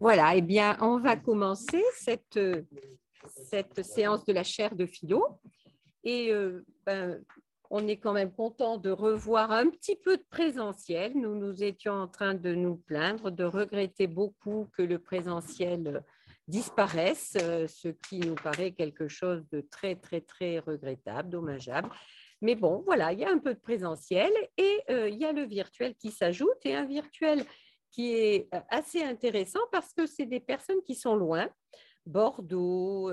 Voilà, eh bien, on va commencer cette, séance de la chaire de philo. Et euh, ben, on est quand même content de revoir un petit peu de présentiel. Nous nous étions en train de nous plaindre, de regretter beaucoup que le présentiel disparaisse, euh, ce qui nous paraît quelque chose de très, très, très regrettable, dommageable. Mais bon, voilà, il y a un peu de présentiel et euh, il y a le virtuel qui s'ajoute et un virtuel qui est euh, assez intéressant parce que c'est des personnes qui sont loin, Bordeaux,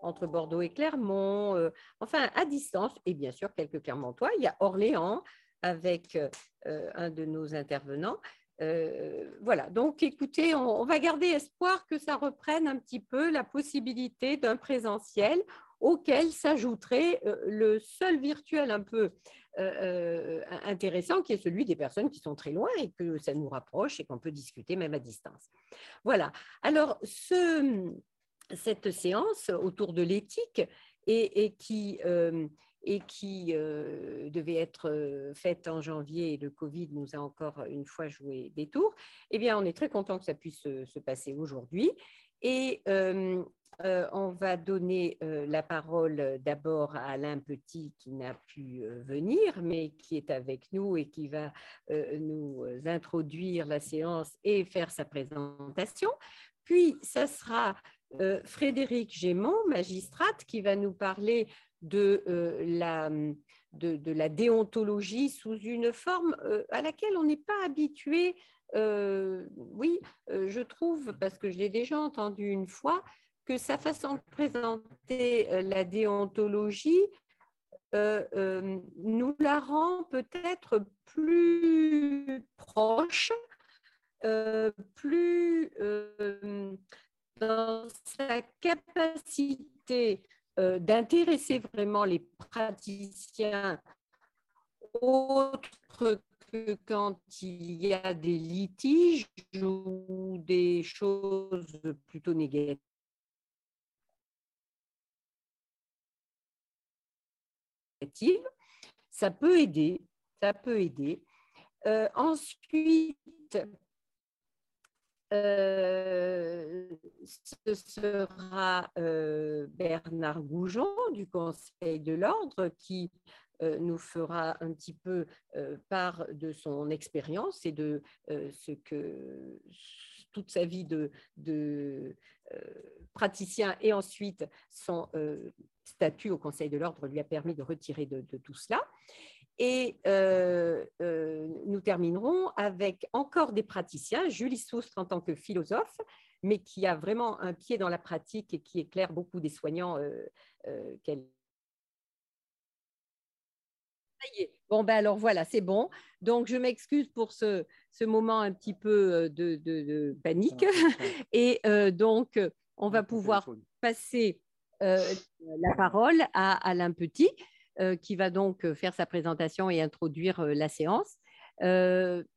entre Bordeaux et Clermont, enfin à distance, et bien sûr quelques Clermontois. Il y a Orléans avec un de nos intervenants. Euh, voilà, donc écoutez, on, va garder espoir que ça reprenne un petit peu la possibilité d'un présentiel auquel s'ajouterait euh, le seul virtuel un peu euh, intéressant qui est celui des personnes qui sont très loin et que ça nous rapproche et qu'on peut discuter même à distance. Voilà, alors cette séance autour de l'éthique et, qui euh, devait être euh, faite en janvier et le Covid nous a encore une fois joué des tours, eh bien, on est très content que ça puisse se, passer aujourd'hui. Et euh, on va donner la parole d'abord à Alain Petit qui n'a pu venir, mais qui est avec nous et qui va nous introduire la séance et faire sa présentation. Puis, ça sera Frédéric Gémont, magistrate, qui va nous parler de, euh, la, déontologie sous une forme euh, à laquelle on n'est pas habitué. Euh, oui, je trouve, parce que je l'ai déjà entendu une fois, que sa façon de présenter la déontologie nous la rend peut-être plus proche, plus dans sa capacité euh, d'intéresser vraiment les praticiens autres que quand il y a des litiges ou des choses plutôt négatives. Ça peut aider, ça peut aider. Euh, ensuite, euh, ce sera euh, Bernard Goujon du Conseil de l'Ordre qui nous fera un petit peu part de son expérience et de ce que toute sa vie de, de praticien et ensuite son statut au Conseil de l'Ordre lui a permis de retirer de, de tout cela. Et euh, euh, nous terminerons avec encore des praticiens, Julie Soustre en tant que philosophe, mais qui a vraiment un pied dans la pratique et qui éclaire beaucoup des soignants euh, qu'elle Bon, ben alors voilà, c'est bon. Donc, je m'excuse pour ce, ce, moment un petit peu de, de, panique. Et donc, on va pouvoir passer la parole à Alain Petit. Euh, qui va donc euh, faire sa présentation et introduire euh, la séance.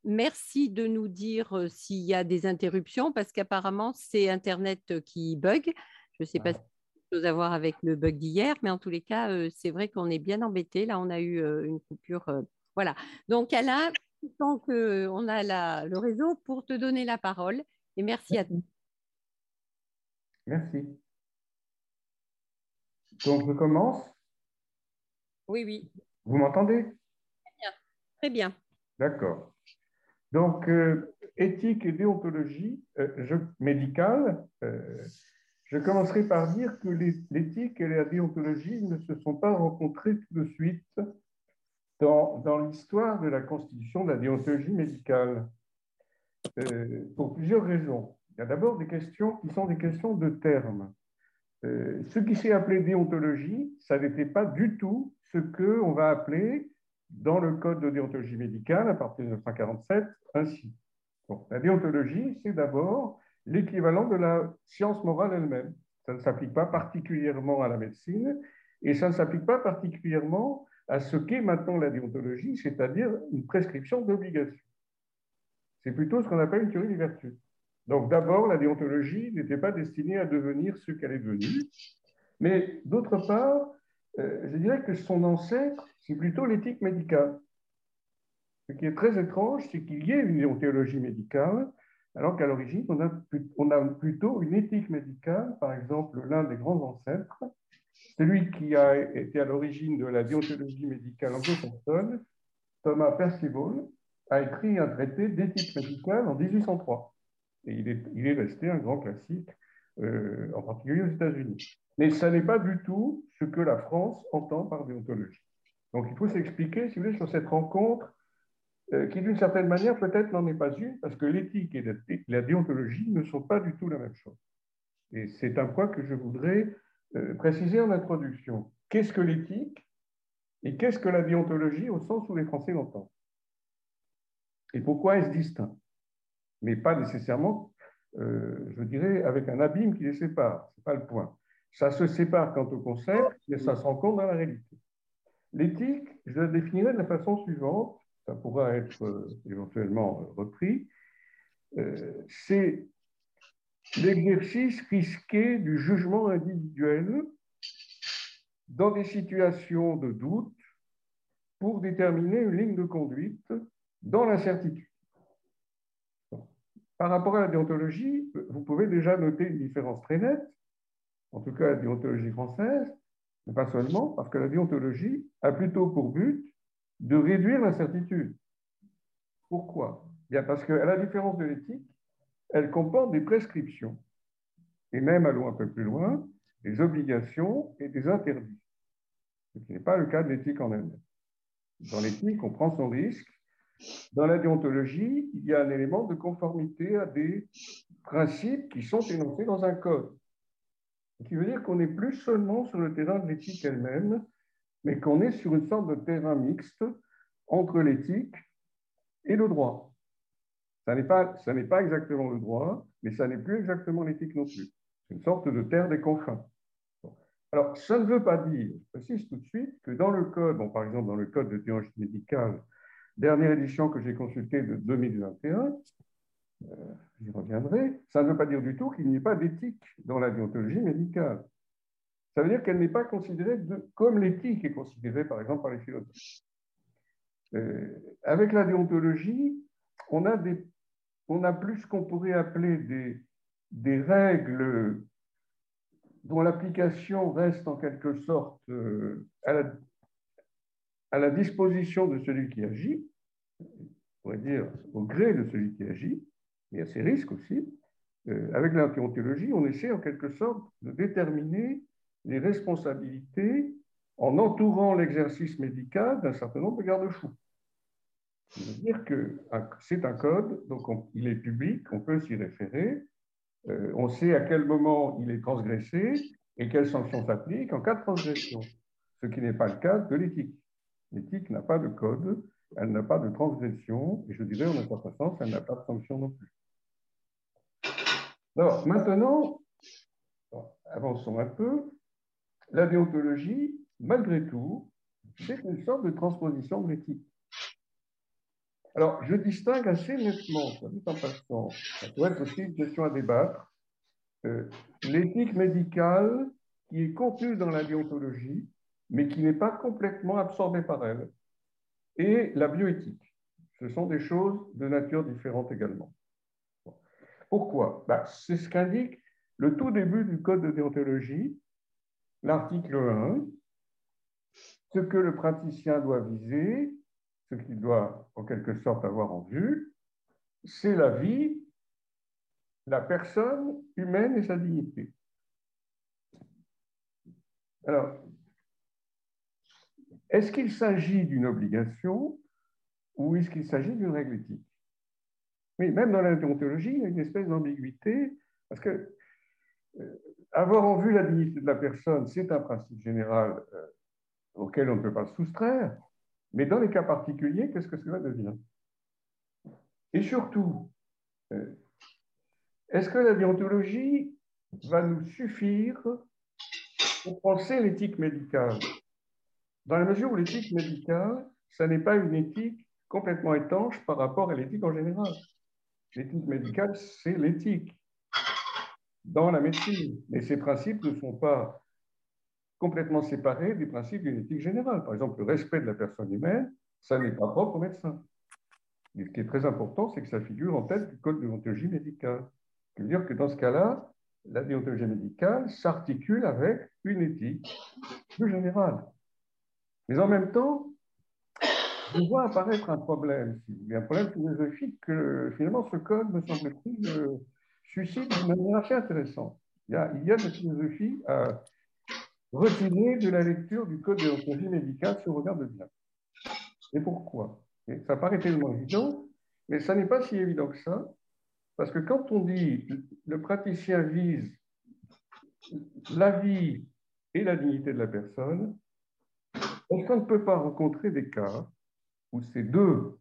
merci de nous dire s'il y a des interruptions parce qu'apparemment c'est Internet qui bug. Je ne sais pas si c'est chose à voir avec le bug d'hier, mais en tous les cas, c'est vrai qu'on est bien embêté. Là, on a eu une coupure. voilà. Donc, Alain, tant qu'on a la, le réseau pour te donner la parole. Et merci, merci. à toi. Merci. Donc, je commence. Oui, oui. Vous m'entendez? Très bien. Très bien. D'accord. Donc, euh, éthique et déontologie euh, médicale, euh, je commencerai par dire que l'éthique et la déontologie ne se sont pas rencontrées tout de suite dans, dans l'histoire de la constitution de la déontologie médicale, pour plusieurs raisons. Il y a d'abord des questions qui sont des questions de termes. Ce qui s'est appelé déontologie, ça n'était pas du tout ce qu'on va appeler dans le code de déontologie médicale à partir de 1947 ainsi. la déontologie, c'est d'abord l'équivalent de la science morale elle-même. Ça ne s'applique pas particulièrement à la médecine et ça ne s'applique pas particulièrement à ce qu'est maintenant la déontologie, c'est-à-dire une prescription d'obligation. C'est plutôt ce qu'on appelle une théorie des vertus. Donc d'abord, la déontologie n'était pas destinée à devenir ce qu'elle est devenue, mais d'autre part, euh, je dirais que son ancêtre, c'est plutôt l'éthique médicale. Ce qui est très étrange, c'est qu'il y ait une déontologie médicale, alors qu'à l'origine, on on a plutôt une éthique médicale. Par exemple, l'un des grands ancêtres, celui qui a été à l'origine de la déontologie médicale anglo-saxonne, Thomas Percival, a écrit un traité d'éthique médicale en 1803. Et il est, resté un grand classique, euh, en particulier aux États-Unis. Mais ce n'est pas du tout ce que la France entend par déontologie. Donc il faut s'expliquer, si vous voulez, sur cette rencontre euh, qui, d'une certaine manière, peut-être n'en est pas une, parce que l'éthique et la déontologie ne sont pas du tout la même chose. Et c'est un point que je voudrais euh, préciser en introduction. Qu'est-ce que l'éthique et qu'est-ce que la déontologie au sens où les Français l'entendent? Et pourquoi est-ce distinct? Mais pas nécessairement, euh, je dirais, avec un abîme qui les sépare. Ce n'est pas le point. Ça se sépare quant au concept, mais ça se rencontre dans la réalité. L'éthique, je la définirais de la façon suivante ça pourra être euh, éventuellement euh, repris, c'est l'exercice risqué du jugement individuel dans des situations de doute pour déterminer une ligne de conduite dans l'incertitude. Par rapport à la déontologie, vous pouvez déjà noter une différence très nette, en tout cas la déontologie française, mais pas seulement, parce que la déontologie a plutôt pour but de réduire l'incertitude. Pourquoi? Bien parce qu'à la différence de l'éthique, elle comporte des prescriptions, et même, allons un peu plus loin, des obligations et des interdits, ce qui n'est pas le cas de l'éthique en elle-même. Dans l'éthique, on prend son risque. Dans la déontologie, il y a un élément de conformité à des principes qui sont énoncés dans un code. Ce qui veut dire qu'on n'est plus seulement sur le terrain de l'éthique elle-même, mais qu'on est sur une sorte de terrain mixte entre l'éthique et le droit. Ça n'est pas, pas exactement le droit, mais ça n'est plus exactement l'éthique non plus. C'est une sorte de terre des confins. Alors, ça ne veut pas dire, je précise tout de suite, que dans le code, par exemple dans le code de théologie médicale, dernière édition que j'ai consultée de 2021, euh, j'y reviendrai, ça ne veut pas dire du tout qu'il n'y ait pas d'éthique dans la déontologie médicale. Ça veut dire qu'elle n'est pas considérée comme l'éthique est considérée, par exemple, par les philosophes. Euh, avec la déontologie, on a, des, on a plus qu'on pourrait appeler des, des règles dont l'application reste en quelque sorte euh, à, la, à, la, disposition de celui qui agit, on pourrait dire au gré de celui qui agit, y a ses risques aussi. Euh, avec la déontologie, on essaie en quelque sorte de déterminer les responsabilités en entourant l'exercice médical d'un certain nombre de garde-fous. C'est-à-dire que c'est un code, donc il est public, on peut s'y référer, euh, on sait à quel moment il est transgressé et quelles sanctions s'appliquent en cas de transgression, ce qui n'est pas le cas de l'éthique. L'éthique n'a pas de code, elle n'a pas de transgression, et je dirais en sens, elle n'a pas de sanction non plus. Alors, maintenant, avançons un peu la déontologie, malgré tout, c'est une sorte de transposition de l'éthique. Alors, je distingue assez nettement, en passant, ça pourrait être aussi une question à débattre, euh, l'éthique médicale qui est contenue dans la déontologie, mais qui n'est pas complètement absorbée par elle, et la bioéthique. Ce sont des choses de nature différente également. Pourquoi? Bah, C'est ce qu'indique le tout début du Code de déontologie, l'article 1, ce que le praticien doit viser, ce qu'il doit en quelque sorte avoir en vue, c'est la vie, la personne humaine et sa dignité. Alors, est-ce qu'il s'agit d'une obligation ou est-ce qu'il s'agit d'une règle éthique? Oui, même dans la déontologie, il y a une espèce d'ambiguïté, parce que euh, avoir en vue la dignité de la personne, c'est un principe général euh, auquel on ne peut pas se soustraire, mais dans les cas particuliers, qu'est-ce que cela devient? Et surtout, euh, est-ce que la déontologie va nous suffire pour penser l'éthique médicale? Dans la mesure où l'éthique médicale, ça n'est pas une éthique complètement étanche par rapport à l'éthique en général. L'éthique médicale, c'est l'éthique dans la médecine. Mais ces principes ne sont pas complètement séparés des principes d'une éthique générale. Par exemple, le respect de la personne humaine, ça n'est pas propre au médecin. Mais ce qui est très important, c'est que ça figure en tête du code de déontologie médicale. Ce veut dire que dans ce cas-là, la déontologie médicale s'articule avec une éthique plus générale. Mais en même temps, je vois apparaître un problème, un problème philosophique que finalement ce code, me semble-t-il, euh, suscite d'une manière assez intéressante. Il y, a, il y philosophie à retirer de la lecture du code de déontologie médicale si on regarde bien. Et pourquoi? Ça paraît tellement évident, mais ça n'est pas si évident que ça, parce que quand on dit le praticien vise la vie et la dignité de la personne, est-ce ne peut pas rencontrer des cas où ces deux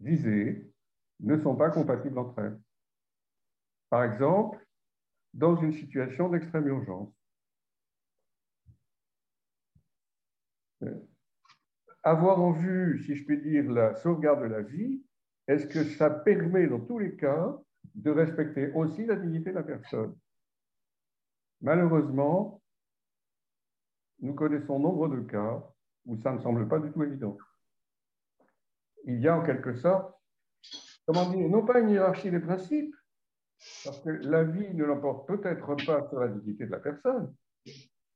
visées ne sont pas compatibles entre elles Par exemple, dans une situation d'extrême urgence. Avoir en vue, si je puis dire, la sauvegarde de la vie, est-ce que ça permet dans tous les cas de respecter aussi la dignité de la personne? Malheureusement, nous connaissons nombre de cas où ça ne semble pas du tout évident. Il y a en quelque sorte, comment dire, non pas une hiérarchie des principes, parce que la vie ne l'emporte peut-être pas sur la dignité de la personne,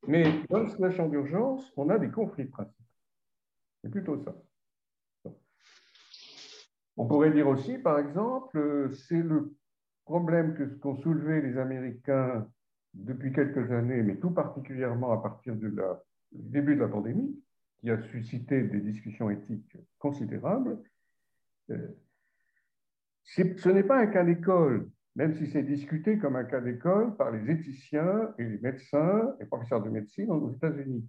mais dans une situation d'urgence, on a des conflits de principes. C'est plutôt ça. On pourrait dire aussi, par exemple, c'est le problème que qu'ont soulevé les Américains depuis quelques années, mais tout particulièrement à partir du début de la pandémie, qui a suscité des discussions éthiques considérables, euh, ce n'est pas un cas d'école, même si c'est discuté comme un cas d'école par les éthiciens et les médecins et professeurs de médecine aux États-Unis.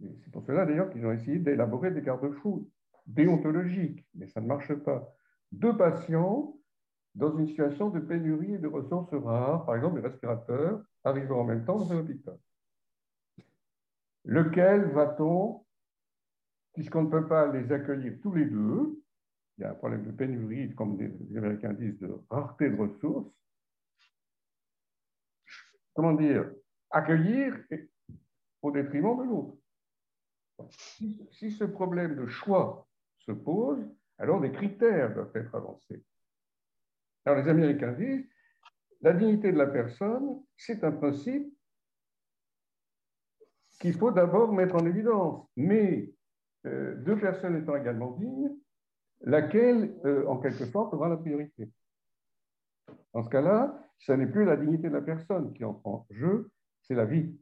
C'est pour cela d'ailleurs qu'ils ont essayé d'élaborer des garde-fous déontologiques, mais ça ne marche pas. Deux patients dans une situation de pénurie de ressources rares, par exemple les respirateurs, arrivant en même temps dans un hôpital. Lequel va-t-on, puisqu'on ne peut pas les accueillir tous les deux, il y a un problème de pénurie, comme les Américains disent, de rareté de ressources, comment dire, accueillir au détriment de l'autre. Si, ce problème de choix se pose, alors des critères doivent être avancés. Alors les Américains disent, la dignité de la personne, c'est un principe qu'il faut d'abord mettre en évidence. Mais euh, deux personnes étant également dignes, laquelle, euh, en quelque sorte, aura la priorité? Dans ce cas-là, ce n'est plus la dignité de la personne qui entre en jeu, c'est la vie.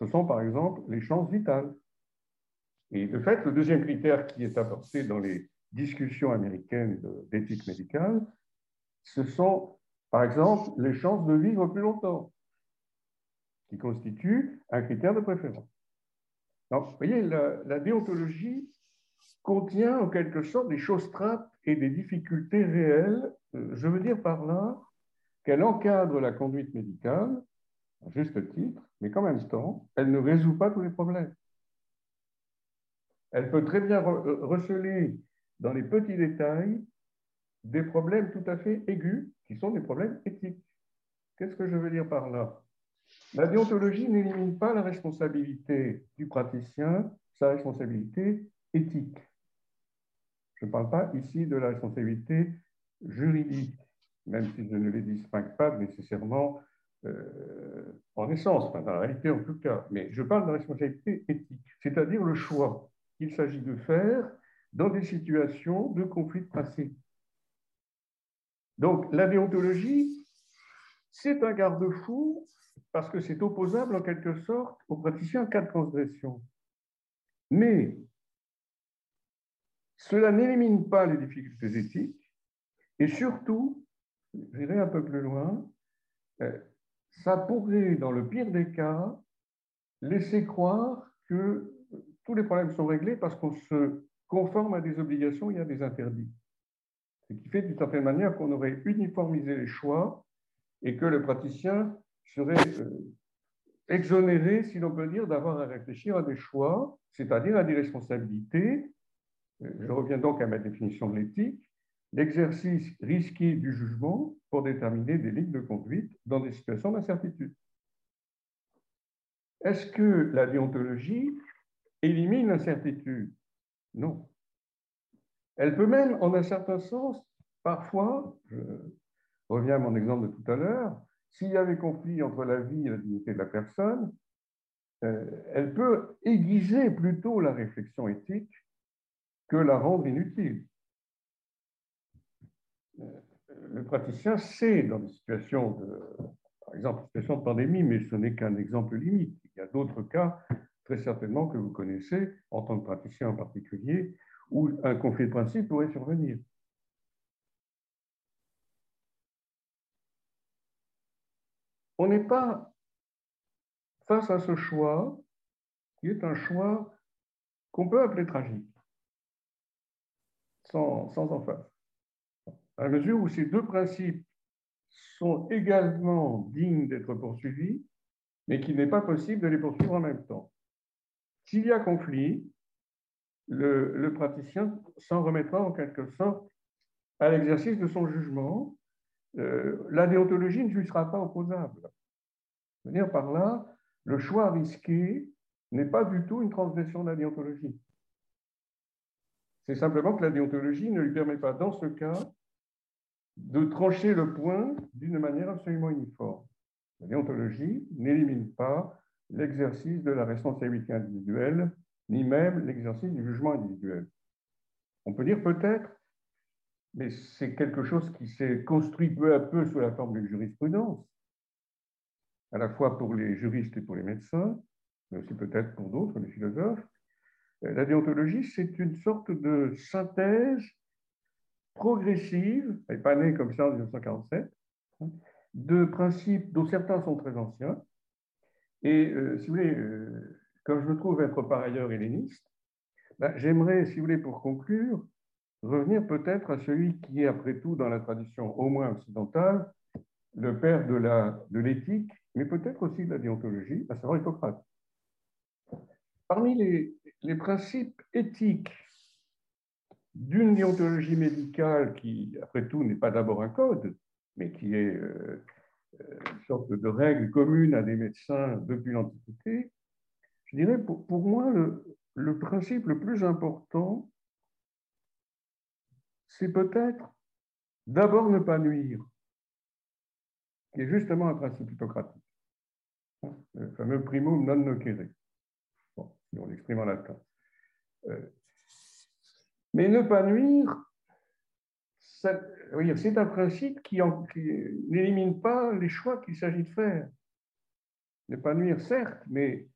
Ce sont, par exemple, les chances vitales. Et de fait, le deuxième critère qui est apporté dans les discussions américaines d'éthique médicale, ce sont, par exemple, les chances de vivre plus longtemps, qui constituent un critère de préférence. Donc, vous voyez, la, déontologie contient en quelque sorte des choses trappes et des difficultés réelles. Euh, je veux dire par là qu'elle encadre la conduite médicale, à juste titre, mais qu'en même temps, elle ne résout pas tous les problèmes. Elle peut très bien euh, receler dans les petits détails des problèmes tout à fait aigus, qui sont des problèmes éthiques. Qu'est-ce que je veux dire par là? La déontologie n'élimine pas la responsabilité du praticien, sa responsabilité éthique. Je ne parle pas ici de la responsabilité juridique, même si je ne les distingue pas nécessairement euh, en essence, enfin, dans la réalité en tout cas, mais je parle de la responsabilité éthique, c'est-à-dire le choix qu'il s'agit de faire dans des situations de conflit de principe. Donc la déontologie, c'est un garde-fou parce que c'est opposable en quelque sorte aux praticiens en cas de transgression. Mais cela n'élimine pas les difficultés éthiques et surtout, j'irai un peu plus loin, euh, ça pourrait, dans le pire des cas, laisser croire que tous les problèmes sont réglés parce qu'on se conforme à des obligations et à des interdits. Ce qui fait d'une certaine manière qu'on aurait uniformisé les choix et que le praticien serait euh, exonéré, si l'on peut dire, d'avoir à réfléchir à des choix, c'est-à-dire à des responsabilités je reviens donc à ma définition de l'éthique, l'exercice risqué du jugement pour déterminer des lignes de conduite dans des situations d'incertitude. Est-ce que la déontologie élimine l'incertitude? Non. Elle peut même, en un certain sens, parfois, je reviens à mon exemple de tout à l'heure, s'il y avait conflit entre la vie et la dignité de la personne, euh, elle peut aiguiser plutôt la réflexion éthique que la rendre inutile. Euh, le praticien sait dans des situations de, par exemple, situation de pandémie, mais ce n'est qu'un exemple limite. Il y a d'autres cas, très certainement, que vous connaissez, en tant que praticien en particulier, où un conflit de principe pourrait survenir. On n'est pas face à ce choix qui est un choix qu'on peut appeler tragique, sans, sans emphase. À mesure où ces deux principes sont également dignes d'être poursuivis, mais qu'il n'est pas possible de les poursuivre en même temps. S'il y a conflit, le, praticien s'en remettra en quelque sorte à l'exercice de son jugement. Euh, la déontologie ne lui sera pas opposable. C'est-à-dire par là, le choix risqué n'est pas du tout une transgression de la déontologie. C'est simplement que la déontologie ne lui permet pas, dans ce cas, de trancher le point d'une manière absolument uniforme. La déontologie n'élimine pas l'exercice de la responsabilité individuelle, ni même l'exercice du jugement individuel. On peut dire peut-être, mais c'est quelque chose qui s'est construit peu à peu sous la forme d'une jurisprudence, à la fois pour les juristes et pour les médecins, mais aussi peut-être pour d'autres, les philosophes. Euh, la déontologie, c'est une sorte de synthèse progressive, elle n'est pas née comme ça en 1947, hein, de principes dont certains sont très anciens. Et euh, si vous voulez, euh, comme je me trouve être par ailleurs helléniste, ben, j'aimerais, si vous voulez, pour conclure, revenir peut-être à celui qui est, après tout, dans la tradition au moins occidentale, le père de l'éthique mais peut-être aussi de la déontologie, à savoir Hippocrate. Parmi les, principes éthiques d'une déontologie médicale qui, après tout, n'est pas d'abord un code, mais qui est euh, euh, une sorte de règle commune à des médecins depuis l'Antiquité, dirais pour, pour moi le, le, principe le plus important, c'est peut-être d'abord ne pas nuire, qui est justement un principe hippocratique le fameux primum non nocere, si on l'exprime en latin. Euh, mais ne pas nuire, c'est un principe qui, n'élimine pas les choix qu'il s'agit de faire. Ne pas nuire, certes, mais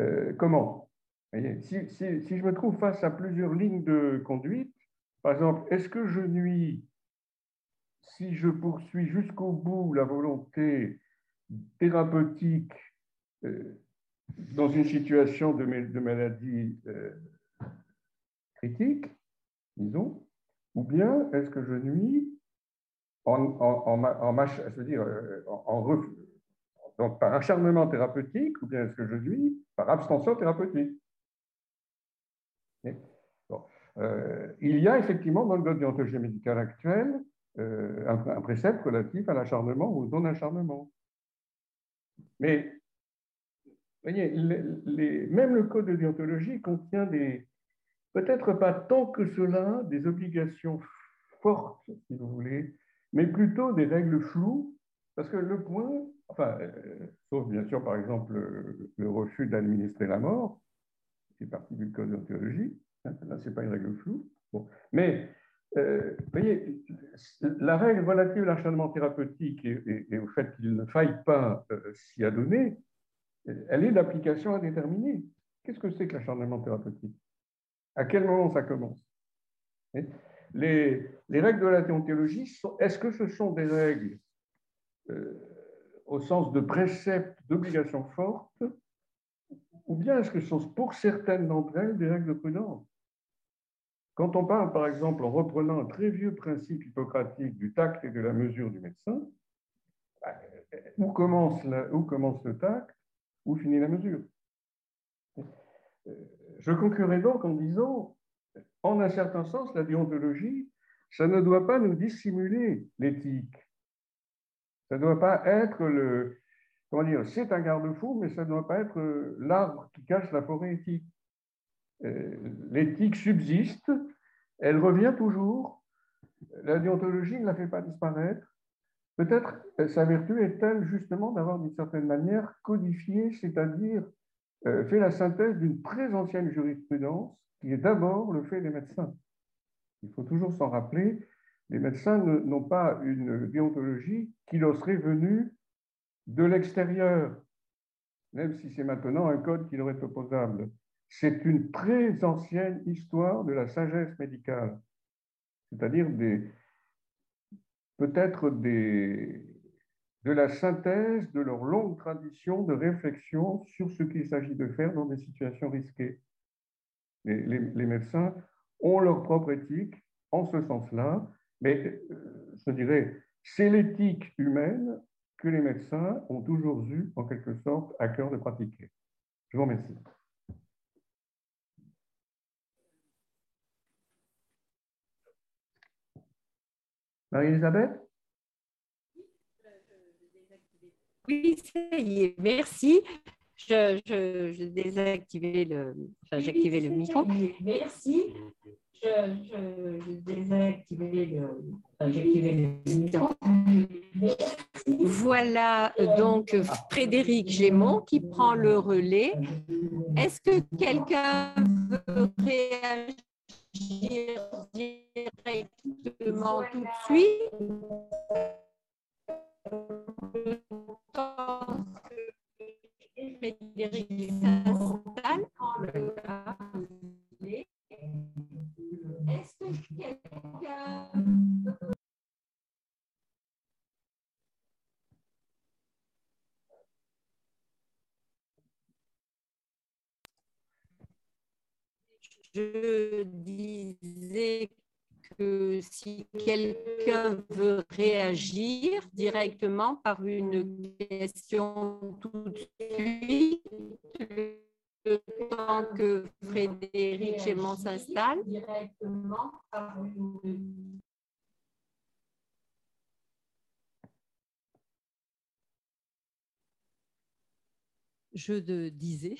euh, comment? Si, je me trouve face à plusieurs lignes de conduite, par exemple, est-ce que je nuis si je poursuis jusqu'au bout la volonté thérapeutique euh, dans une situation de, maladie euh, critique, disons, ou bien est-ce que je nuis en, en, donc par acharnement thérapeutique, ou bien est-ce que je nuis par abstention thérapeutique Il y a effectivement dans le code déontologie médicale actuel un, un, précepte relatif à l'acharnement ou au non-acharnement. Mais voyez, même le code de déontologie contient des, peut-être pas tant que cela, des obligations fortes, si vous voulez, mais plutôt des règles floues, parce que le point, enfin, euh, sauf bien sûr par exemple le, refus d'administrer la mort, c'est partie du code de déontologie, hein, là c'est pas une règle floue, mais euh, voyez, la règle relative à l'acharnement thérapeutique et, au fait qu'il ne faille pas euh, s'y adonner, elle est d'application indéterminée. Qu'est-ce que c'est que l'acharnement thérapeutique? À quel moment ça commence? Les, règles de la déontologie, est-ce que ce sont des règles au sens de préceptes, d'obligations fortes, ou bien est-ce que ce sont pour certaines d'entre elles des règles de prudence Quand on parle, par exemple, en reprenant un très vieux principe hippocratique du tact et de la mesure du médecin, où commence, où commence le tact où finit la mesure? Euh, Je conclurai donc en disant, en un certain sens, la déontologie, ça ne doit pas nous dissimuler l'éthique. Ça ne doit pas être le. Comment dire C'est un garde-fou, mais ça ne doit pas être l'arbre qui cache la forêt éthique. Euh, l'éthique subsiste, Elle revient toujours. La déontologie ne la fait pas disparaître. Peut-être sa vertu est-elle justement d'avoir d'une certaine manière codifié, c'est-à-dire euh, fait la synthèse d'une très ancienne jurisprudence qui est d'abord le fait des médecins. Il faut toujours s'en rappeler, les médecins n'ont pas une déontologie qui leur serait venue de l'extérieur, même si c'est maintenant un code qui leur est opposable. C'est une très ancienne histoire de la sagesse médicale, c'est-à-dire peut-être de la synthèse de leur longue tradition de réflexion sur ce qu'il s'agit de faire dans des situations risquées. les médecins ont leur propre éthique en ce sens-là, mais euh, je dirais, c'est l'éthique humaine que les médecins ont toujours eu, en quelque sorte, à cœur de pratiquer. Je vous remercie. Marie-Elisabeth? Oui, ça y est, merci. Je, je, je désactivé le, enfin, le micro. Merci je, je désactiver le, le Voilà donc Frédéric Gémont qui prend le relais. Est-ce que quelqu'un veut réagir directement tout de suite? Frédéric s'installe. Est-ce que quelqu'un Je disais que si quelqu'un veut réagir directement par une question tout de suite, le temps que Frédéric Gémont s'installe. Je disais,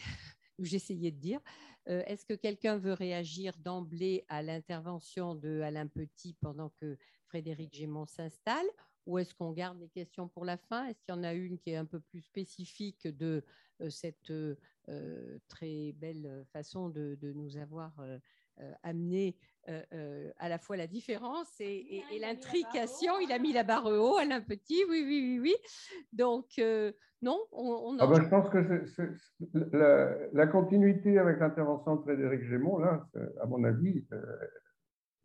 ou j'essayais de dire, euh, est-ce que quelqu'un veut réagir d'emblée à l'intervention de Alain Petit pendant que Frédéric Gémont s'installe ou est-ce qu'on garde les questions pour la fin? Est-ce qu'il y en a une qui est un peu plus spécifique de euh, cette euh, très belle façon de, nous avoir euh, amené à la fois la différence et, l'intrication Il a mis la barre haut, Alain Petit, oui, oui, oui, oui. Donc, non, on, ah ben, je pense que la, la, continuité avec l'intervention de Frédéric Gémont, là, à mon avis,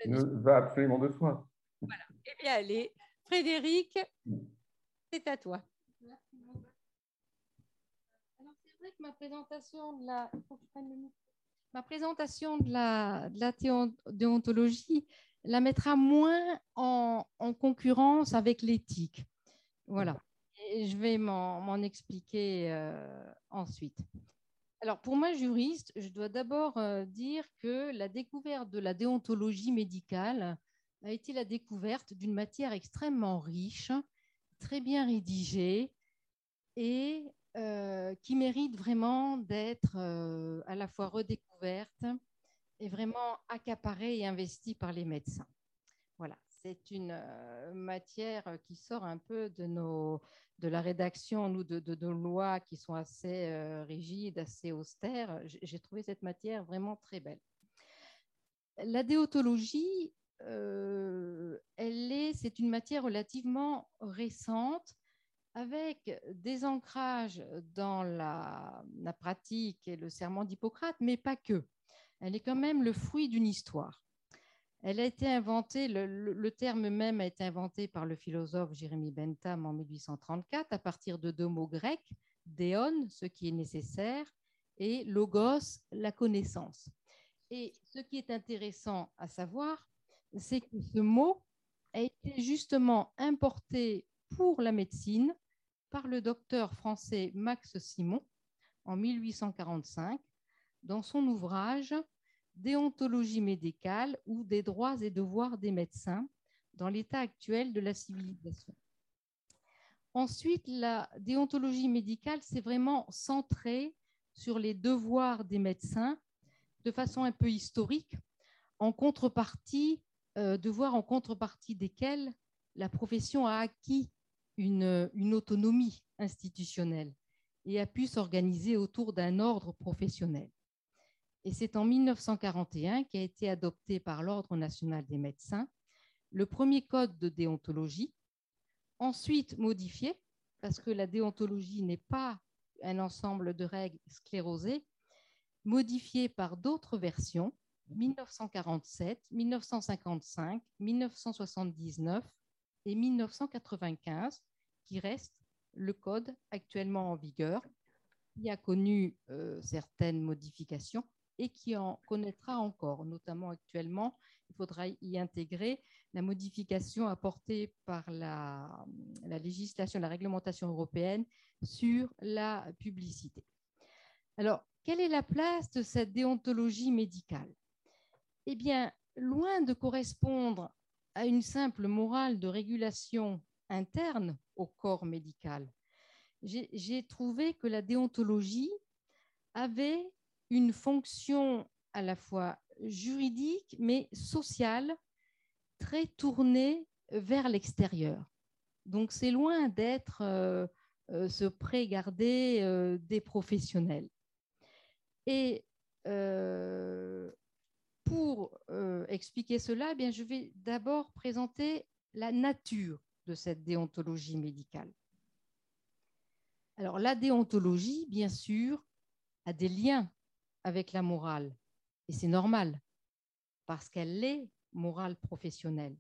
va absolument de soi. Voilà. Eh bien, allez, Frédéric, c'est à toi. Alors, c'est vrai que ma présentation de la, ma la, déontologie la mettra moins en, concurrence avec l'éthique. Voilà. Je vais m'en expliquer euh, ensuite. Alors, pour moi, juriste, je dois d'abord euh, dire que la découverte de la déontologie médicale a été la découverte d'une matière extrêmement riche, très bien rédigée et qui mérite vraiment d'être euh, à la fois redécouverte et vraiment accaparée et investie par les médecins. Voilà, c'est une euh, matière qui sort un peu de, nos, de la rédaction nous, de, de, lois qui sont assez rigides, assez austères. J'ai trouvé cette matière vraiment très belle. La déontologie euh, elle est, c'est une matière relativement récente avec des ancrages dans la, pratique et le serment d'Hippocrate, mais pas que. Elle est quand même le fruit d'une histoire. Elle a été inventée, le, terme même a été inventé par le philosophe Jérémie Bentham en 1834 à partir de deux mots grecs, déon, ce qui est nécessaire, et logos, la connaissance. Et ce qui est intéressant à savoir, c'est que ce mot a été justement importé pour la médecine par le docteur français Max Simon en 1845 dans son ouvrage Déontologie médicale ou des droits et devoirs des médecins dans l'état actuel de la civilisation. Ensuite, la déontologie médicale s'est vraiment centrée sur les devoirs des médecins de façon un peu historique en contrepartie, de voir en contrepartie desquels la profession a acquis une, autonomie institutionnelle et a pu s'organiser autour d'un ordre professionnel. Et c'est en 1941 qu'a été adopté par l'Ordre national des médecins le premier code de déontologie, ensuite modifié, parce que la déontologie n'est pas un ensemble de règles sclérosées, modifié par d'autres versions, 1947, 1955, 1979 et 1995, qui restent le code actuellement en vigueur, qui a connu euh, certaines modifications et qui en connaîtra encore, notamment actuellement. Il faudra y intégrer la modification apportée par la, la législation, la réglementation européenne sur la publicité. Alors, quelle est la place de cette déontologie médicale? Eh bien, loin de correspondre à une simple morale de régulation interne au corps médical, j'ai trouvé que la déontologie avait une fonction à la fois juridique mais sociale très tournée vers l'extérieur. Donc c'est loin d'être euh, euh, euh, des professionnels. Et pour expliquer cela, eh bien, je vais d'abord présenter la nature de cette déontologie médicale. Alors la déontologie, bien sûr, a des liens avec la morale. Et c'est normal, parce qu'elle est morale professionnelle.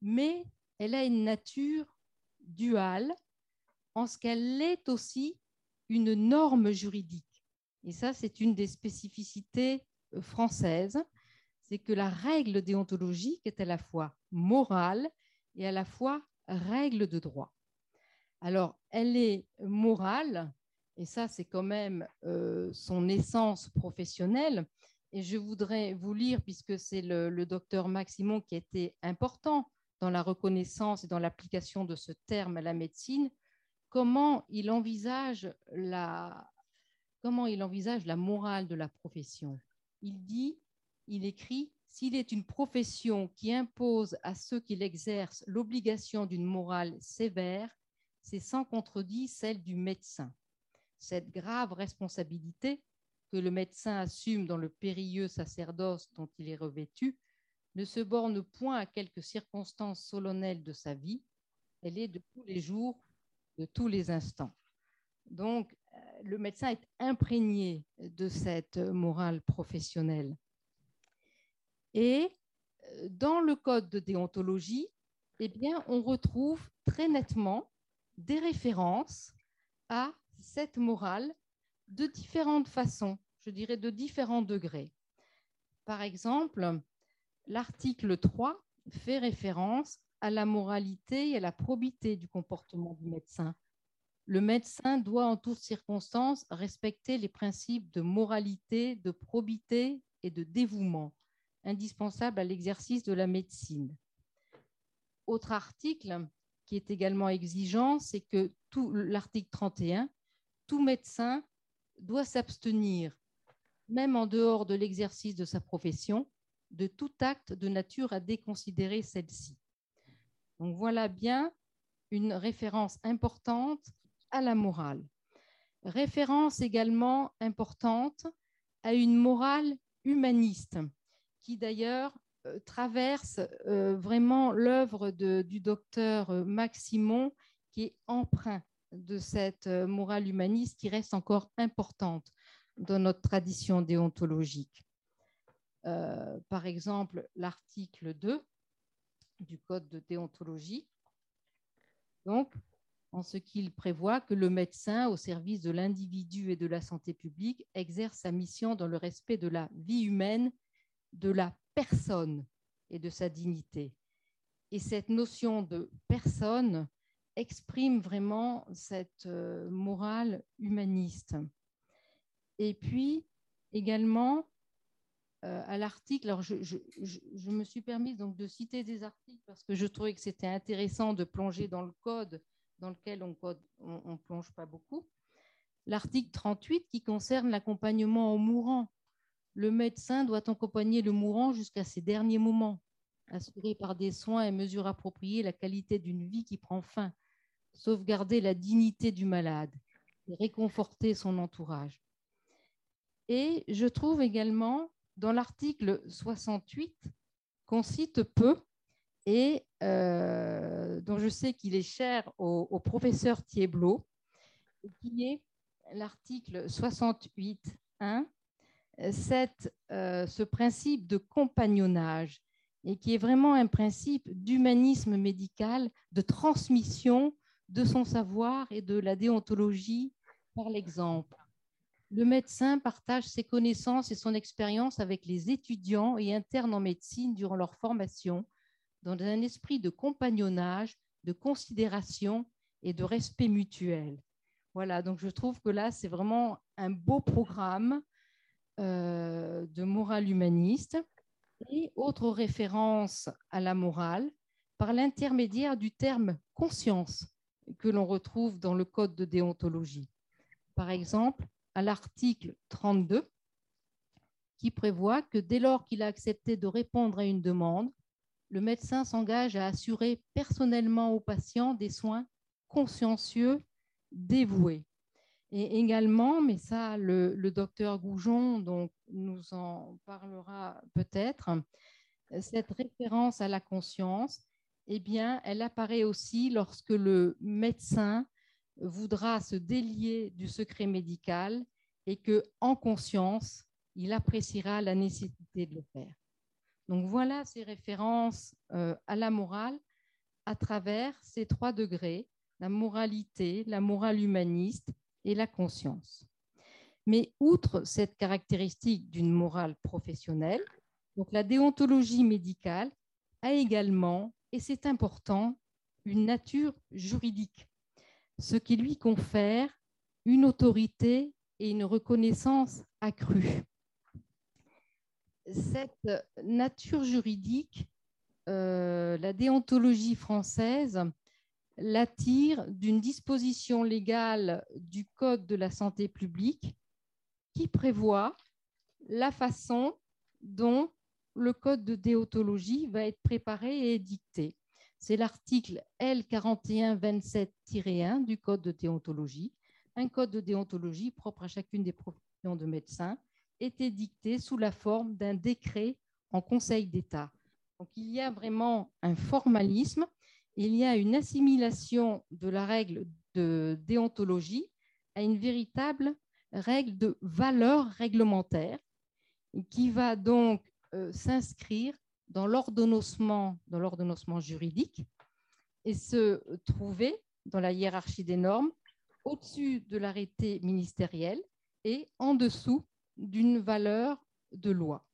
Mais elle a une nature duale en ce qu'elle est aussi une norme juridique. Et ça, c'est une des spécificités françaises, c'est que la règle déontologique est à la fois morale et à la fois règle de droit. Alors, elle est morale et ça, c'est quand même euh, son essence professionnelle. Et je voudrais vous lire, puisque c'est le, docteur Maximon qui était important dans la reconnaissance et dans l'application de ce terme à la médecine, comment il envisage la, comment il envisage la morale de la profession. Il dit, il écrit, s'il est une profession qui impose à ceux qui l'exercent l'obligation d'une morale sévère, c'est sans contredit celle du médecin cette grave responsabilité que le médecin assume dans le périlleux sacerdoce dont il est revêtu ne se borne point à quelques circonstances solennelles de sa vie, elle est de tous les jours, de tous les instants. Donc, le médecin est imprégné de cette morale professionnelle. Et euh, dans le code de déontologie, eh on retrouve très nettement des références à cette morale de différentes façons, je dirais de différents degrés. Par exemple, l'article 3 fait référence à la moralité et à la probité du comportement du médecin. Le médecin doit en toutes circonstances respecter les principes de moralité, de probité et de dévouement indispensables à l'exercice de la médecine. Autre article qui est également exigeant, c'est que l'article 31 tout médecin doit s'abstenir, même en dehors de l'exercice de sa profession, de tout acte de nature à déconsidérer celle-ci. Donc voilà bien une référence importante à la morale. Référence également importante à une morale humaniste, qui d'ailleurs euh, traverse euh, vraiment l'œuvre du docteur euh, Max Simon, qui est empreint de cette morale humaniste qui reste encore importante dans notre tradition déontologique. Par exemple, l'article 2 du Code de déontologie, donc, en ce qu'il prévoit que le médecin, au service de l'individu et de la santé publique, exerce sa mission dans le respect de la vie humaine, de la personne et de sa dignité. Et cette notion de personne exprime vraiment cette euh, morale humaniste. Et puis également euh, à l'article, alors je, me suis permise donc de citer des articles parce que je trouvais que c'était intéressant de plonger dans le code dans lequel on ne plonge pas beaucoup. L'article 38 qui concerne l'accompagnement aux mourants. le médecin doit accompagner le mourant jusqu'à ses derniers moments, assurer par des soins et mesures appropriées la qualité d'une vie qui prend fin, sauvegarder la dignité du malade et réconforter son entourage. Et je trouve également dans l'article 68 qu'on cite peu et euh, dont je sais qu'il est cher au, professeur Thieblot, qui est l'article 68.1, euh, ce principe de compagnonnage et qui est vraiment un principe d'humanisme médical, de transmission de son savoir et de la déontologie par l'exemple. Le médecin partage ses connaissances et son expérience avec les étudiants et internes en médecine durant leur formation dans un esprit de compagnonnage, de considération et de respect mutuel. Voilà, donc je trouve que là, c'est vraiment un beau programme euh, de morale humaniste. Et autre référence à la morale, par l'intermédiaire du terme conscience que l'on retrouve dans le code de déontologie. Par exemple, à l'article 32, qui prévoit que dès lors qu'il a accepté de répondre à une demande, le médecin s'engage à assurer personnellement au patient des soins consciencieux, dévoués. Et également, mais ça, le, docteur Goujon donc, nous en parlera peut-être, cette référence à la conscience, eh bien, elle apparaît aussi lorsque le médecin voudra se délier du secret médical et que, en conscience, il appréciera la nécessité de le faire. Donc voilà ces références euh, à la morale à travers ces trois degrés, la moralité, la morale humaniste et la conscience. Mais outre cette caractéristique d'une morale professionnelle, donc la déontologie médicale a également, et c'est important, une nature juridique, ce qui lui confère une autorité et une reconnaissance accrue cette nature juridique, euh, la déontologie française l'attire d'une disposition légale du Code de la santé publique qui prévoit la façon dont le Code de déontologie va être préparé et édicté. C'est l'article L4127-1 du Code de déontologie, un code de déontologie propre à chacune des professions de médecins était dicté sous la forme d'un décret en Conseil d'État. Donc il y a vraiment un formalisme, il y a une assimilation de la règle de déontologie à une véritable règle de valeur réglementaire qui va donc euh, s'inscrire dans l'ordonnancement, dans l'ordonnancement juridique et se trouver dans la hiérarchie des normes au-dessus de l'arrêté ministériel et en dessous d'une valeur de loi.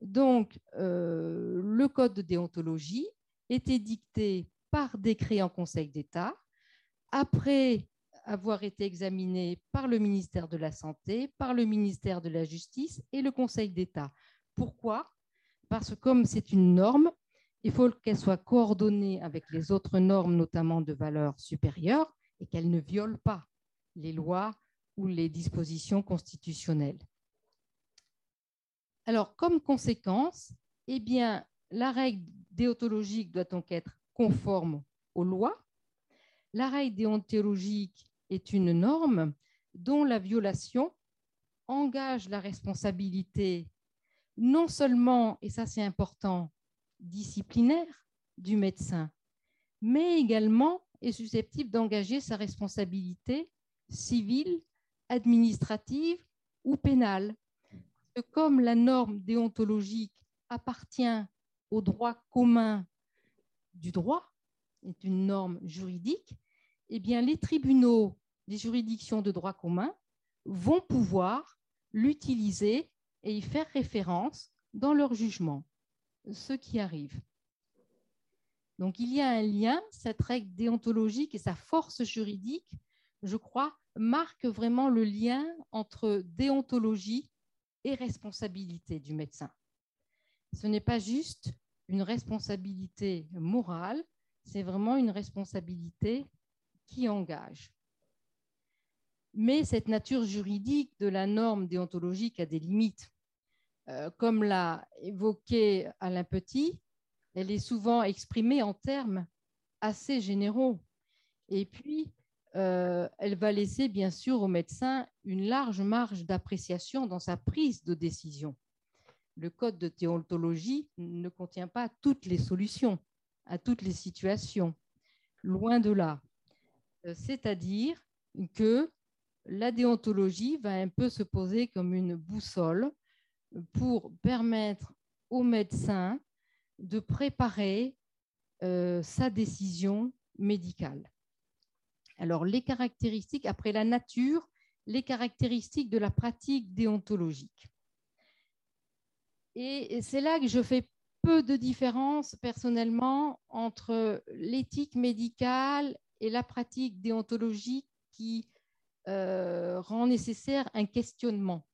Donc, euh, le code de déontologie était dicté par décret en Conseil d'État, après avoir été examiné par le ministère de la Santé, par le ministère de la Justice et le Conseil d'État. Pourquoi? Parce que comme c'est une norme, il faut qu'elle soit coordonnée avec les autres normes, notamment de valeur supérieure, et qu'elle ne viole pas les lois ou les dispositions constitutionnelles. Alors, comme conséquence, eh bien, la règle déontologique doit donc être conforme aux lois. La règle déontologique est une norme dont la violation engage la responsabilité non seulement, et ça c'est important, disciplinaire du médecin, mais également est susceptible d'engager sa responsabilité civile administrative ou pénale. Comme la norme déontologique appartient au droit commun du droit, est une norme juridique, eh bien, les tribunaux des juridictions de droit commun vont pouvoir l'utiliser et y faire référence dans leur jugement, ce qui arrive. Donc il y a un lien, cette règle déontologique et sa force juridique, je crois, marque vraiment le lien entre déontologie et responsabilité du médecin. Ce n'est pas juste une responsabilité morale, c'est vraiment une responsabilité qui engage. Mais cette nature juridique de la norme déontologique a des limites. euh, comme l'a évoqué Alain Petit, elle est souvent exprimée en termes assez généraux. Et puis, euh, elle va laisser bien sûr au médecin une large marge d'appréciation dans sa prise de décision. Le code de théontologie ne contient pas toutes les solutions à toutes les situations, loin de là. Euh, c'est-à-dire que la déontologie va un peu se poser comme une boussole pour permettre au médecin de préparer euh, sa décision médicale. Alors, les caractéristiques, après la nature, les caractéristiques de la pratique déontologique. Et c'est là que je fais peu de différence personnellement entre l'éthique médicale et la pratique déontologique qui euh, rend nécessaire un questionnement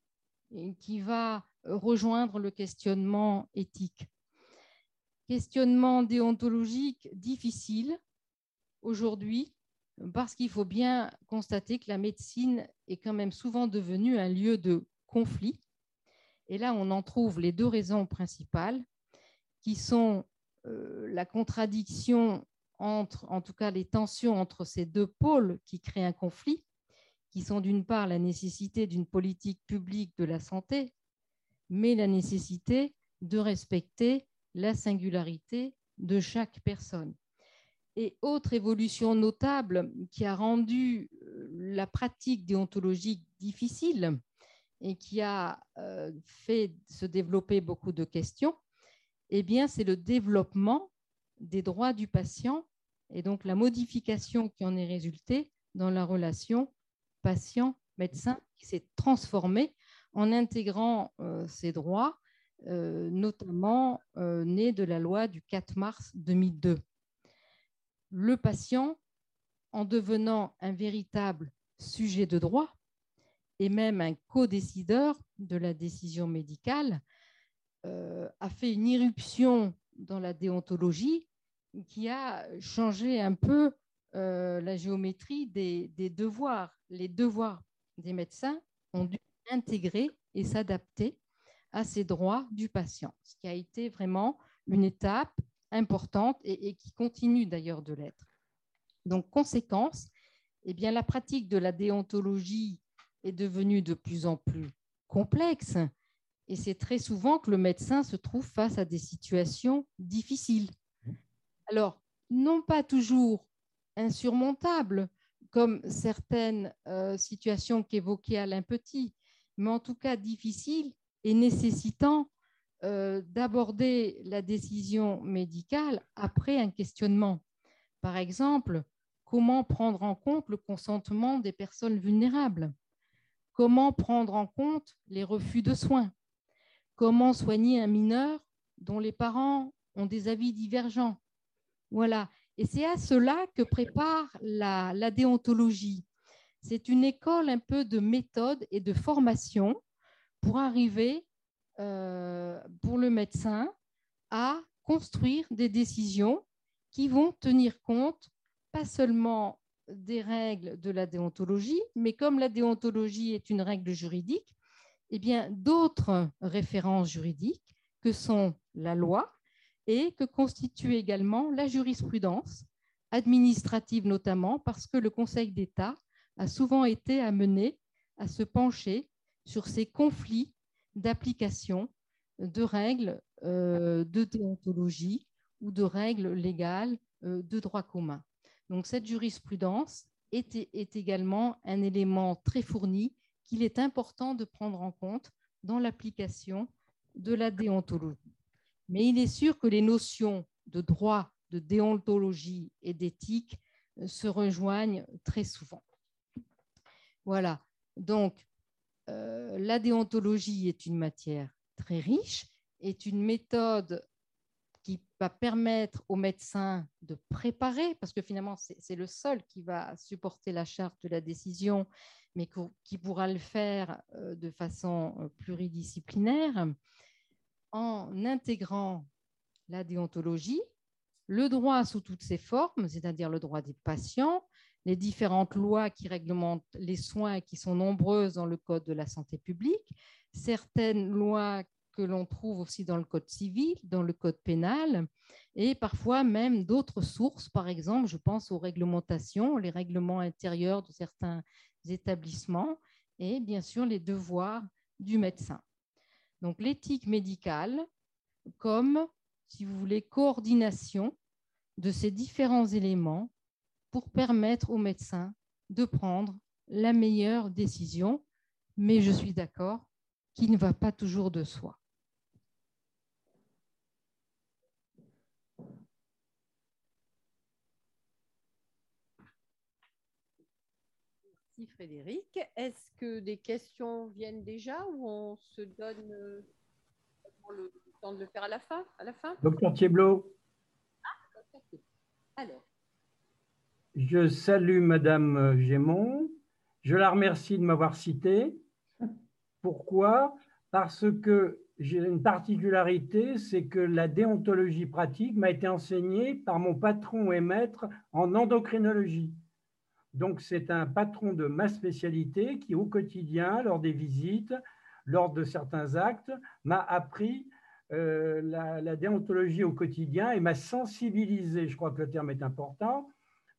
qui va rejoindre le questionnement éthique. Questionnement déontologique difficile aujourd'hui parce qu'il faut bien constater que la médecine est quand même souvent devenue un lieu de conflit. Et là, on en trouve les deux raisons principales, qui sont euh, la contradiction entre, en tout cas les tensions entre ces deux pôles qui créent un conflit, qui sont d'une part la nécessité d'une politique publique de la santé, mais la nécessité de respecter la singularité de chaque personne. Et autre évolution notable qui a rendu euh, la pratique déontologique difficile et qui a euh, fait se développer beaucoup de questions, eh bien, c'est le développement des droits du patient et donc la modification qui en est résultée dans la relation patient-médecin qui s'est transformée en intégrant euh, ces droits, notamment nés de la loi du 4 mars 2002 le patient, en devenant un véritable sujet de droit et même un co-décideur de la décision médicale, euh, a fait une irruption dans la déontologie qui a changé un peu euh, la géométrie des, des, devoirs. Les devoirs des médecins ont dû intégrer et s'adapter à ces droits du patient, ce qui a été vraiment une étape importante et, qui continue d'ailleurs de l'être. Donc, conséquence, eh bien, la pratique de la déontologie est devenue de plus en plus complexe et c'est très souvent que le médecin se trouve face à des situations difficiles. Alors, non pas toujours insurmontables, comme certaines euh, situations qu'évoquait Alain Petit, mais en tout cas difficiles et nécessitant euh, d'aborder la décision médicale après un questionnement. Par exemple, comment prendre en compte le consentement des personnes vulnérables? Comment prendre en compte les refus de soins? Comment soigner un mineur dont les parents ont des avis divergents? Voilà. Et c'est à cela que prépare la, la déontologie. C'est une école un peu de méthode et de formation pour arriver euh, pour le médecin à construire des décisions qui vont tenir compte pas seulement des règles de la déontologie, mais comme la déontologie est une règle juridique, eh bien d'autres références juridiques que sont la loi et que constitue également la jurisprudence administrative notamment parce que le Conseil d'État a souvent été amené à se pencher sur ces conflits d'application de règles euh, de déontologie ou de règles légales euh, de droit commun. Donc cette jurisprudence est, est également un élément très fourni qu'il est important de prendre en compte dans l'application de la déontologie. Mais il est sûr que les notions de droit, de déontologie et d'éthique euh, se rejoignent très souvent. Voilà. Donc, euh, la déontologie est une matière très riche, est une méthode qui va permettre aux médecins de préparer, parce que finalement, c'est le seul qui va supporter la charte de la décision, mais qui pourra le faire euh, de façon euh, pluridisciplinaire, en intégrant la déontologie, le droit sous toutes ses formes, c'est-à-dire le droit des patients, les différentes lois qui réglementent les soins qui sont nombreuses dans le Code de la santé publique, certaines lois que l'on trouve aussi dans le code civil, dans le code pénal, et parfois même d'autres sources. Par exemple, je pense aux réglementations, les règlements intérieurs de certains établissements, et bien sûr les devoirs du médecin. Donc l'éthique médicale comme, si vous voulez, coordination de ces différents éléments pour permettre au médecin de prendre la meilleure décision, mais je suis d'accord qui ne va pas toujours de soi. Merci Frédéric. Est-ce que des questions viennent déjà ou on se donne euh, le temps de le faire à la fin, à la fin? Docteur Thieblot. Ah, Alors. Je salue Madame Gémon. Je la remercie de m'avoir cité. Pourquoi? Parce que j'ai une particularité, c'est que la déontologie pratique m'a été enseignée par mon patron et maître en endocrinologie. Donc, c'est un patron de ma spécialité qui, au quotidien, lors des visites, lors de certains actes, m'a appris euh, la, déontologie au quotidien et m'a sensibilisé, je crois que le terme est important,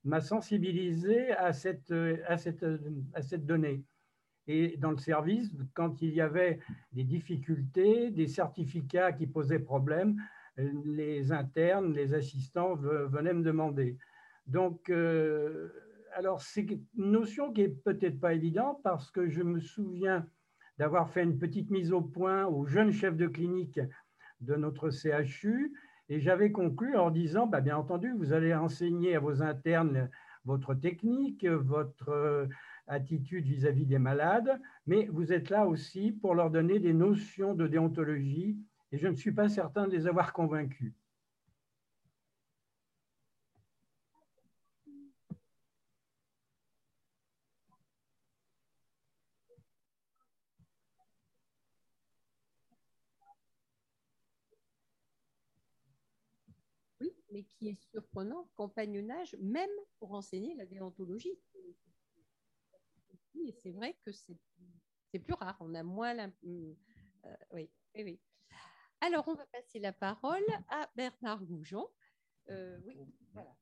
m'a sensibilisé à cette, à, cette, à cette donnée. Et dans le service, quand il y avait des difficultés, des certificats qui posaient problème, les internes, les assistants venaient me demander. Donc, euh, alors c'est une notion qui est peut-être pas évidente parce que je me souviens d'avoir fait une petite mise au point aux jeunes chefs de clinique de notre CHU et j'avais conclu en disant, bah, bien entendu, vous allez enseigner à vos internes votre technique, votre euh, attitude vis-à-vis des malades, mais vous êtes là aussi pour leur donner des notions de déontologie et je ne suis pas certain de les avoir convaincus. Mais qui est surprenant, compagnonnage, même pour enseigner la déontologie. Et c'est vrai que c'est plus rare, on a moins... Euh, oui, oui, Alors, on va passer la parole à Bernard Goujon. Euh, oui, voilà.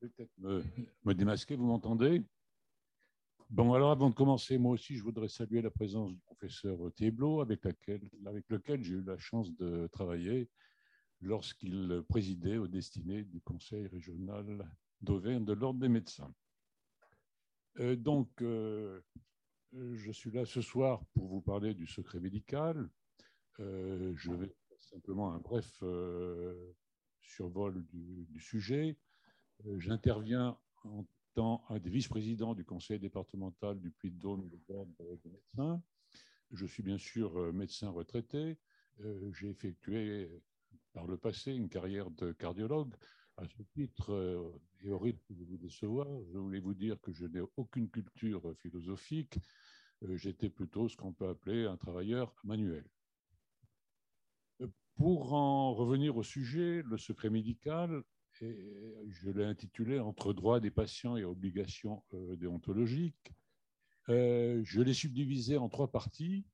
Peut-être me, démasquer, vous m'entendez? Bon, alors avant de commencer, moi aussi, je voudrais saluer la présence du professeur Théblot, avec, lequel j'ai eu la chance de travailler lorsqu'il présidait aux destinées du Conseil régional d'Auvergne de l'Ordre des médecins. Euh, donc, euh, je suis là ce soir pour vous parler du secret médical. Euh, je vais simplement un bref survol du sujet. Euh, j'interviens en tant que vice-président du conseil départemental du Puy-de-Dôme de des médecins. Je suis bien sûr euh, médecin retraité. Euh, j'ai effectué par le passé une carrière de cardiologue. À ce titre, et au risque de vous décevoir, je voulais vous dire que je n'ai aucune culture philosophique. J'étais plutôt ce qu'on peut appeler un travailleur manuel. Pour en revenir au sujet, le secret médical je l'ai intitulé Entre droits des patients et obligations euh, déontologiques. Euh, je l'ai subdivisé en trois parties.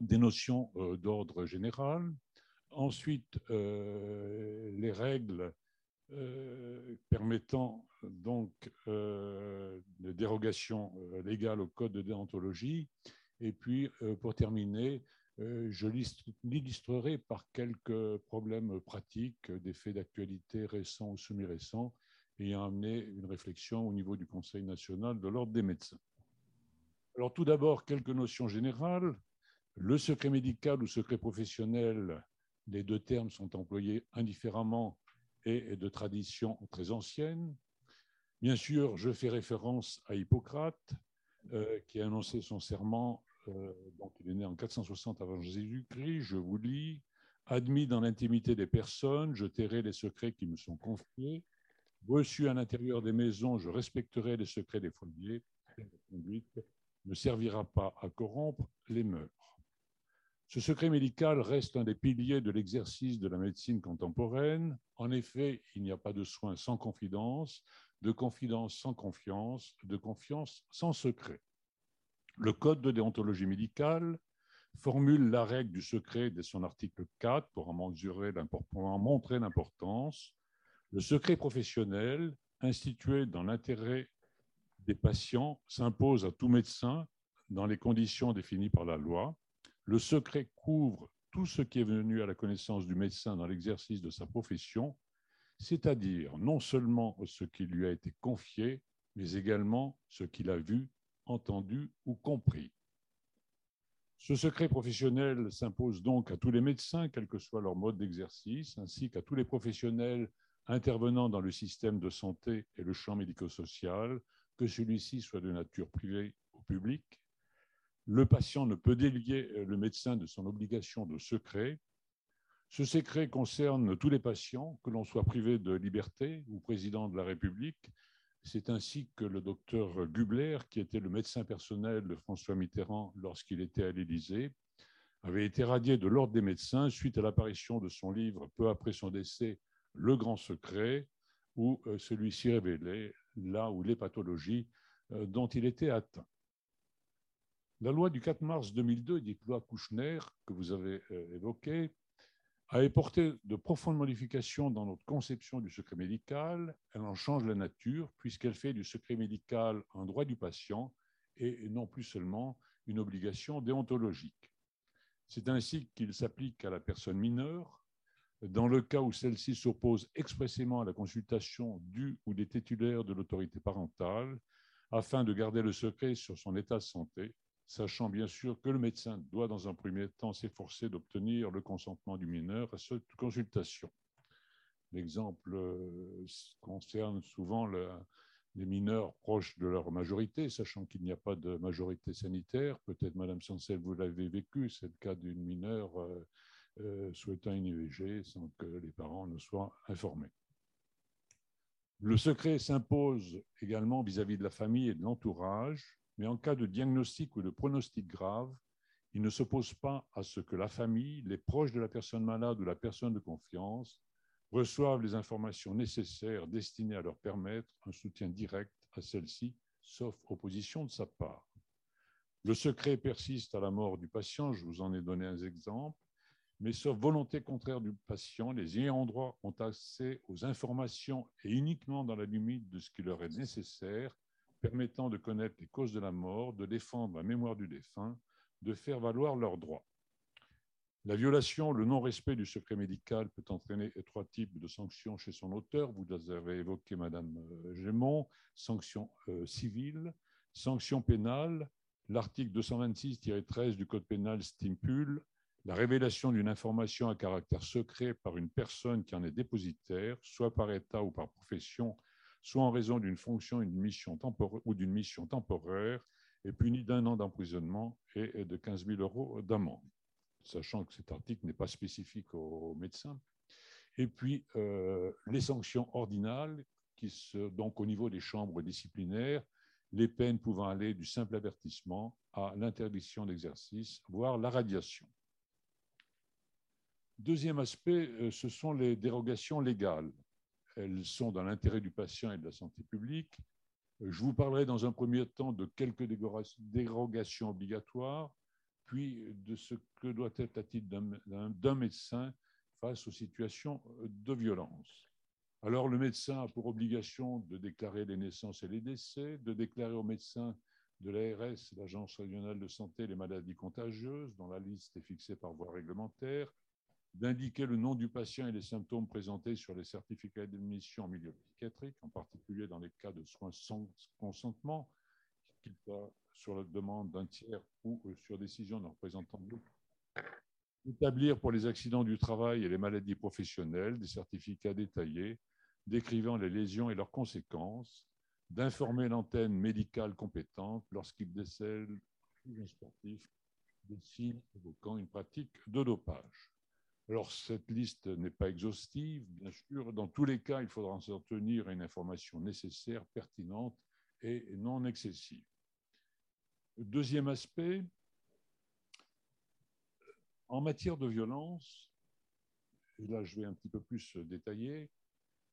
Des notions euh, d'ordre général, ensuite les règles permettant donc de dérogation légale au code de déontologie, et puis pour terminer je l'illustrerai par quelques problèmes pratiques, des faits d'actualité récents ou semi-récents, ayant amené une réflexion au niveau du Conseil national de l'ordre des médecins. Alors tout d'abord, quelques notions générales. Le secret médical ou secret professionnel, les deux termes sont employés indifféremment et de tradition très ancienne. Bien sûr, je fais référence à Hippocrate, euh, qui a annoncé son serment euh, donc il est né en 460 avant Jésus-Christ, je vous lis, admis dans l'intimité des personnes, je tairai les secrets qui me sont confiés, reçu à l'intérieur des maisons, je respecterai les secrets des foyers, conduite ne servira pas à corrompre les mœurs. Ce secret médical reste un des piliers de l'exercice de la médecine contemporaine. En effet, il n'y a pas de soins sans confidence, de confidence sans confiance, de confiance sans secret. Le Code de déontologie médicale formule la règle du secret dès son article 4 pour en, mesurer pour en montrer l'importance. Le secret professionnel, institué dans l'intérêt des patients, s'impose à tout médecin dans les conditions définies par la loi. Le secret couvre tout ce qui est venu à la connaissance du médecin dans l'exercice de sa profession, c'est-à-dire non seulement ce qui lui a été confié, mais également ce qu'il a vu, entendu ou compris. Ce secret professionnel s'impose donc à tous les médecins, quel que soit leur mode d'exercice, ainsi qu'à tous les professionnels intervenant dans le système de santé et le champ médico-social, que celui-ci soit de nature privée ou publique. Le patient ne peut délier le médecin de son obligation de secret. Ce secret concerne tous les patients, que l'on soit privé de liberté ou président de la République, c'est ainsi que le docteur Gubler, qui était le médecin personnel de François Mitterrand lorsqu'il était à l'Élysée, avait été radié de l'ordre des médecins suite à l'apparition de son livre peu après son décès, Le Grand Secret, où euh, celui-ci révélait là où les pathologies euh, dont il était atteint. La loi du 4 mars 2002, dite loi Kouchner, que vous avez euh, évoquée, a apporté de profondes modifications dans notre conception du secret médical. Elle en change la nature puisqu'elle fait du secret médical un droit du patient et non plus seulement une obligation déontologique. C'est ainsi qu'il s'applique à la personne mineure dans le cas où celle-ci s'oppose expressément à la consultation du ou des titulaires de l'autorité parentale afin de garder le secret sur son état de santé sachant bien sûr que le médecin doit dans un premier temps s'efforcer d'obtenir le consentement du mineur à cette consultation. L'exemple euh, concerne souvent les mineurs proches de leur majorité, sachant qu'il n'y a pas de majorité sanitaire. Peut-être, Madame Sancel, vous l'avez vécu, c'est le cas d'une mineure euh, euh, souhaitant une IVG sans que les parents ne soient informés. Le secret s'impose également vis à -vis de la famille et de l'entourage, mais en cas de diagnostic ou de pronostic grave, il ne s'oppose pas à ce que la famille, les proches de la personne malade ou la personne de confiance reçoivent les informations nécessaires destinées à leur permettre un soutien direct à celle-ci, sauf opposition de sa part. Le secret persiste à la mort du patient, je vous en ai donné un exemple, mais sauf volonté contraire du patient, les ayants droit ont accès aux informations et uniquement dans la limite de ce qui leur est nécessaire permettant de connaître les causes de la mort, de défendre la mémoire du défunt, de faire valoir leurs droits. La violation, le non-respect du secret médical peut entraîner trois types de sanctions chez son auteur. Vous avez évoqué, Madame euh, Gémont, sanctions euh, civiles, sanctions pénales. L'article 226-13 du Code pénal stipule la révélation d'une information à caractère secret par une personne qui en est dépositaire, soit par État ou par profession, soit en raison d'une fonction ou d'une mission temporaire, est puni d'un an d'emprisonnement et de 15 000 euros d'amende, sachant que cet article n'est pas spécifique aux médecins. Et puis, euh, les sanctions ordinales, qui donc au niveau des chambres disciplinaires, les peines pouvant aller du simple avertissement à l'interdiction d'exercice, voire la radiation. Deuxième aspect, euh, ce sont les dérogations légales elles sont dans l'intérêt du patient et de la santé publique. Je vous parlerai dans un premier temps de quelques dérogations obligatoires, puis de ce que doit être titre d'un médecin face aux situations de violence. Alors, le médecin a pour obligation de déclarer les naissances et les décès, de déclarer au médecin de l'ARS, l'Agence régionale de santé, les maladies contagieuses, dont la liste est fixée par voie réglementaire, d'indiquer le nom du patient et les symptômes présentés sur les certificats d'admission en milieu psychiatrique, en particulier dans les cas de soins sans consentement, qu'il soit sur la demande d'un tiers ou euh, sur décision d'un représentant de groupe. Établir pour les accidents du travail et les maladies professionnelles des certificats détaillés décrivant les lésions et leurs conséquences, d'informer l'antenne médicale compétente lorsqu'il décèle un sportif des signes évoquant une pratique de dopage. Alors, cette liste n'est pas exhaustive, bien sûr. Dans tous les cas, il faudra s'en tenir à une information nécessaire, pertinente et non excessive. Deuxième aspect, En matière de violence, et là je vais un petit peu plus détailler,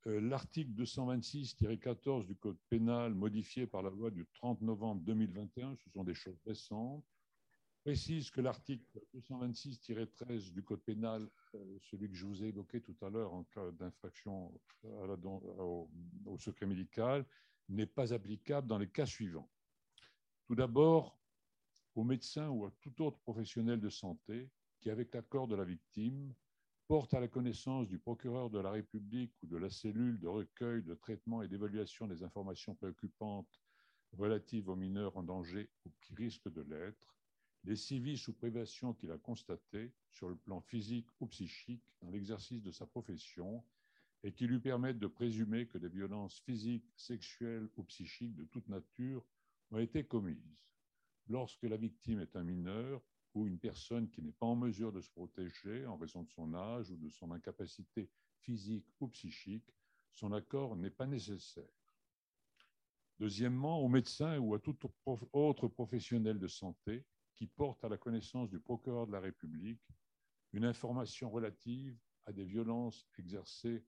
euh, l'article 226-14 du Code pénal modifié par la loi du 30 novembre 2021, ce sont des choses récentes, précise que l'article 226-13 du Code pénal, euh, celui que je vous ai évoqué tout à l'heure en cas d'infraction au, au secret médical, n'est pas applicable dans les cas suivants. Tout d'abord, aux médecins ou à tout autre professionnel de santé qui, avec l'accord de la victime, porte à la connaissance du procureur de la République ou de la cellule de recueil, de traitement et d'évaluation des informations préoccupantes relatives aux mineurs en danger ou qui risquent de l'être, les sévices ou privations qu'il a constatées sur le plan physique ou psychique dans l'exercice de sa profession et qui lui permettent de présumer que des violences physiques, sexuelles ou psychiques de toute nature ont été commises. Lorsque la victime est un mineur, ou une personne qui n'est pas en mesure de se protéger en raison de son âge ou de son incapacité physique ou psychique, son accord n'est pas nécessaire. Deuxièmement, aux médecins ou à tout autre professionnel de santé qui porte à la connaissance du procureur de la République une information relative à des violences exercées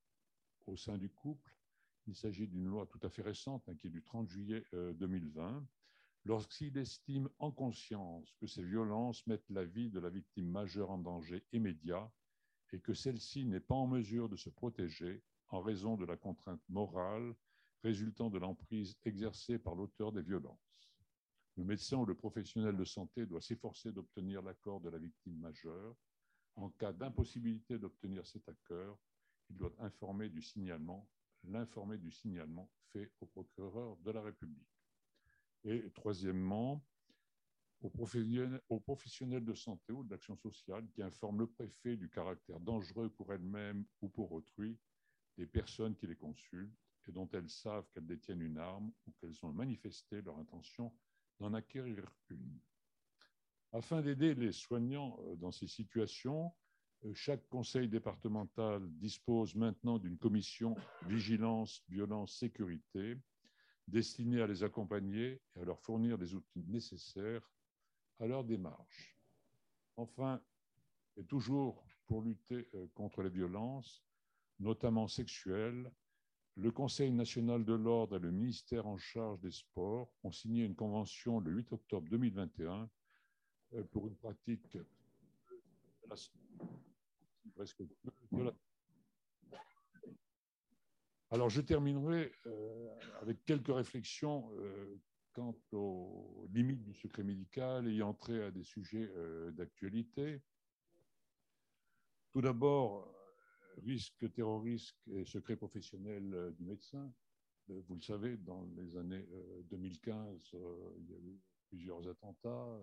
au sein du couple. Il s'agit d'une loi tout à fait récente, hein, qui est du 30 juillet 2020, euh, lorsqu'il estime en conscience que ces violences mettent la vie de la victime majeure en danger immédiat et que celle-ci n'est pas en mesure de se protéger en raison de la contrainte morale résultant de l'emprise exercée par l'auteur des violences. Le médecin ou le professionnel de santé doit s'efforcer d'obtenir l'accord de la victime majeure. En cas d'impossibilité d'obtenir cet accord, il doit informer du signalement, l'informer du signalement fait au procureur de la République. Et troisièmement, aux professionnels, de santé ou d'action sociale qui informent le préfet du caractère dangereux pour elles-mêmes ou pour autrui des personnes qui les consultent et dont elles savent qu'elles détiennent une arme ou qu'elles ont manifesté leur intention d'en acquérir une. Afin d'aider les soignants euh, dans ces situations, euh, chaque conseil départemental dispose maintenant d'une commission vigilance, violence, sécurité destinée à les accompagner et à leur fournir les outils nécessaires à leur démarche. Enfin, et toujours pour lutter euh, contre les violences, notamment sexuelles, le Conseil national de l'ordre et le ministère en charge des sports ont signé une convention le 8 octobre 2021 euh, pour une pratique de la, alors, je terminerai euh, avec quelques réflexions euh, quant aux limites du secret médical ayant trait à des sujets d'actualité. Tout d'abord, risque terroriste et secret professionnel du médecin. Vous le savez, dans les années 2015, il y a eu plusieurs attentats,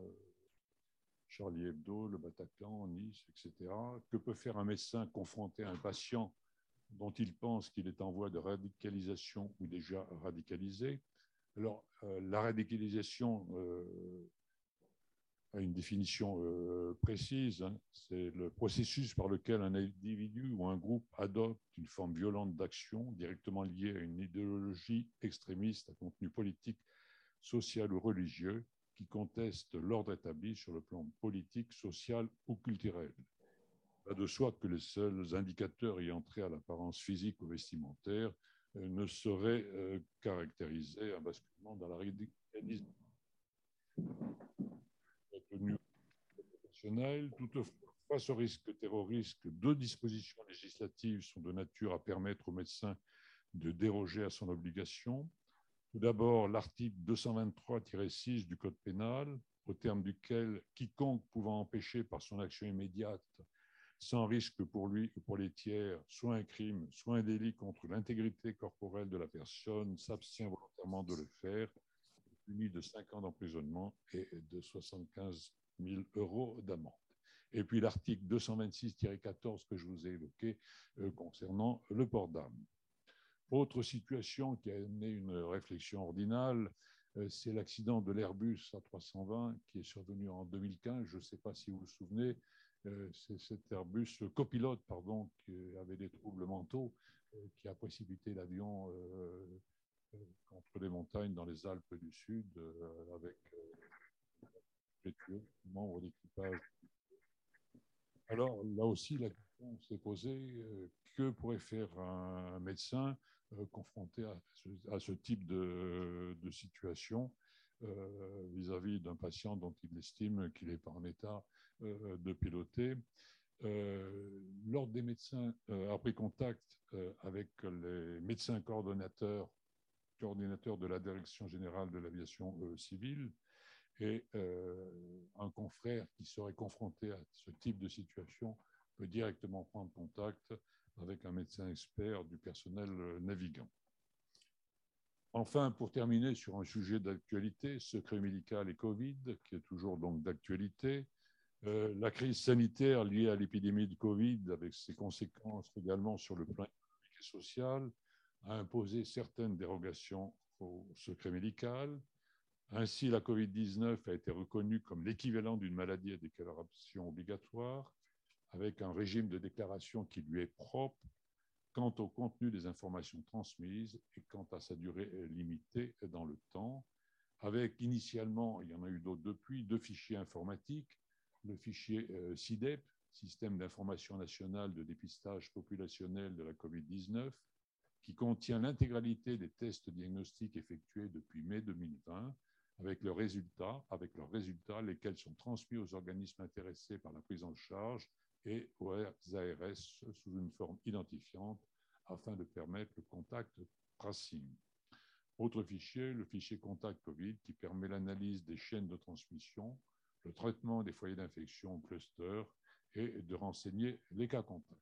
Charlie Hebdo, le Bataclan, Nice, etc. Que peut faire un médecin confronté à un patient dont il pense qu'il est en voie de radicalisation ou déjà radicalisé? Alors, euh, la radicalisation euh, a une définition euh, précise. Hein. C'est le processus par lequel un individu ou un groupe adopte une forme violente d'action directement liée à une idéologie extrémiste à contenu politique, social ou religieux qui conteste l'ordre établi sur le plan politique, social ou culturel de soi que les seuls indicateurs ayant trait à l'apparence physique ou vestimentaire euh, ne sauraient euh, caractériser un basculement dans la Toutefois, face au risque terroriste, deux dispositions législatives sont de nature à permettre aux médecins de déroger à son obligation. Tout d'abord, l'article 223-6 du Code pénal, au terme duquel quiconque pouvant empêcher par son action immédiate sans risque pour lui ou pour les tiers, soit un crime, soit un délit contre l'intégrité corporelle de la personne, s'abstient volontairement de le faire, puni de 5 ans d'emprisonnement et de 75 000 euros d'amende. Et puis l'article 226-14 que je vous ai évoqué euh, concernant le port d'armes. Autre situation qui a amené une réflexion ordinale, euh, c'est l'accident de l'Airbus A320 qui est survenu en 2015. Je ne sais pas si vous vous souvenez, euh, c'est cet Airbus, copilote, pardon, qui avait des troubles mentaux, qui a précipité l'avion contre les montagnes dans les Alpes du Sud avec d'équipage. Alors là aussi, la question s'est posée, que pourrait faire un médecin confronté à ce, type de, situation vis-à-vis d'un patient dont il estime qu'il n'est pas en état de piloter L'Ordre des médecins a pris contact avec les médecins coordonnateurs coordinateur de la Direction générale de l'aviation euh, civile, et euh, un confrère qui serait confronté à ce type de situation peut directement prendre contact avec un médecin expert du personnel euh, navigant. Enfin, pour terminer sur un sujet d'actualité, secret médical et Covid, qui est toujours donc d'actualité, la crise sanitaire liée à l'épidémie de Covid, avec ses conséquences également sur le plan économique et social, a imposé certaines dérogations au secret médical. Ainsi, la COVID-19 a été reconnue comme l'équivalent d'une maladie à déclaration obligatoire, avec un régime de déclaration qui lui est propre quant au contenu des informations transmises et quant à sa durée limitée dans le temps, avec initialement, il y en a eu d'autres depuis, deux fichiers informatiques, le fichier CIDEP, euh, Système d'information nationale de dépistage populationnel de la COVID-19, qui contient l'intégralité des tests diagnostiques effectués depuis mai 2020 avec leurs résultats, avec leurs résultats, lesquels sont transmis aux organismes intéressés par la prise en charge et aux ARS sous une forme identifiante afin de permettre le contact tracing. Autre fichier, le fichier contact COVID qui permet l'analyse des chaînes de transmission, le traitement des foyers d'infection cluster et de renseigner les cas contacts.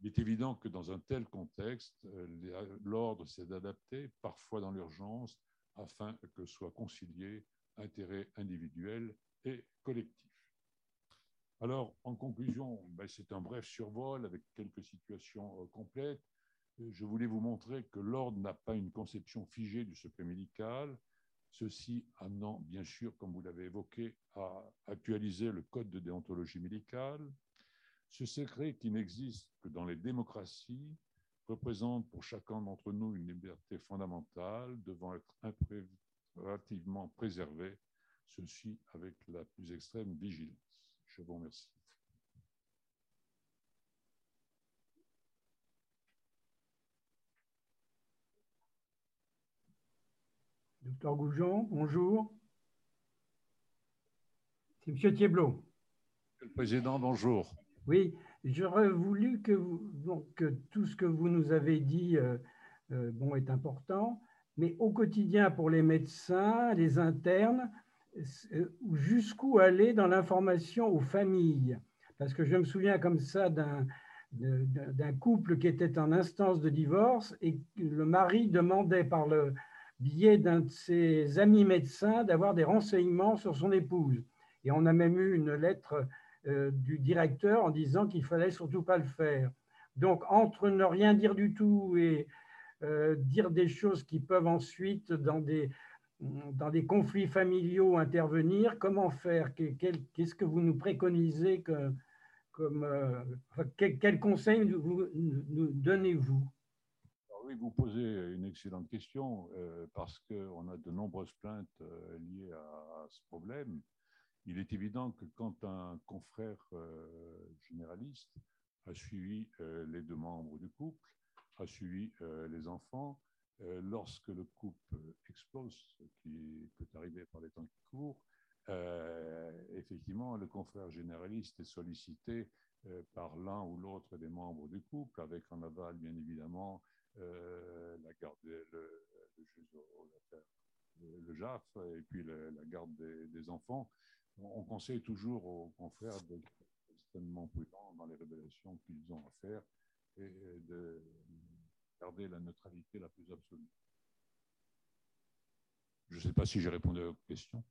Il est évident que dans un tel contexte, euh, l'ordre s'est d'adapter, parfois dans l'urgence, afin que soient conciliés intérêts individuels et collectifs. Alors, en conclusion, ben, c'est un bref survol avec quelques situations euh, complètes. Je voulais vous montrer que l'ordre n'a pas une conception figée du secret médical, ceci amenant, bien sûr, comme vous l'avez évoqué, à actualiser le code de déontologie médicale, ce secret qui n'existe que dans les démocraties représente pour chacun d'entre nous une liberté fondamentale devant être impérativement préservée, ceci avec la plus extrême vigilance. Je vous remercie. Docteur Goujon, bonjour. C'est M. Thieblot. Monsieur le Président, bonjour. Oui, j'aurais voulu que, tout ce que vous nous avez dit euh, euh, bon, est important, mais au quotidien pour les médecins, les internes, euh, jusqu'où aller dans l'information aux familles Parce que je me souviens comme ça d'un couple qui était en instance de divorce et le mari demandait par le biais d'un de ses amis médecins d'avoir des renseignements sur son épouse. Et on a même eu une lettre du directeur en disant qu'il fallait surtout pas le faire. Donc, entre ne rien dire du tout et euh, dire des choses qui peuvent ensuite, dans des, dans des conflits familiaux, intervenir, comment faire? Qu'est-ce que vous nous préconisez que, comme, euh, quel, conseil nous donnez-vous? Oui, vous posez une excellente question parce qu'on a de nombreuses plaintes liées à, ce problème il est évident que quand un confrère euh, généraliste a suivi euh, les deux membres du couple, a suivi euh, les enfants, lorsque le couple explose, ce qui peut arriver par les temps qui courent, effectivement, le confrère généraliste est sollicité par l'un ou l'autre des membres du couple, avec en aval, bien évidemment, la garde, le, le, JAF et puis la garde des enfants on conseille toujours aux confrères d'être extrêmement prudents dans les révélations qu'ils ont à faire et de garder la neutralité la plus absolue. Je ne sais pas si j'ai répondu à votre question.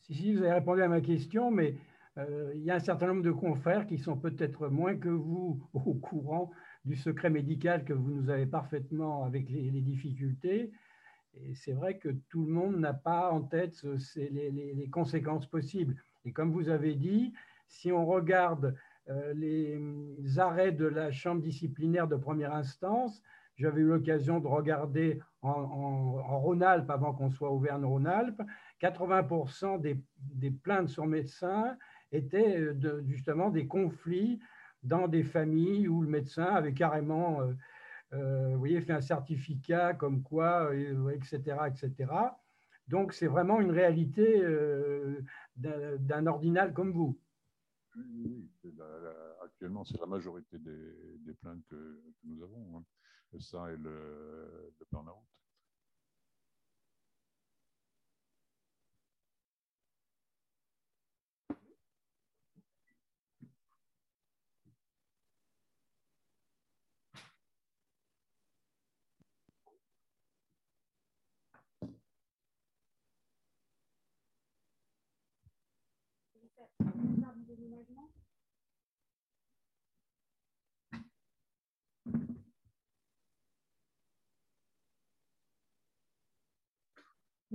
Si, si, vous avez répondu à ma question, mais euh, il y a un certain nombre de confrères qui sont peut-être moins que vous au courant du secret médical que vous nous avez parfaitement avec les difficultés. Et c'est vrai que tout le monde n'a pas en tête les, conséquences possibles. Et comme vous avez dit, si on regarde euh, les arrêts de la Chambre disciplinaire de première instance, j'avais eu l'occasion de regarder en, Rhône-Alpes avant qu'on soit Auvergne-Rhône-Alpes, 80% des, plaintes sur médecins étaient euh, justement des conflits dans des familles où le médecin avait carrément euh, vous voyez, fait un certificat comme quoi, etc., etc. Donc, c'est vraiment une réalité d'un ordinal comme vous. Actuellement, c'est la majorité des, plaintes que, nous avons. Hein. Ça et le, le burn-out.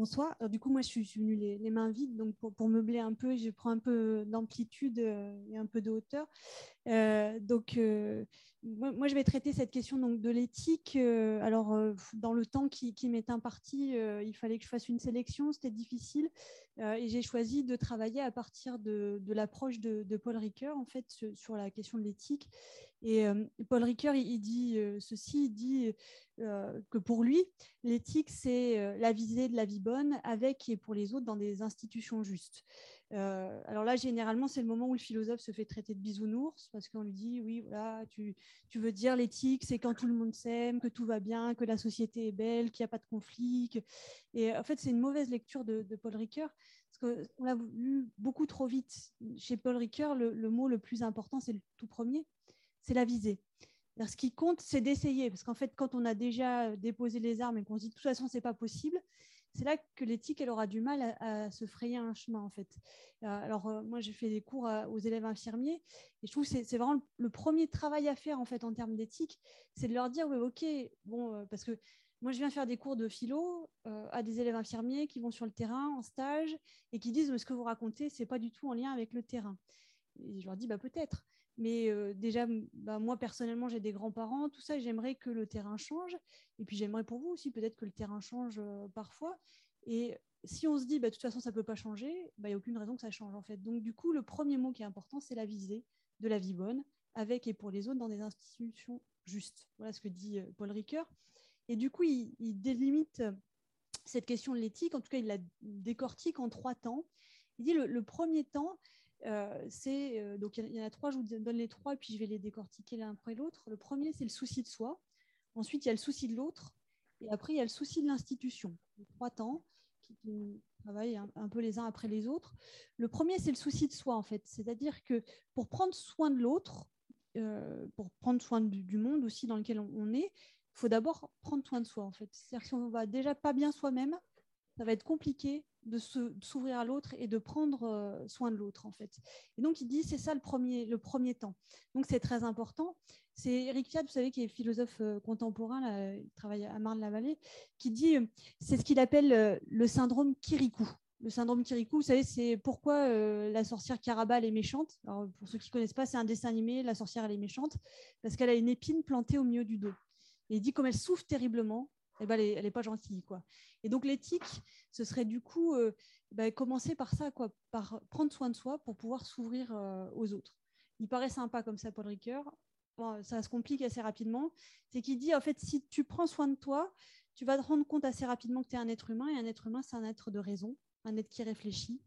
Bonsoir. du coup, moi, je suis, venue les, mains vides, donc pour, meubler un peu, je prends un peu d'amplitude euh, et un peu de hauteur. Euh, donc, euh, moi, je vais traiter cette question donc, de l'éthique. alors, dans le temps qui, m'est imparti, il fallait que je fasse une sélection, c'était difficile, et j'ai choisi de travailler à partir de, l'approche de, Paul Ricoeur, en fait, sur, la question de l'éthique. Et Paul Ricoeur, il, dit ceci, il dit que pour lui, l'éthique, c'est la visée de la vie bonne avec et pour les autres dans des institutions justes. Alors là, généralement, c'est le moment où le philosophe se fait traiter de bisounours parce qu'on lui dit, oui, voilà, tu, veux dire l'éthique, c'est quand tout le monde s'aime, que tout va bien, que la société est belle, qu'il n'y a pas de conflit. Et en fait, c'est une mauvaise lecture de, Paul Ricoeur parce qu'on l'a lu beaucoup trop vite. Chez Paul Ricoeur, le, le mot le plus important, c'est le tout premier, c'est la visée. Ce qui compte, c'est d'essayer, parce qu'en fait, quand on a déjà déposé les armes et qu'on se dit de toute façon, c'est pas possible, c'est là que l'éthique, elle aura du mal à, se frayer un chemin, en fait. Euh, alors, euh, moi, j'ai fait des cours aux élèves infirmiers, et je trouve que c'est vraiment le premier travail à faire, en fait, en termes d'éthique, c'est de leur dire, oui, ok, bon, euh, parce que moi, je viens faire des cours de philo à des élèves infirmiers qui vont sur le terrain en stage et qui disent, ce que vous racontez, c'est pas du tout en lien avec le terrain. Et je leur dis, bah, peut-être. Mais euh, déjà, bah, moi personnellement, j'ai des grands-parents, tout ça, j'aimerais que le terrain change. Et puis j'aimerais pour vous aussi peut-être que le terrain change euh, parfois. Et si on se dit, bah, de toute façon, ça ne peut pas changer, bah, il n'y a aucune raison que ça change en fait. Donc du coup, le premier mot qui est important, c'est la visée de la vie bonne, avec et pour les autres dans des institutions justes. Voilà ce que dit euh, Paul Ricoeur. Et du coup, il, délimite cette question de l'éthique, en tout cas, il la décortique en trois temps. Il dit le premier temps, euh, euh, donc il y, en a trois, je vous donne les trois, puis je vais les décortiquer l'un après l'autre. Le premier, c'est le souci de soi. Ensuite, il y a le souci de l'autre. Et après, il y a le souci de l'institution. Trois temps qui, travaillent un, peu les uns après les autres. Le premier, c'est le souci de soi, en fait. C'est-à-dire que pour prendre soin de l'autre, euh, pour prendre soin du, monde aussi dans lequel on, est, il faut d'abord prendre soin de soi, en fait. C'est-à-dire que si on va déjà pas bien soi-même, ça va être compliqué de s'ouvrir à l'autre et de prendre euh, soin de l'autre en fait. Et donc il dit c'est ça le premier le premier temps. Donc c'est très important. C'est Eric Fiat, vous savez, qui est philosophe euh, contemporain, il travaille à Marne-la-Vallée, qui dit euh, c'est ce qu'il appelle le syndrome Kirikou. Le syndrome Kirikou, vous savez, c'est pourquoi la sorcière Carabal est méchante. Alors, pour ceux qui ne connaissent pas, c'est un dessin animé, la sorcière elle est méchante, parce qu'elle a une épine plantée au milieu du dos. Et il dit comme elle souffre terriblement, eh ben, elle n'est pas gentille. Quoi. Et donc l'éthique, ce serait du coup euh, bah, commencer par ça, quoi, par prendre soin de soi pour pouvoir s'ouvrir euh, aux autres. Il paraît sympa comme ça, Paul Ricoeur. ça se complique assez rapidement. C'est qu'il dit, en fait, si tu prends soin de toi, tu vas te rendre compte assez rapidement que tu es un être humain, et un être humain, c'est un être de raison, un être qui réfléchit,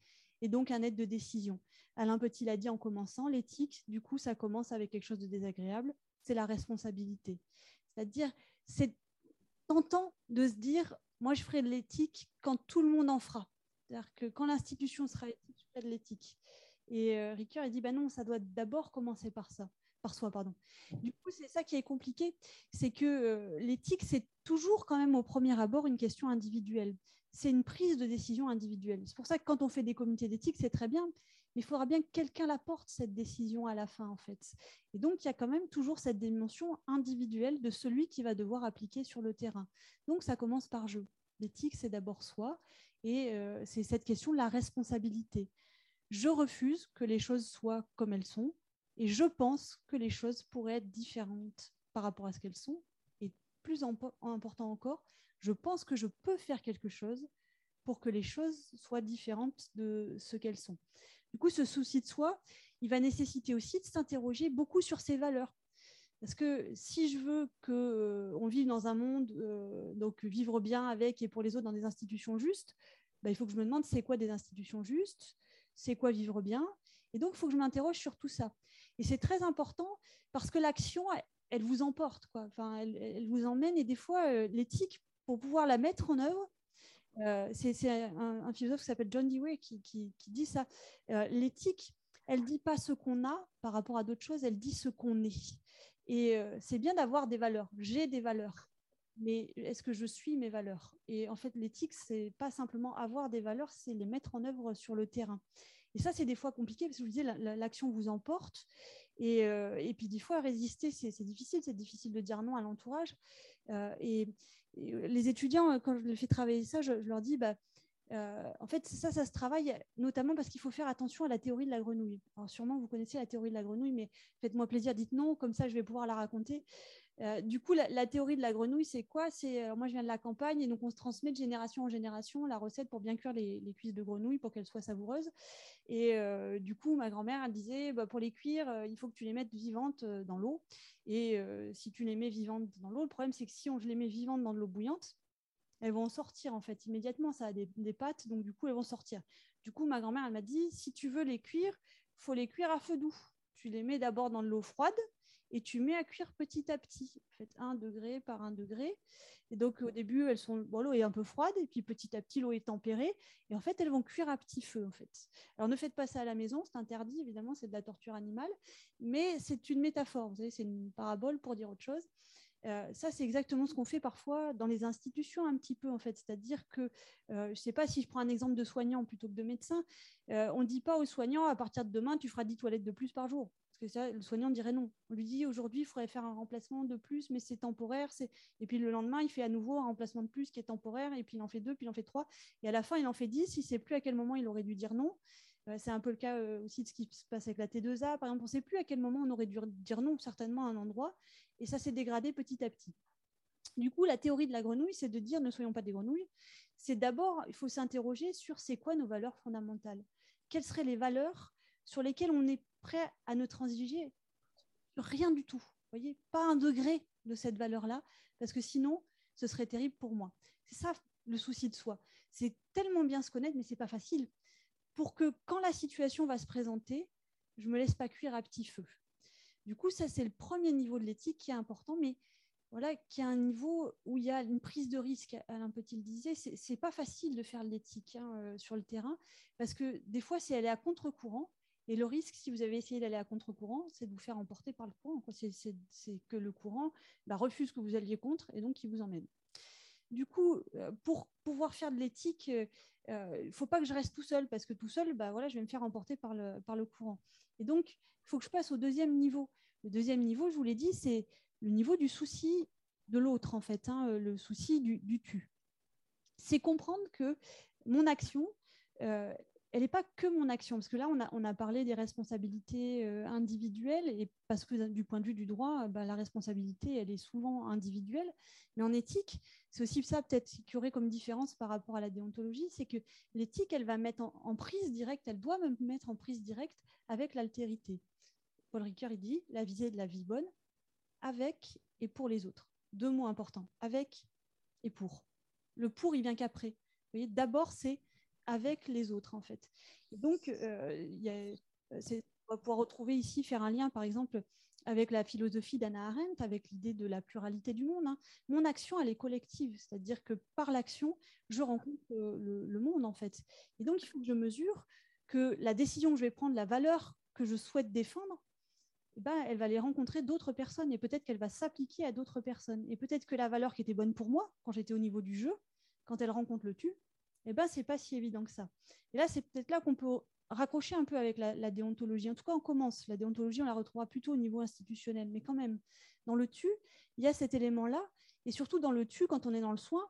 et donc un être de décision. Alain Petit l'a dit en commençant, l'éthique, du coup, ça commence avec quelque chose de désagréable, c'est la responsabilité. C'est-à-dire, c'est tentant de se dire, moi, je ferai de l'éthique quand tout le monde en fera. C'est-à-dire que quand l'institution sera éthique, je ferai de l'éthique. Et euh, Ricoeur, il dit, bah non, ça doit d'abord commencer par ça, par soi, pardon. Du coup, c'est ça qui est compliqué, c'est que euh, l'éthique, c'est toujours quand même au premier abord une question individuelle. C'est une prise de décision individuelle. C'est pour ça que quand on fait des comités d'éthique, c'est très bien, mais il faudra bien que quelqu'un la porte, cette décision à la fin, en fait. Et donc, il y a quand même toujours cette dimension individuelle de celui qui va devoir appliquer sur le terrain. Donc, ça commence par je. L'éthique, c'est d'abord soi, et euh, c'est cette question de la responsabilité. Je refuse que les choses soient comme elles sont, et je pense que les choses pourraient être différentes par rapport à ce qu'elles sont. Et plus important encore, je pense que je peux faire quelque chose pour que les choses soient différentes de ce qu'elles sont. Du coup, ce souci de soi, il va nécessiter aussi de s'interroger beaucoup sur ses valeurs. Parce que si je veux qu'on euh, vive dans un monde, euh, donc vivre bien avec et pour les autres dans des institutions justes, bah, il faut que je me demande c'est quoi des institutions justes, c'est quoi vivre bien. Et donc, il faut que je m'interroge sur tout ça. Et c'est très important parce que l'action, elle, vous emporte, quoi. Enfin, elle, vous emmène. Et des fois, euh, l'éthique, pour pouvoir la mettre en œuvre, c'est un, philosophe qui s'appelle John Dewey qui, dit ça. l'éthique, elle dit pas ce qu'on a par rapport à d'autres choses, elle dit ce qu'on est. Et euh, c'est bien d'avoir des valeurs. J'ai des valeurs, mais est-ce que je suis mes valeurs? Et en fait, l'éthique, c'est pas simplement avoir des valeurs, c'est les mettre en œuvre sur le terrain. Et ça, c'est des fois compliqué parce que je vous disais, l'action vous emporte. Euh, et, puis, des fois, résister, c'est difficile. C'est difficile de dire non à l'entourage. Euh, et, les étudiants, quand je les fais travailler ça, je, je leur dis, bah, euh, en fait, ça, ça se travaille notamment parce qu'il faut faire attention à la théorie de la grenouille. Alors, sûrement, vous connaissez la théorie de la grenouille, mais faites-moi plaisir, dites non, comme ça, je vais pouvoir la raconter. Euh, du coup, la, théorie de la grenouille, c'est quoi? C'est euh, moi, je viens de la campagne et donc on se transmet de génération en génération la recette pour bien cuire les, cuisses de grenouille pour qu'elles soient savoureuses. Et du coup, ma grand-mère, disait, bah, pour les cuire, il faut que tu les mettes vivantes dans l'eau. Et si tu les mets vivantes dans l'eau, le problème, c'est que si on les met vivantes dans de l'eau bouillante, elles vont sortir en fait immédiatement. Ça a des, des pattes, donc du coup, elles vont sortir. Du coup, ma grand-mère, elle m'a dit, si tu veux les cuire, faut les cuire à feu doux. Tu les mets d'abord dans de l'eau froide et tu mets à cuire petit à petit. Un degré par un degré. Et donc, au début, elles sont, bon, l'eau est un peu froide et puis petit à petit, l'eau est tempérée. Et en fait, elles vont cuire à petit feu, en fait. Alors, ne faites pas ça à la maison, c'est interdit, évidemment, c'est de la torture animale. Mais c'est une métaphore, vous savez, c'est une parabole pour dire autre chose. Euh, ça, c'est exactement ce qu'on fait parfois dans les institutions un petit peu, en fait. C'est-à-dire que, euh, je ne sais pas si je prends un exemple de soignant plutôt que de médecin, euh, on ne dit pas aux soignants, à partir de demain, tu feras 10 toilettes de plus par jour. Parce que ça, le soignant dirait non. On lui dit, aujourd'hui, il faudrait faire un remplacement de plus, mais c'est temporaire. Et puis le lendemain, il fait à nouveau un remplacement de plus qui est temporaire, et puis il en fait deux, puis il en fait trois. Et à la fin, il en fait dix. Il ne sait plus à quel moment il aurait dû dire non. C'est un peu le cas aussi de ce qui se passe avec la T2A. Par exemple, on ne sait plus à quel moment on aurait dû dire non, certainement à un endroit. Et ça s'est dégradé petit à petit. Du coup, la théorie de la grenouille, c'est de dire ne soyons pas des grenouilles. C'est d'abord, il faut s'interroger sur c'est quoi nos valeurs fondamentales. Quelles seraient les valeurs sur lesquelles on est prêt à ne transiger Rien du tout. voyez, pas un degré de cette valeur-là, parce que sinon, ce serait terrible pour moi. C'est ça le souci de soi. C'est tellement bien se connaître, mais c'est pas facile. Pour que quand la situation va se présenter, je me laisse pas cuire à petit feu. Du coup, ça, c'est le premier niveau de l'éthique qui est important, mais voilà, qui est un niveau où il y a une prise de risque. Alain Petit le disait, c'est pas facile de faire l'éthique hein, euh, sur le terrain, parce que des fois, c'est aller à contre-courant. Et le risque, si vous avez essayé d'aller à contre-courant, c'est de vous faire emporter par le courant. C'est que le courant bah, refuse que vous alliez contre et donc il vous emmène. Du coup, euh, pour pouvoir faire de l'éthique, euh, il ne faut pas que je reste tout seul, parce que tout seul, bah, voilà, je vais me faire emporter par le, par le courant. Et donc, il faut que je passe au deuxième niveau. Le deuxième niveau, je vous l'ai dit, c'est le niveau du souci de l'autre, en fait, hein, euh, le souci du, tu. C'est comprendre que mon action, euh, elle n'est pas que mon action, parce que là, on a, parlé des responsabilités euh, individuelles, et parce que du point de vue du droit, bah, la responsabilité, elle est souvent individuelle, mais en éthique, c'est aussi ça peut-être qu'il y aurait comme différence par rapport à la déontologie, c'est que l'éthique, elle va mettre en, prise directe, elle doit même mettre en prise directe avec l'altérité. Paul Ricoeur, il dit, la visée de la vie bonne, avec et pour les autres. Deux mots importants, avec et pour. Le pour, il vient qu'après. Vous voyez, d'abord, c'est avec les autres, en fait. donc, euh, on va pouvoir retrouver ici, faire un lien, par exemple, avec la philosophie d'Anna Arendt, avec l'idée de la pluralité du monde. Hein. Mon action, elle est collective, c'est-à-dire que par l'action, je rencontre le, le, monde, en fait. Et donc, il faut que je mesure que la décision que je vais prendre, la valeur que je souhaite défendre, eh ben, elle va les rencontrer d'autres personnes et peut-être qu'elle va s'appliquer à d'autres personnes. Et peut-être que la valeur qui était bonne pour moi quand j'étais au niveau du jeu, quand elle rencontre le tu, eh ben, ce n'est pas si évident que ça. Et là, c'est peut-être là qu'on peut raccrocher un peu avec la, déontologie. En tout cas, on commence. La déontologie, on la retrouvera plutôt au niveau institutionnel. Mais quand même, dans le tu, il y a cet élément-là. Et surtout dans le tu, quand on est dans le soin,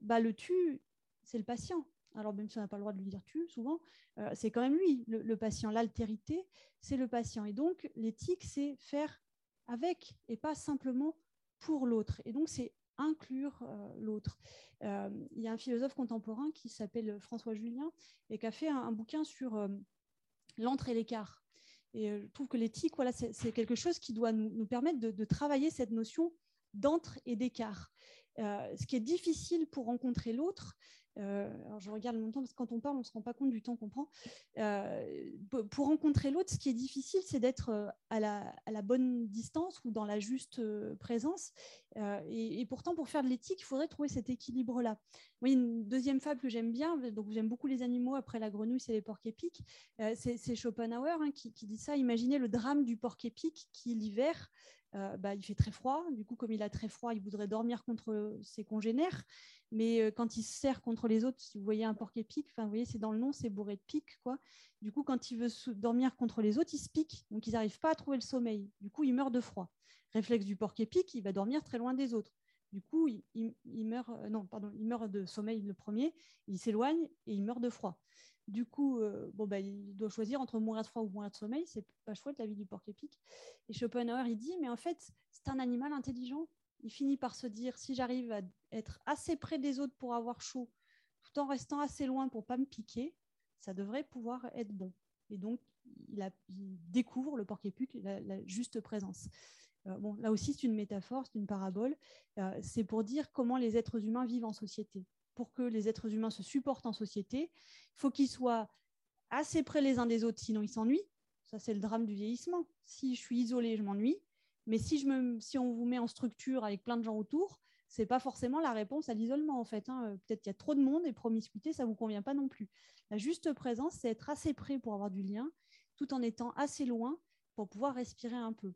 bah, le tu, c'est le patient alors même si on n'a pas le droit de lui dire tu, souvent, euh, c'est quand même lui, le, patient. L'altérité, c'est le patient. Et donc, l'éthique, c'est faire avec et pas simplement pour l'autre. Et donc, c'est inclure l'autre. il y a un philosophe contemporain qui s'appelle François Julien et qui a fait un, bouquin sur l'entre et l'écart. Et je trouve que l'éthique, voilà, c'est quelque chose qui doit nous, permettre de, travailler cette notion d'entre et d'écart. ce qui est difficile pour rencontrer l'autre, euh, alors je regarde mon temps parce que quand on parle, on ne se rend pas compte du temps qu'on prend. Euh, pour rencontrer l'autre, ce qui est difficile, c'est d'être euh, à la, à la, bonne distance ou dans la juste présence. Et, pourtant, pour faire de l'éthique, il faudrait trouver cet équilibre-là. Oui, une deuxième fable que j'aime bien, donc j'aime beaucoup les animaux, après la grenouille, c'est les porcs épics, c'est Schopenhauer hein, qui, dit ça. Imaginez le drame du porc épic qui, l'hiver, bah, il fait très froid. Du coup, comme il a très froid, il voudrait dormir contre ses congénères. Mais euh, quand il se sert contre les autres, si vous voyez un porc enfin, vous voyez, c'est dans le nom, c'est bourré de piques, quoi. Du coup, quand il veut dormir contre les autres, il se pique. Donc, ils n'arrivent pas à trouver le sommeil. Du coup, il meurt de froid. Réflexe du porc épic, il va dormir très loin des autres. Du coup, il, meurt, euh, non, pardon, il meurt de sommeil le premier, il s'éloigne et il meurt de froid. Du coup, euh, bon, bah, il doit choisir entre mourir de froid ou mourir de sommeil. C'est pas chouette la vie du porc épic. Et Schopenhauer, il dit, mais en fait, c'est un animal intelligent il finit par se dire si j'arrive à être assez près des autres pour avoir chaud, tout en restant assez loin pour pas me piquer, ça devrait pouvoir être bon. Et donc, il, découvre le porc-épic, la, juste présence. Euh, là aussi, c'est une métaphore, c'est une parabole. Euh, c'est pour dire comment les êtres humains vivent en société. Pour que les êtres humains se supportent en société, il faut qu'ils soient assez près les uns des autres, sinon ils s'ennuient. Ça, c'est le drame du vieillissement. Si je suis isolé, je m'ennuie. Mais si, on vous met en structure avec plein de gens autour, c'est pas forcément la réponse à l'isolement en fait. Hein. Peut-être qu'il y a trop de monde et promiscuité, ça vous convient pas non plus. La juste présence, c'est être assez près pour avoir du lien, tout en étant assez loin pour pouvoir respirer un peu.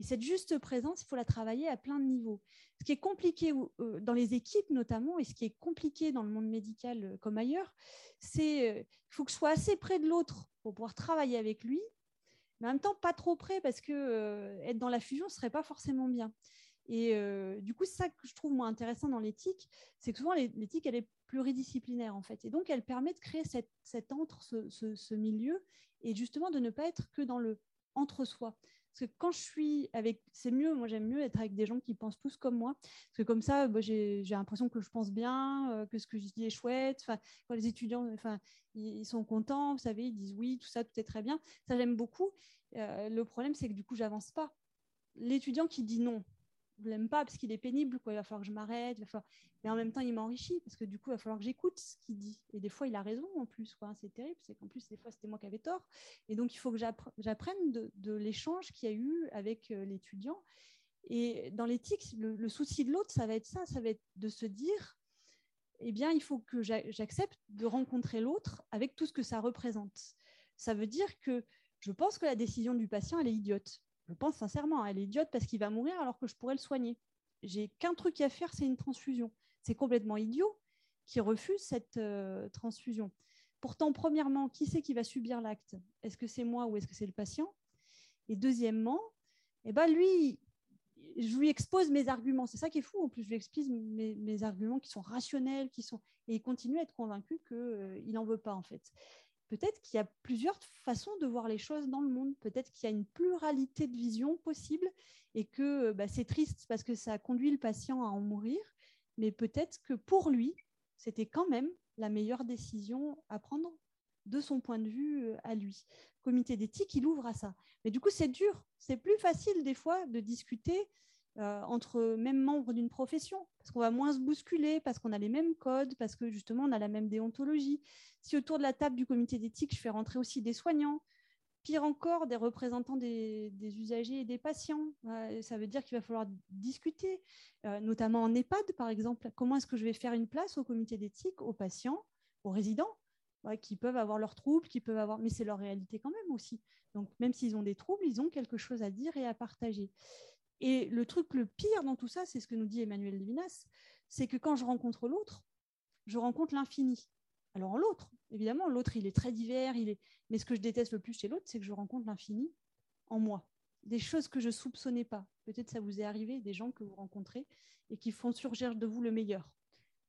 Et cette juste présence, il faut la travailler à plein de niveaux. Ce qui est compliqué euh, dans les équipes notamment, et ce qui est compliqué dans le monde médical euh, comme ailleurs, c'est qu'il euh, faut que je sois assez près de l'autre pour pouvoir travailler avec lui, mais en même temps pas trop près parce que être dans la fusion ce serait pas forcément bien. Et du coup, c'est ça que je trouve moins intéressant dans l'éthique, c'est que souvent l'éthique elle est pluridisciplinaire en fait, et donc elle permet de créer cette entre ce, ce, milieu et justement de ne pas être que dans le entre soi. Parce que quand je suis avec, c'est mieux, moi j'aime mieux être avec des gens qui pensent tous comme moi, parce que comme ça, bah, j'ai l'impression que je pense bien, euh, que ce que je dis est chouette. Quand les étudiants, enfin, ils, sont contents, vous savez, ils disent oui, tout ça, tout est très bien. Ça j'aime beaucoup. Euh, le problème, c'est que du coup, j'avance pas. L'étudiant qui dit non, l'aime pas parce qu'il est pénible, quoi. il va falloir que je m'arrête, mais en même temps il m'enrichit parce que du coup il va falloir que j'écoute ce qu'il dit. Et des fois il a raison en plus, c'est terrible, c'est qu'en plus des fois c'était moi qui avais tort. Et donc il faut que j'apprenne de, l'échange qu'il y a eu avec euh, l'étudiant. Et dans l'éthique, le, souci de l'autre, ça va être ça, ça va être de se dire, eh bien il faut que j'accepte de rencontrer l'autre avec tout ce que ça représente. Ça veut dire que je pense que la décision du patient, elle est idiote je pense sincèrement, elle est idiote parce qu'il va mourir alors que je pourrais le soigner. J'ai qu'un truc à faire, c'est une transfusion. C'est complètement idiot qui refuse cette euh, transfusion. Pourtant, premièrement, qui c'est qui va subir l'acte? Est-ce que c'est moi ou est-ce que c'est le patient? Et deuxièmement, eh ben lui, je lui expose mes arguments. C'est ça qui est fou. En plus, je lui expose mes, arguments qui sont rationnels, qui sont et il continue à être convaincu qu'il euh, n'en veut pas en fait peut-être qu'il y a plusieurs façons de voir les choses dans le monde. Peut-être qu'il y a une pluralité de visions possibles et que bah, c'est triste parce que ça conduit le patient à en mourir. Mais peut-être que pour lui, c'était quand même la meilleure décision à prendre de son point de vue euh, à lui. Comité d'éthique, il ouvre à ça. Mais du coup, c'est dur. C'est plus facile des fois de discuter euh, entre même membres d'une profession, parce qu'on va moins se bousculer, parce qu'on a les mêmes codes, parce que justement on a la même déontologie. Si autour de la table du comité d'éthique, je fais rentrer aussi des soignants, pire encore, des représentants des, usagers et des patients, ça veut dire qu'il va falloir discuter, euh, notamment en EHPAD par exemple. Comment est-ce que je vais faire une place au comité d'éthique, aux patients, aux résidents qui peuvent avoir leurs troubles, qui peuvent avoir, mais c'est leur réalité quand même aussi. Donc même s'ils ont des troubles, ils ont quelque chose à dire et à partager. Et le truc le pire dans tout ça, c'est ce que nous dit Emmanuel Levinas, c'est que quand je rencontre l'autre, je rencontre l'infini. Alors l'autre, évidemment, l'autre, il est très divers, il est... mais ce que je déteste le plus chez l'autre, c'est que je rencontre l'infini en moi. Des choses que je ne soupçonnais pas. Peut-être ça vous est arrivé, des gens que vous rencontrez et qui font surgir de vous le meilleur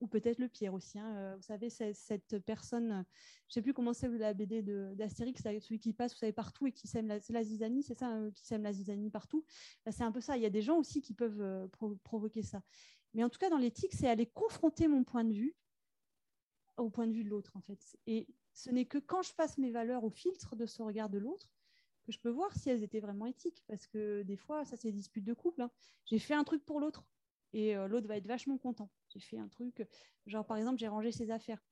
ou peut-être le pire aussi. Hein. Euh, vous savez, cette personne, je ne sais plus comment c'est la BD d'Astérix, celui qui passe, vous savez, partout et qui sème la, la zizanie, c'est ça, hein, qui sème la zizanie partout. Bah, c'est un peu ça. Il y a des gens aussi qui peuvent euh, provoquer ça. Mais en tout cas, dans l'éthique, c'est aller confronter mon point de vue au point de vue de l'autre, en fait. Et ce n'est que quand je passe mes valeurs au filtre de ce regard de l'autre que je peux voir si elles étaient vraiment éthiques. Parce que des fois, ça, c'est des disputes de couple. Hein. J'ai fait un truc pour l'autre et euh, l'autre va être vachement content. J'ai fait un truc, genre par exemple, j'ai rangé ses affaires.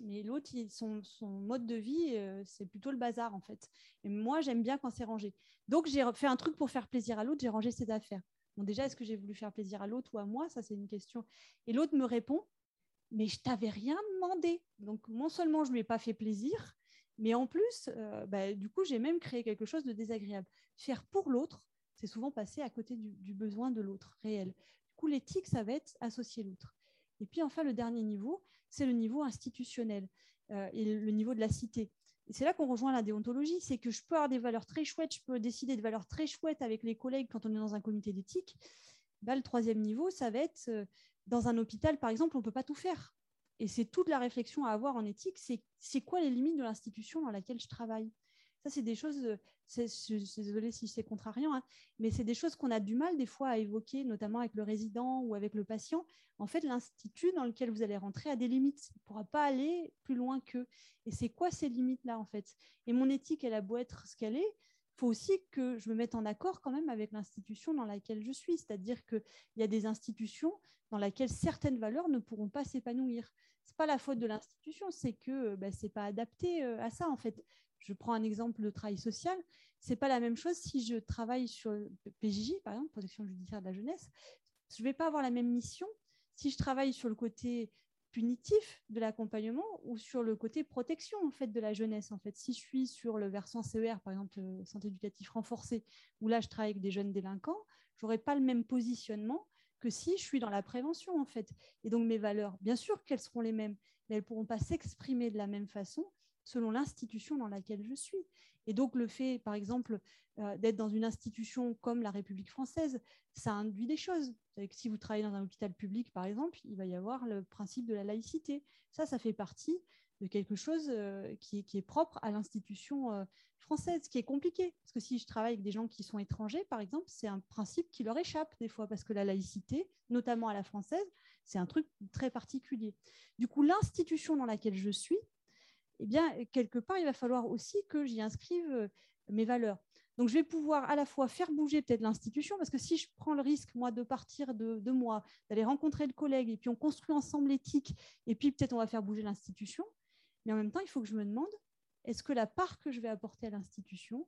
Mais l'autre, son, son, mode de vie, euh, c'est plutôt le bazar en fait. Et moi, j'aime bien quand c'est rangé. Donc, j'ai fait un truc pour faire plaisir à l'autre, j'ai rangé ses affaires. Bon, déjà, est-ce que j'ai voulu faire plaisir à l'autre ou à moi? Ça, c'est une question. Et l'autre me répond, mais je t'avais rien demandé. Donc, non seulement je ne lui ai pas fait plaisir, mais en plus, euh, bah, du coup, j'ai même créé quelque chose de désagréable. Faire pour l'autre, c'est souvent passer à côté du besoin de l'autre réel. L'éthique, ça va être associer l'autre. Et puis, enfin, le dernier niveau, c'est le niveau institutionnel euh, et le niveau de la cité. Et c'est là qu'on rejoint la déontologie, c'est que je peux avoir des valeurs très chouettes, je peux décider de valeurs très chouettes avec les collègues quand on est dans un comité d'éthique. Bah, le troisième niveau, ça va être euh, dans un hôpital, par exemple, on ne peut pas tout faire. Et c'est toute la réflexion à avoir en éthique, c'est quoi les limites de l'institution dans laquelle je travaille? Ça, c'est des choses, euh, je, suis désolée si c'est contrariant, hein, mais c'est des choses qu'on a du mal des fois à évoquer, notamment avec le résident ou avec le patient. En fait, l'institut dans lequel vous allez rentrer a des limites. Il ne pourra pas aller plus loin qu'eux. Et c'est quoi ces limites-là, en fait? Et mon éthique, elle a beau être ce qu'elle est, il faut aussi que je me mette en accord quand même avec l'institution dans laquelle je suis. C'est-à-dire qu'il y a des institutions dans lesquelles certaines valeurs ne pourront pas s'épanouir. Ce n'est pas la faute de l'institution, c'est que ben, ce n'est pas adapté euh, à ça, en fait. Je prends un exemple de travail social. Ce n'est pas la même chose si je travaille sur PJJ, par exemple, protection judiciaire de la jeunesse. Je ne vais pas avoir la même mission si je travaille sur le côté punitif de l'accompagnement ou sur le côté protection en fait de la jeunesse en fait si je suis sur le versant CER par exemple euh, santé éducative renforcée où là je travaille avec des jeunes délinquants j'aurai pas le même positionnement que si je suis dans la prévention en fait et donc mes valeurs bien sûr qu'elles seront les mêmes mais elles pourront pas s'exprimer de la même façon selon l'institution dans laquelle je suis et donc, le fait, par exemple, euh, d'être dans une institution comme la République française, ça induit des choses. si vous travaillez dans un hôpital public, par exemple, il va y avoir le principe de la laïcité. Ça, ça fait partie de quelque chose euh, qui, est propre à l'institution euh, française, qui est compliqué. Parce que si je travaille avec des gens qui sont étrangers, par exemple, c'est un principe qui leur échappe des fois, parce que la laïcité, notamment à la française, c'est un truc très particulier. Du coup, l'institution dans laquelle je suis, eh bien, quelque part, il va falloir aussi que j'y inscrive euh, mes valeurs. Donc, je vais pouvoir à la fois faire bouger peut-être l'institution, parce que si je prends le risque, moi, de partir de, de moi, d'aller rencontrer le collègue, et puis on construit ensemble l'éthique, et puis peut-être on va faire bouger l'institution, mais en même temps, il faut que je me demande, est-ce que la part que je vais apporter à l'institution,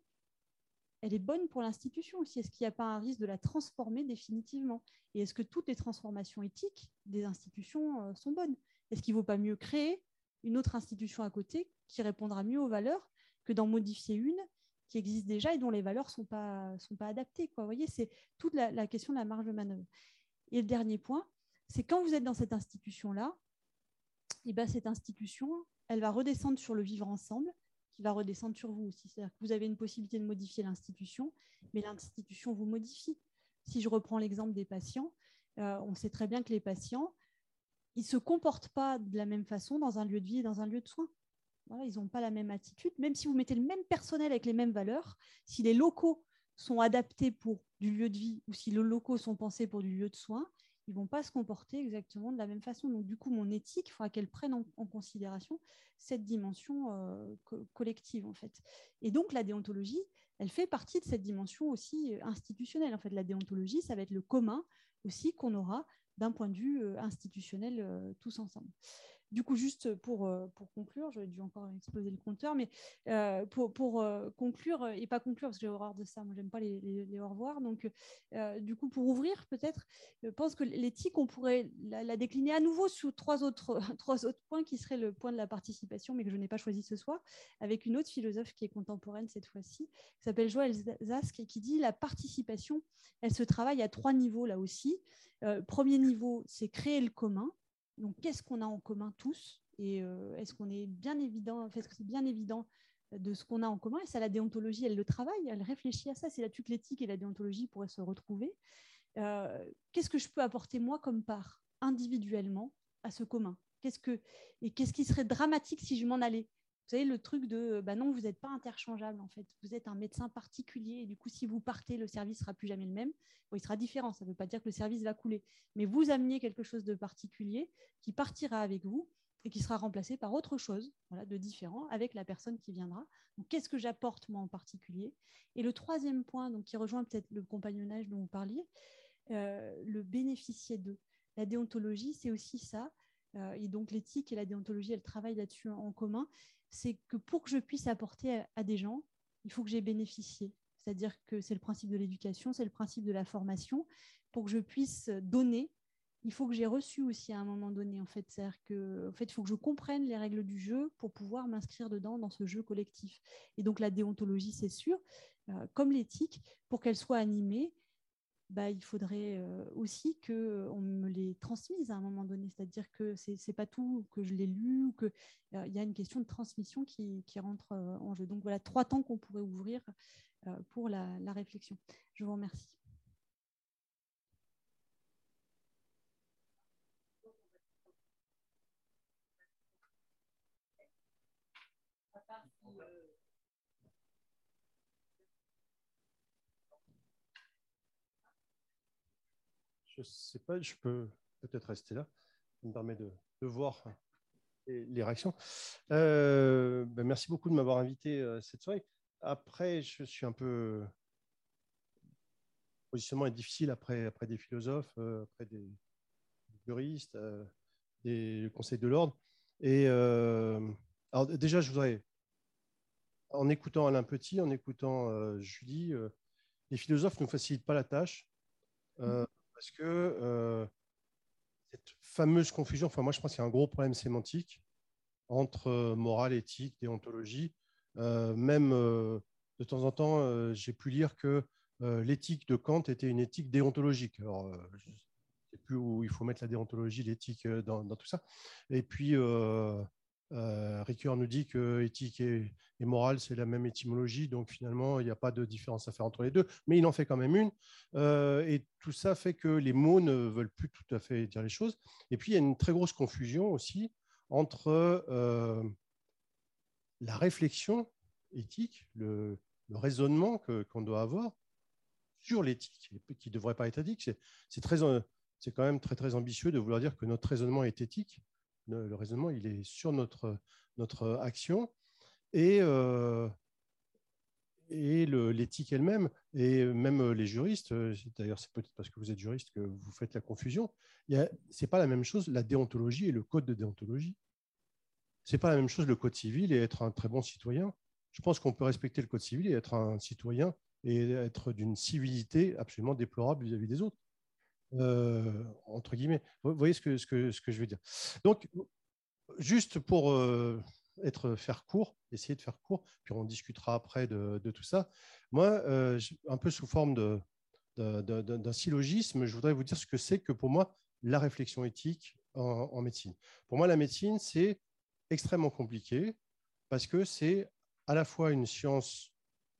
elle est bonne pour l'institution aussi? Est-ce qu'il n'y a pas un risque de la transformer définitivement? Et est-ce que toutes les transformations éthiques des institutions euh, sont bonnes? Est-ce qu'il ne vaut pas mieux créer une autre institution à côté qui répondra mieux aux valeurs que d'en modifier une qui existe déjà et dont les valeurs ne sont pas, sont pas adaptées. Quoi. Vous voyez, c'est toute la, question de la marge de manœuvre. Et le dernier point, c'est quand vous êtes dans cette institution-là, et eh ben cette institution, elle va redescendre sur le vivre ensemble, qui va redescendre sur vous aussi. C'est-à-dire que vous avez une possibilité de modifier l'institution, mais l'institution vous modifie. Si je reprends l'exemple des patients, euh, on sait très bien que les patients, ils se comportent pas de la même façon dans un lieu de vie et dans un lieu de soins. ils n'ont pas la même attitude. Même si vous mettez le même personnel avec les mêmes valeurs, si les locaux sont adaptés pour du lieu de vie ou si les locaux sont pensés pour du lieu de soins, ils vont pas se comporter exactement de la même façon. Donc, du coup, mon éthique, il faudra qu'elle prenne en, considération cette dimension euh, collective, en fait. Et donc, la déontologie, elle fait partie de cette dimension aussi euh, institutionnelle. En fait, la déontologie, ça va être le commun aussi qu'on aura d'un point de vue euh, institutionnel euh, tous ensemble. Du coup, juste pour, euh, pour conclure, j'aurais dû encore exploser le compteur, mais pour, pour conclure, et pas conclure parce que j'ai horreur de ça, moi j'aime pas les, les, au revoir, donc du coup, pour ouvrir peut-être, je pense que l'éthique, on pourrait la, décliner à nouveau sur trois autres, trois autres points qui seraient le point de la participation, mais que je n'ai pas choisi ce soir, avec une autre philosophe qui est contemporaine cette fois-ci, qui s'appelle Joël Zask, et qui dit la participation, elle se travaille à trois niveaux là aussi. Euh, premier niveau, c'est créer le commun. Donc, qu'est-ce qu'on a en commun tous Et euh, est-ce qu'on est bien évident, est-ce que c'est bien évident de ce qu'on a en commun? Et ça, la déontologie, elle le travaille, elle réfléchit à ça. C'est là-dessus que l'éthique et la déontologie pourraient se retrouver. Euh, qu'est-ce que je peux apporter moi comme part individuellement à ce commun? Qu'est-ce que, Et qu'est-ce qui serait dramatique si je m'en allais? Savez, le truc de bah non, vous n'êtes pas interchangeable en fait. Vous êtes un médecin particulier et du coup, si vous partez, le service sera plus jamais le même. il sera différent. Ça ne veut pas dire que le service va couler, mais vous amenez quelque chose de particulier qui partira avec vous et qui sera remplacé par autre chose voilà, de différent avec la personne qui viendra. Donc, qu'est-ce que j'apporte moi en particulier? Et le troisième point, donc, qui rejoint peut-être le compagnonnage dont vous parliez, euh, le bénéficier d'eux. La déontologie, c'est aussi ça. Euh, et donc, l'éthique et la déontologie, elles travaillent là-dessus en commun. C'est que pour que je puisse apporter à, des gens, il faut que j'ai bénéficié. C'est-à-dire que c'est le principe de l'éducation, c'est le principe de la formation. Pour que je puisse donner, il faut que j'ai reçu aussi à un moment donné. En fait, c'est-à-dire en fait, il faut que je comprenne les règles du jeu pour pouvoir m'inscrire dedans dans ce jeu collectif. Et donc la déontologie, c'est sûr, euh, comme l'éthique, pour qu'elle soit animée, bah, il faudrait euh, aussi qu'on me les transmise à un moment donné. C'est-à-dire que ce n'est pas tout que je l'ai lu, ou qu'il euh, y a une question de transmission qui, rentre euh, en jeu. Donc voilà, trois temps qu'on pourrait ouvrir pour la, réflexion. Je vous remercie. Je sais pas, je peux peut-être rester là. Ça me permet de, voir les, réactions. Euh, ben, merci beaucoup de m'avoir invité euh, cette soirée. Après, je suis un peu. Le positionnement est difficile après, après des philosophes, euh, après des juristes, des conseils de l'ordre. Et alors, déjà, je voudrais, en écoutant Alain Petit, en écoutant Julie, les philosophes ne nous facilitent pas la tâche parce que euh, cette fameuse confusion, enfin moi je pense qu'il y a un gros problème sémantique entre euh, morale, éthique, déontologie. Euh, même de temps en temps, j'ai pu lire que l'éthique de Kant était une éthique déontologique. Alors, je ne sais plus où il faut mettre la déontologie, l'éthique dans, dans, tout ça. Et puis, euh, Ricoeur nous dit que éthique et, morale, c'est la même étymologie, donc finalement, il n'y a pas de différence à faire entre les deux, mais il en fait quand même une. Euh, et tout ça fait que les mots ne veulent plus tout à fait dire les choses. Et puis, il y a une très grosse confusion aussi entre euh, la réflexion éthique, le, raisonnement qu'on doit avoir sur l'éthique, qui ne devrait pas être éthique. C'est quand même très, très ambitieux de vouloir dire que notre raisonnement est éthique le raisonnement, il est sur notre, action et, euh, et l'éthique elle-même, et même les juristes, d'ailleurs c'est peut-être parce que vous êtes juriste que vous faites la confusion, ce n'est pas la même chose la déontologie et le code de déontologie. Ce n'est pas la même chose le code civil et être un très bon citoyen. Je pense qu'on peut respecter le code civil et être un citoyen et être d'une civilité absolument déplorable vis-à-vis des autres. Euh, entre guillemets. Vous voyez ce que, ce, que, ce que je veux dire. Donc, juste pour euh, être faire court, essayer de faire court, puis on discutera après de, tout ça. Moi, euh, un peu sous forme de, d'un syllogisme, je voudrais vous dire ce que c'est que pour moi la réflexion éthique en, médecine. Pour moi, la médecine, c'est extrêmement compliqué parce que c'est à la fois une science,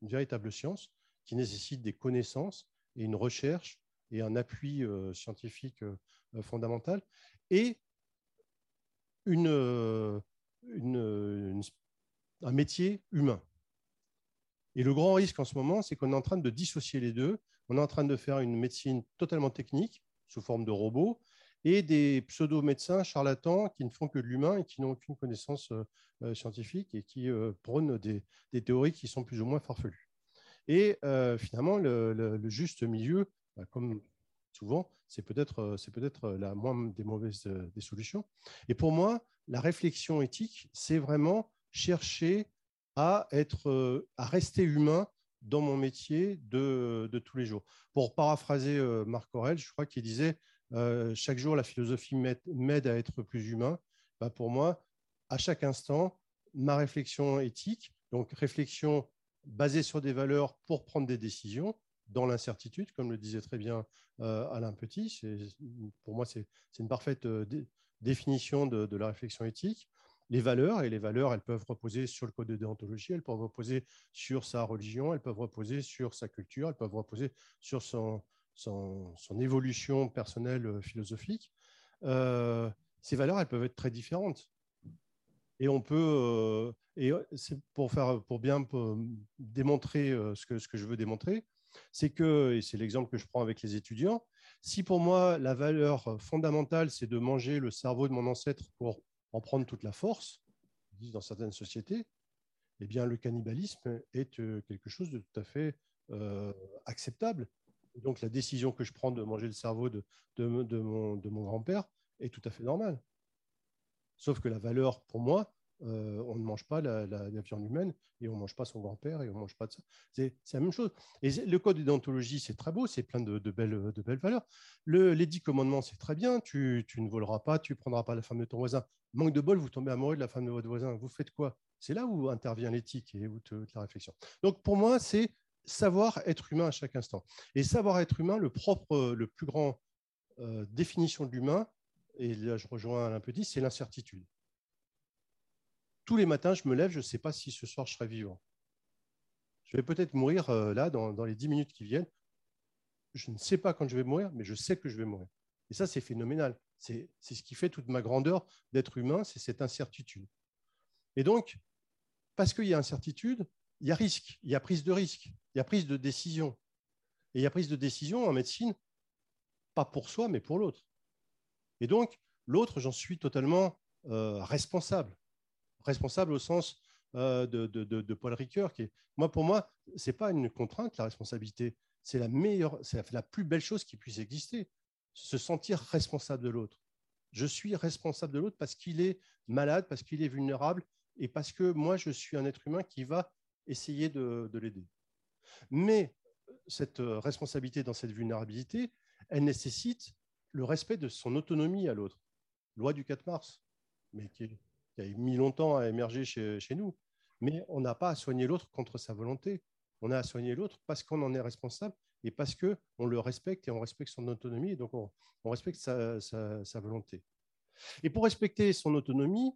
une véritable science, qui nécessite des connaissances et une recherche et un appui euh, scientifique euh, fondamental, et une, euh, un métier humain. Et le grand risque en ce moment, c'est qu'on est en train de dissocier les deux. On est en train de faire une médecine totalement technique, sous forme de robots, et des pseudo-médecins charlatans qui ne font que de l'humain et qui n'ont aucune connaissance scientifique et qui prônent des, des, théories qui sont plus ou moins farfelues. Et finalement, le, le, juste milieu, bah, comme souvent, c'est peut-être euh, euh, la moins des mauvaises euh, des solutions. Et pour moi, la réflexion éthique, c'est vraiment chercher à être à rester humain dans mon métier de, de tous les jours. Pour paraphraser Marc Aurel, je crois qu'il disait chaque jour la philosophie m'aide à être plus humain. Bah, pour moi, à chaque instant, ma réflexion éthique, donc réflexion basée sur des valeurs pour prendre des décisions, dans l'incertitude, comme le disait très bien euh, Alain Petit. Pour moi, c'est une parfaite euh, définition de, la réflexion éthique. Les valeurs, et les valeurs, elles peuvent reposer sur le code de déontologie, elles peuvent reposer sur sa religion, elles peuvent reposer sur sa culture, elles peuvent reposer sur son, évolution personnelle euh, philosophique. ces valeurs, elles peuvent être très différentes. Et on peut Et c'est pour, faire, pour bien démontrer ce que je veux démontrer, c'est que, et c'est l'exemple que je prends avec les étudiants, si pour moi la valeur fondamentale, c'est de manger le cerveau de mon ancêtre pour en prendre toute la force, dans certaines sociétés, eh bien, le cannibalisme est quelque chose de tout à fait acceptable. Donc, la décision que je prends de manger le cerveau de mon grand-père est tout à fait normale. Sauf que la valeur, pour moi, euh, on ne mange pas la, viande humaine et on ne mange pas son grand-père et on ne mange pas de ça. C'est la même chose. Et le code d'identologie, c'est très beau, c'est plein de, belles, de belles valeurs. Le, les dix commandements, c'est très bien. Tu, ne voleras pas, tu ne prendras pas la femme de ton voisin. Manque de bol, vous tombez amoureux de la femme de votre voisin. Vous faites quoi? C'est là où intervient l'éthique et où la réflexion. Donc pour moi, c'est savoir être humain à chaque instant. Et savoir être humain, le propre, le plus grand euh, définition de l'humain, et là je rejoins Alain Petit, c'est l'incertitude. Tous les matins, je me lève, je ne sais pas si ce soir je serai vivant. Je vais peut-être mourir euh, là, dans, les dix minutes qui viennent. Je ne sais pas quand je vais mourir, mais je sais que je vais mourir. Et ça, c'est phénoménal. C'est ce qui fait toute ma grandeur d'être humain, c'est cette incertitude. Et donc, parce qu'il y a incertitude, il y a risque, il y a prise de risque, il y a prise de décision. Et il y a prise de décision en médecine, pas pour soi, mais pour l'autre. Et donc, l'autre, j'en suis totalement euh, responsable. Responsable au sens euh, de, Paul Ricoeur. Qui est, moi, pour moi, ce n'est pas une contrainte, la responsabilité. C'est la meilleure, c'est la plus belle chose qui puisse exister. Se sentir responsable de l'autre. Je suis responsable de l'autre parce qu'il est malade, parce qu'il est vulnérable et parce que moi, je suis un être humain qui va essayer de, l'aider. Mais cette euh, responsabilité dans cette vulnérabilité, elle nécessite le respect de son autonomie à l'autre. Loi du 4 mars, mais qui, a mis longtemps à émerger chez, nous. Mais on n'a pas à soigner l'autre contre sa volonté. On a à soigner l'autre parce qu'on en est responsable et parce qu'on le respecte et on respecte son autonomie, et donc on, respecte sa volonté. Et pour respecter son autonomie,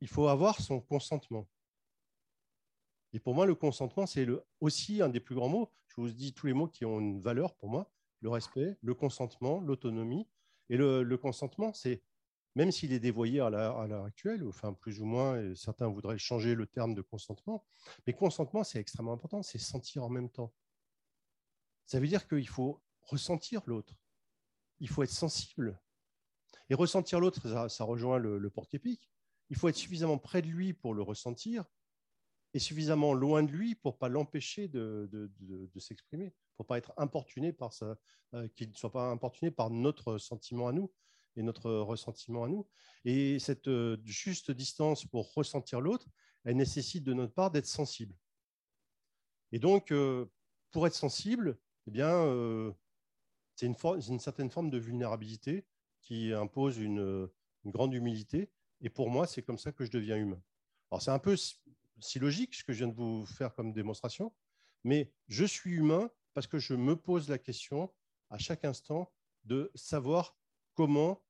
il faut avoir son consentement. Et pour moi, le consentement, c'est aussi un des plus grands mots. Je vous dis tous les mots qui ont une valeur pour moi. Le respect, le consentement, l'autonomie. Et le, consentement, c'est, même s'il est dévoyé à l'heure actuelle, enfin plus ou moins, et certains voudraient changer le terme de consentement, mais consentement, c'est extrêmement important, c'est sentir en même temps. Ça veut dire qu'il faut ressentir l'autre. Il faut être sensible. Et ressentir l'autre, ça, rejoint le, le porte-épique. Il faut être suffisamment près de lui pour le ressentir, est suffisamment loin de lui pour pas l'empêcher de, s'exprimer, pour pas être importuné par ça, euh, qu'il ne soit pas importuné par notre sentiment à nous et notre ressentiment à nous. Et cette euh, juste distance pour ressentir l'autre, elle nécessite de notre part d'être sensible. Et donc, euh, pour être sensible, eh bien, c'est une, une, certaine forme de vulnérabilité qui impose une, une grande humilité. Et pour moi, c'est comme ça que je deviens humain. Alors, c'est un peu si logique ce que je viens de vous faire comme démonstration, mais je suis humain parce que je me pose la question à chaque instant de savoir comment,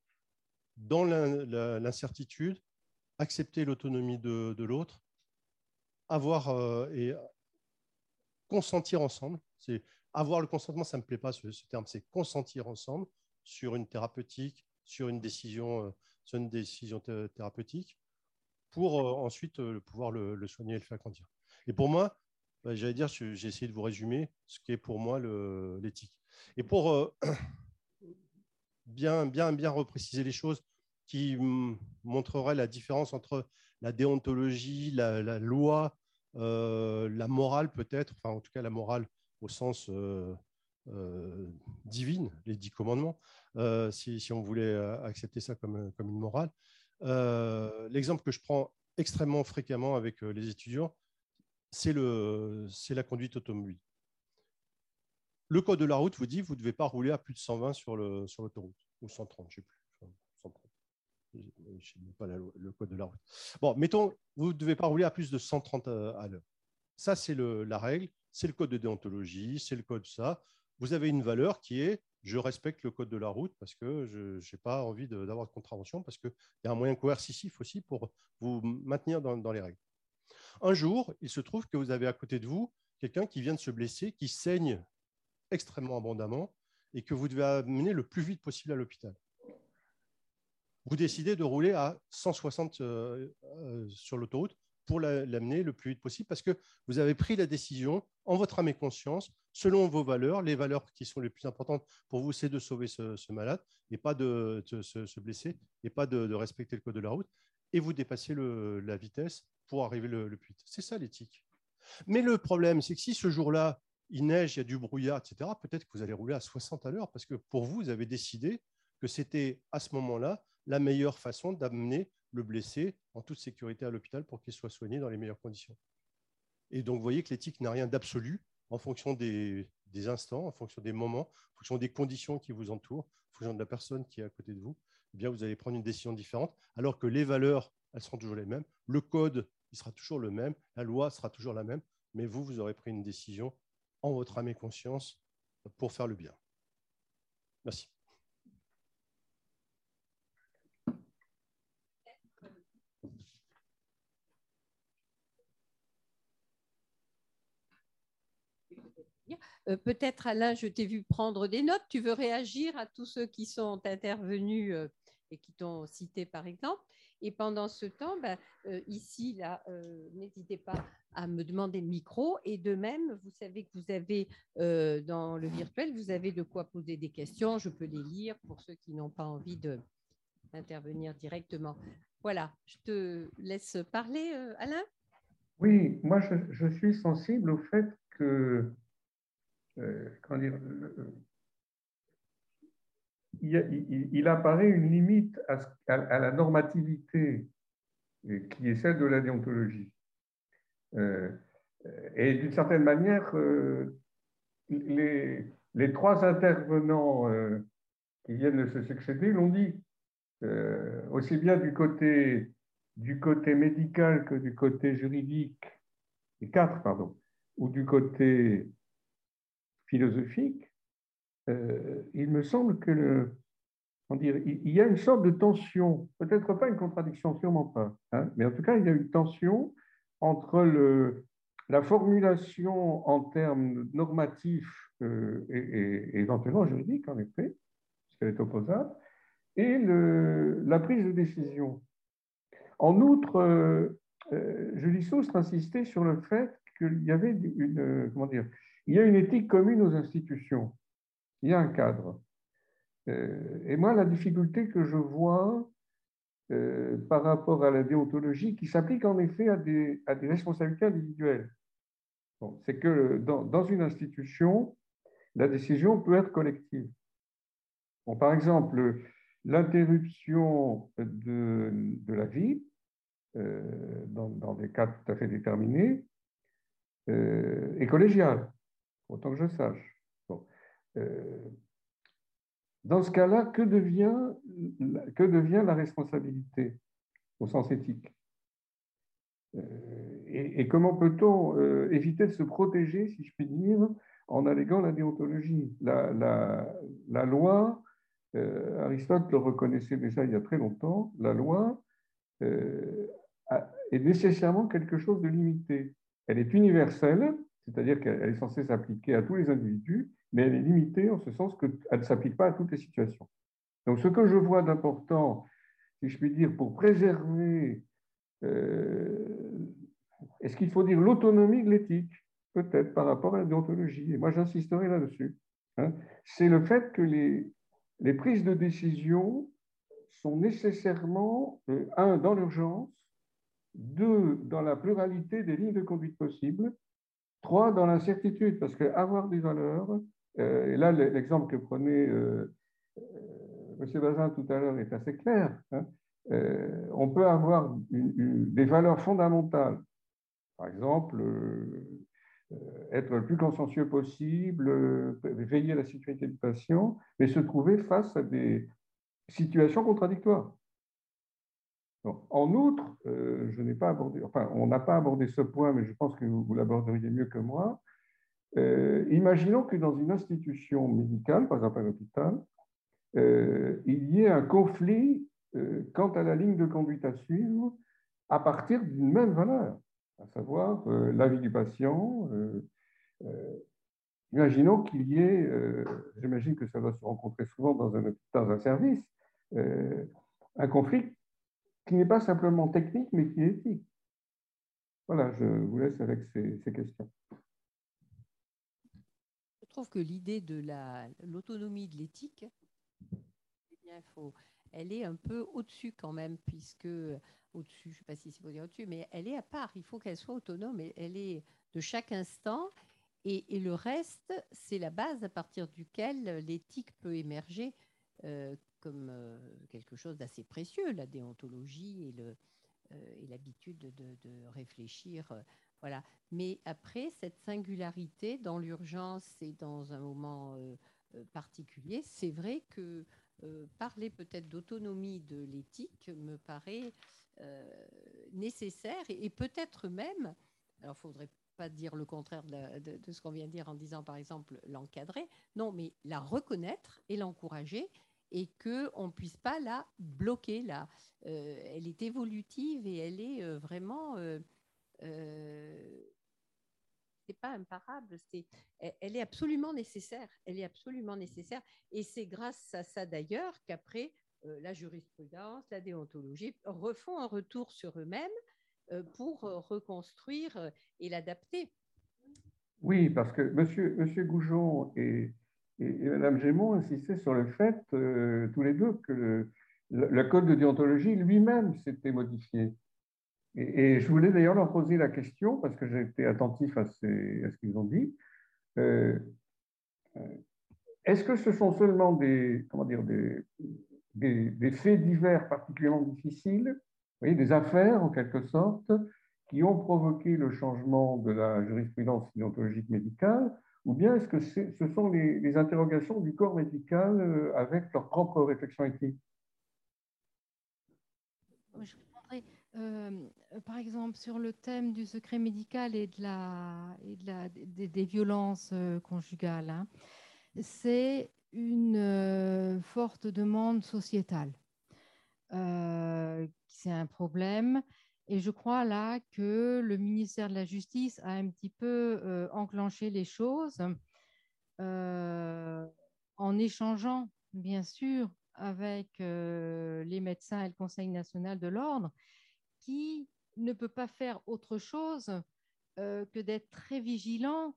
dans l'incertitude, accepter l'autonomie de, l'autre, avoir euh, et consentir ensemble. C'est avoir le consentement, ça me plaît pas ce, terme, c'est consentir ensemble sur une thérapeutique, sur une décision, euh, sur une décision thérapeutique, pour euh, ensuite pouvoir le, soigner et le faire grandir. Et pour moi, bah, j'allais dire, j'ai essayé de vous résumer ce qui est pour moi l'éthique. Et pour bien, bien, bien repréciser les choses qui montreraient la différence entre la déontologie, la, loi, la morale peut-être, enfin en tout cas la morale au sens divine, les dix commandements, si, on voulait accepter ça comme, comme une morale. Euh, l'exemple que je prends extrêmement fréquemment avec euh, les étudiants, c'est la conduite automobile. Le code de la route vous dit que vous ne devez pas rouler à plus de 120 sur l'autoroute, ou 130, je ne sais plus. 130. Je ne pas le code de la route. Bon, mettons, vous ne devez pas rouler à plus de 130 euh, à l'heure. Ça, c'est la règle, c'est le code de déontologie, c'est le code ça. Vous avez une valeur qui est je respecte le code de la route parce que je n'ai pas envie d'avoir de, contravention, parce qu'il y a un moyen coercitif aussi pour vous maintenir dans, les règles. Un jour, il se trouve que vous avez à côté de vous quelqu'un qui vient de se blesser, qui saigne extrêmement abondamment et que vous devez amener le plus vite possible à l'hôpital. Vous décidez de rouler à 160 euh, euh, sur l'autoroute pour l'amener le plus vite possible parce que vous avez pris la décision en votre âme et conscience, selon vos valeurs. Les valeurs qui sont les plus importantes pour vous, c'est de sauver ce, malade et pas de, se, blesser et pas de, respecter le code de la route. Et vous dépassez la vitesse pour arriver le, le plus vite. C'est ça l'éthique. Mais le problème, c'est que si ce jour-là, il neige, il y a du brouillard, etc., peut-être que vous allez rouler à 60 à l'heure parce que pour vous, vous avez décidé que c'était à ce moment-là la meilleure façon d'amener le blessé en toute sécurité à l'hôpital pour qu'il soit soigné dans les meilleures conditions. Et donc, vous voyez que l'éthique n'a rien d'absolu en fonction des, instants, en fonction des moments, en fonction des conditions qui vous entourent, en fonction de la personne qui est à côté de vous. Eh bien, vous allez prendre une décision différente, alors que les valeurs, elles seront toujours les mêmes. Le code, il sera toujours le même. La loi sera toujours la même. Mais vous, vous aurez pris une décision en votre âme et conscience pour faire le bien. Merci. Euh, peut-être, Alain, je t'ai vu prendre des notes. Tu veux réagir à tous ceux qui sont intervenus euh, et qui t'ont cité, par exemple? Et pendant ce temps, ben, euh, ici, là, n'hésitez pas à me demander le micro. Et de même, vous savez que vous avez dans le virtuel, vous avez de quoi poser des questions. Je peux les lire pour ceux qui n'ont pas envie d'intervenir directement. Voilà, je te laisse parler, Alain. Oui, moi, je, suis sensible au fait que euh, il, apparaît une limite à, la normativité euh, qui est celle de la déontologie. Euh, et d'une certaine manière, les, trois intervenants qui viennent de se succéder l'ont dit, aussi bien du côté, médical que du côté juridique, quatre, pardon, ou du côté philosophique, euh, il me semble que il y a une sorte de tension, peut-être pas une contradiction, sûrement pas, hein, mais en tout cas, il y a une tension entre la formulation en termes normatifs euh, et, éventuellement juridiques, en effet, parce qu'elle est opposable, et la prise de décision. En outre, euh, euh Julie Saust insistait sur le fait qu'il y avait une, comment dire, il y a une éthique commune aux institutions. Il y a un cadre. Euh, et moi, la difficulté que je vois euh, par rapport à la déontologie, qui s'applique en effet à des, responsabilités individuelles, c'est que dans, une institution, la décision peut être collective. Par exemple, l'interruption de, la vie, euh, dans, des cas tout à fait déterminés, est collégiale autant que je sache. Euh, dans ce cas-là, que devient, que devient la responsabilité au sens éthique euh, et, comment peut-on euh, éviter de se protéger, si je puis dire, en alléguant la déontologie? La, la, loi, Aristote le reconnaissait déjà il y a très longtemps, la loi est nécessairement quelque chose de limité. Elle est universelle, c'est-à-dire qu'elle est censée s'appliquer à tous les individus, mais elle est limitée en ce sens qu'elle ne s'applique pas à toutes les situations. Donc ce que je vois d'important, si je puis dire, pour préserver, euh, est-ce qu'il faut dire l'autonomie de l'éthique? Peut-être par rapport à la déontologie. Et moi j'insisterai là-dessus. Hein. C'est le fait que les, prises de décision sont nécessairement, euh, un, dans l'urgence, deux, dans la pluralité des lignes de conduite possibles, Trois, dans l'incertitude, parce qu'avoir des valeurs, et là l'exemple que prenait euh, euh, M. Bazin tout à l'heure est assez clair, hein, on peut avoir des valeurs fondamentales, par exemple, être le plus consciencieux possible, veiller à la sécurité du patient, mais se trouver face à des situations contradictoires en outre, euh, je n'ai pas abordé, enfin, on n'a pas abordé ce point, mais je pense que vous, l'aborderiez mieux que moi. Euh, imaginons que dans une institution médicale, par exemple un hôpital, euh, il y ait un conflit quant à la ligne de conduite à suivre à partir d'une même valeur, à savoir l'avis du patient. imaginons qu'il y ait, j'imagine que ça va se rencontrer souvent dans un, dans un service, un conflit qui n'est pas simplement technique, mais qui est éthique. voilà, je vous laisse avec ces questions. Trouve que l'idée de l'autonomie de l'éthique, eh faut, elle est un peu au-dessus quand même, puisque au-dessus, je ne sais pas si c'est pour dire au-dessus, mais elle est à part. Il faut qu'elle soit autonome. Elle est de chaque instant. Et, et le reste, c'est la base à partir duquel l'éthique peut émerger euh, comme euh, quelque chose d'assez précieux, la déontologie et euh, et l'habitude de, de, réfléchir. Euh, voilà. Mais après, cette singularité dans l'urgence et dans un moment euh, particulier, c'est vrai que parler peut-être d'autonomie de l'éthique me paraît nécessaire et, peut-être même, alors il faudrait pas dire le contraire de, ce qu'on vient de dire en disant par exemple l'encadrer, non, mais la reconnaître et l'encourager et qu'on ne puisse pas la bloquer là. Euh, elle est évolutive et elle est euh, vraiment. Euh, euh, c'est pas imparable, elle est absolument nécessaire. Elle est absolument nécessaire. Et c'est grâce à ça d'ailleurs qu'après, la jurisprudence, la déontologie refont un retour sur eux-mêmes pour reconstruire et l'adapter. Oui, parce que monsieur, Goujon et, et, Mme Gémont insistaient sur le fait, euh, tous les deux, que le code de déontologie lui-même s'était modifié. Et, je voulais d'ailleurs leur poser la question, parce que j'ai été attentif à, ce qu'ils ont dit. Euh, Est-ce que ce sont seulement des, comment dire, des, faits divers particulièrement difficiles, des affaires en quelque sorte, qui ont provoqué le changement de la jurisprudence déontologique médicale, ou bien est-ce que ce sont les, interrogations du corps médical euh, avec leur propre réflexion éthique? Je répondrai, euh, par exemple, sur le thème du secret médical et, de la, des, violences euh, conjugales. Hein. C'est une euh, forte demande sociétale. Euh, c'est un problème et je crois là que le ministère de la Justice a un petit peu euh, enclenché les choses euh, en échangeant, bien sûr, avec euh, les médecins et le Conseil national de l'ordre, qui ne peut pas faire autre chose euh, que d'être très vigilant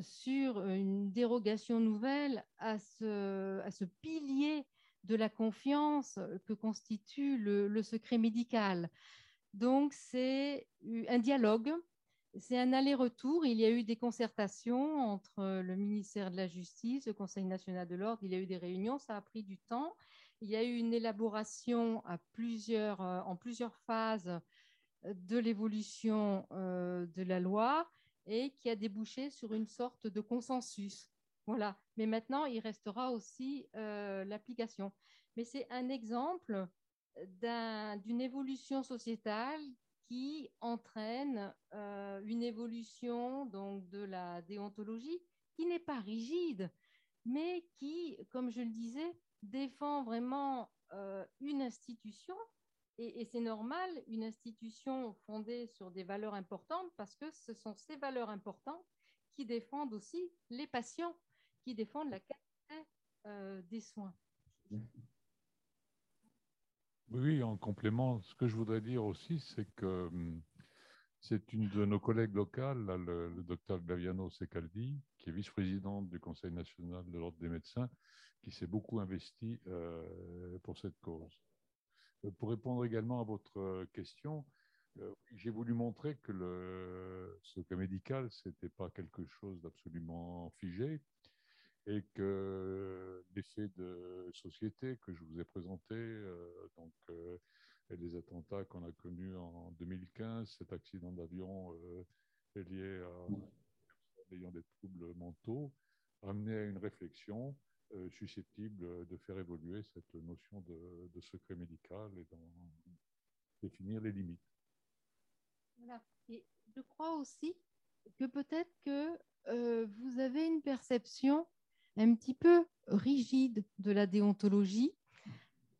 sur une dérogation nouvelle à ce, à ce pilier de la confiance que constitue le, le secret médical. Donc, c'est un dialogue, c'est un aller-retour. Il y a eu des concertations entre le ministère de la Justice, le Conseil national de l'ordre. Il y a eu des réunions, ça a pris du temps. Il y a eu une élaboration à plusieurs, euh, en plusieurs phases de l'évolution euh, de la loi et qui a débouché sur une sorte de consensus. Voilà. Mais maintenant, il restera aussi euh, l'application. Mais c'est un exemple d'une un, évolution sociétale qui entraîne euh, une évolution donc de la déontologie qui n'est pas rigide, mais qui, comme je le disais, défend vraiment une institution et, c'est normal, une institution fondée sur des valeurs importantes parce que ce sont ces valeurs importantes qui défendent aussi les patients, qui défendent la qualité euh, des soins. Oui, en complément, ce que je voudrais dire aussi, c'est que hum, c'est une de nos collègues locales, le, docteur Glaviano Secaldi, qui est vice-présidente du Conseil national de l'Ordre des médecins, qui s'est beaucoup investi euh, pour cette cause. Euh, pour répondre également à votre question, euh, j'ai voulu montrer que le secret médical, ce n'était pas quelque chose d'absolument figé, et que l'effet de société que je vous ai présenté, euh, donc euh, les attentats qu'on a connus en 2015, cet accident d'avion euh, lié à ayant des troubles mentaux, amené à une réflexion euh, susceptible de faire évoluer cette notion de, secret médical et d'en définir les limites. Je crois aussi que peut-être que euh, vous avez une perception un petit peu rigide de la déontologie.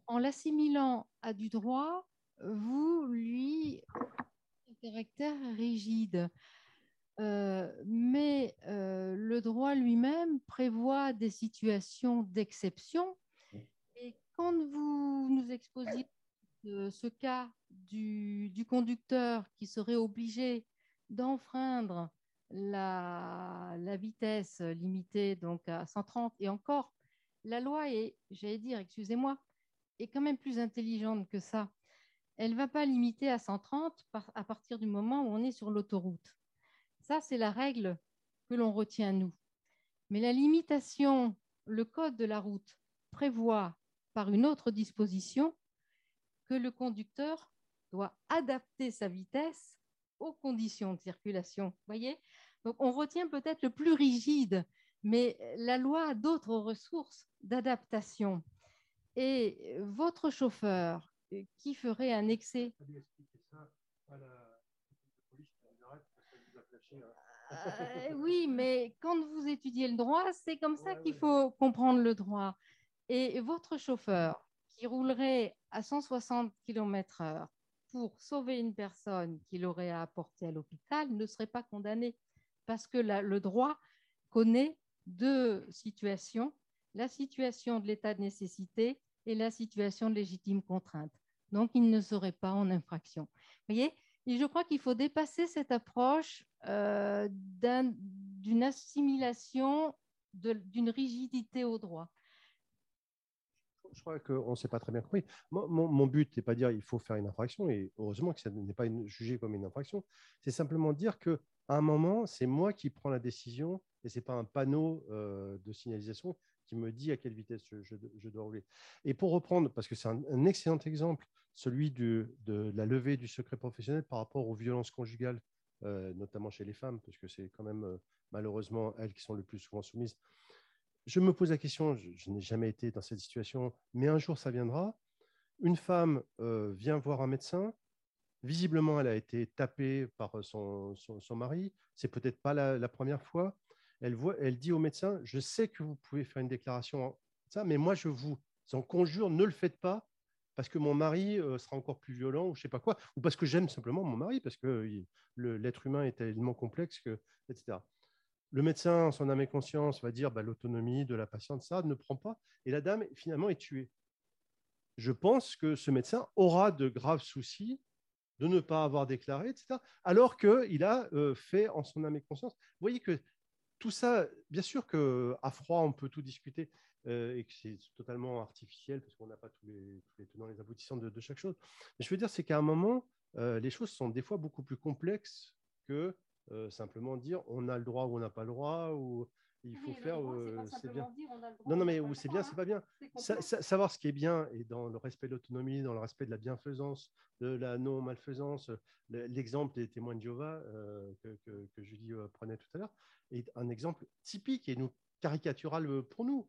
En l'assimilant à du droit, vous lui un caractère rigide. Euh, mais euh, le droit lui-même prévoit des situations d'exception. Et quand vous nous exposiez euh, ce cas du, du, conducteur qui serait obligé d'enfreindre la, la, vitesse limitée donc à 130 et encore, la loi est, j'allais dire, excusez-moi, est quand même plus intelligente que ça. Elle ne va pas limiter à 130 à partir du moment où on est sur l'autoroute. Ça, c'est la règle que l'on retient, nous. Mais la limitation, le code de la route prévoit par une autre disposition que le conducteur doit adapter sa vitesse aux conditions de circulation. Voyez? Donc, on retient peut-être le plus rigide, mais la loi a d'autres ressources d'adaptation. Et votre chauffeur qui ferait un excès? Euh, oui, mais quand vous étudiez le droit, c'est comme ça qu'il faut comprendre le droit. Et votre chauffeur qui roulerait à 160 km/h pour sauver une personne qu'il aurait à apporter à l'hôpital ne serait pas condamné parce que le droit connaît deux situations, la situation de l'état de nécessité et la situation de légitime contrainte. Donc, il ne serait pas en infraction. Vous voyez Et je crois qu'il faut dépasser cette approche euh, d'une assimilation, d'une rigidité au droit. Je crois qu'on ne s'est pas très bien compris. Mon, but n'est pas de dire qu'il faut faire une infraction, et heureusement que ça n'est pas jugé comme une infraction. C'est simplement dire qu'à un moment, c'est moi qui prends la décision, et ce n'est pas un panneau euh, de signalisation qui me dit à quelle vitesse je, dois rouler. Et pour reprendre, parce que c'est un, excellent exemple, celui de, la levée du secret professionnel par rapport aux violences conjugales notamment chez les femmes, parce que c'est quand même euh, malheureusement elles qui sont le plus souvent soumises. Je me pose la question, je, n'ai jamais été dans cette situation, mais un jour ça viendra. Une femme euh, vient voir un médecin, visiblement elle a été tapée par son, son, mari, c'est peut-être pas la, première fois. Elle, voit, elle dit au médecin, je sais que vous pouvez faire une déclaration, ça, mais moi je vous en conjure, ne le faites pas, parce que mon mari sera encore plus violent ou je sais pas quoi, ou parce que j'aime simplement mon mari, parce que l'être humain est tellement complexe, que, etc. Le médecin, en son âme et conscience, va dire bah, l'autonomie de la patiente, ça ne prend pas, et la dame finalement est tuée. Je pense que ce médecin aura de graves soucis de ne pas avoir déclaré, etc., alors qu'il a fait en son âme et conscience. Vous voyez que tout ça, bien sûr qu'à froid, on peut tout discuter, euh, et que c'est totalement artificiel parce qu'on n'a pas tous les, les aboutissants de, chaque chose. Mais je veux dire, c'est qu'à un moment, euh, les choses sont des fois beaucoup plus complexes que euh, simplement dire on a le droit ou on n'a pas le droit ou il faut faire. c'est bien. non, non, mais c'est bien, c'est pas bien. savoir ce qui est bien et dans le respect de l'autonomie, dans le respect de la bienfaisance, de la non-malfaisance. L'exemple des témoins de Jéhovah que, que, que, Julie prenait tout à l'heure est un exemple typique et nous caricatural pour nous.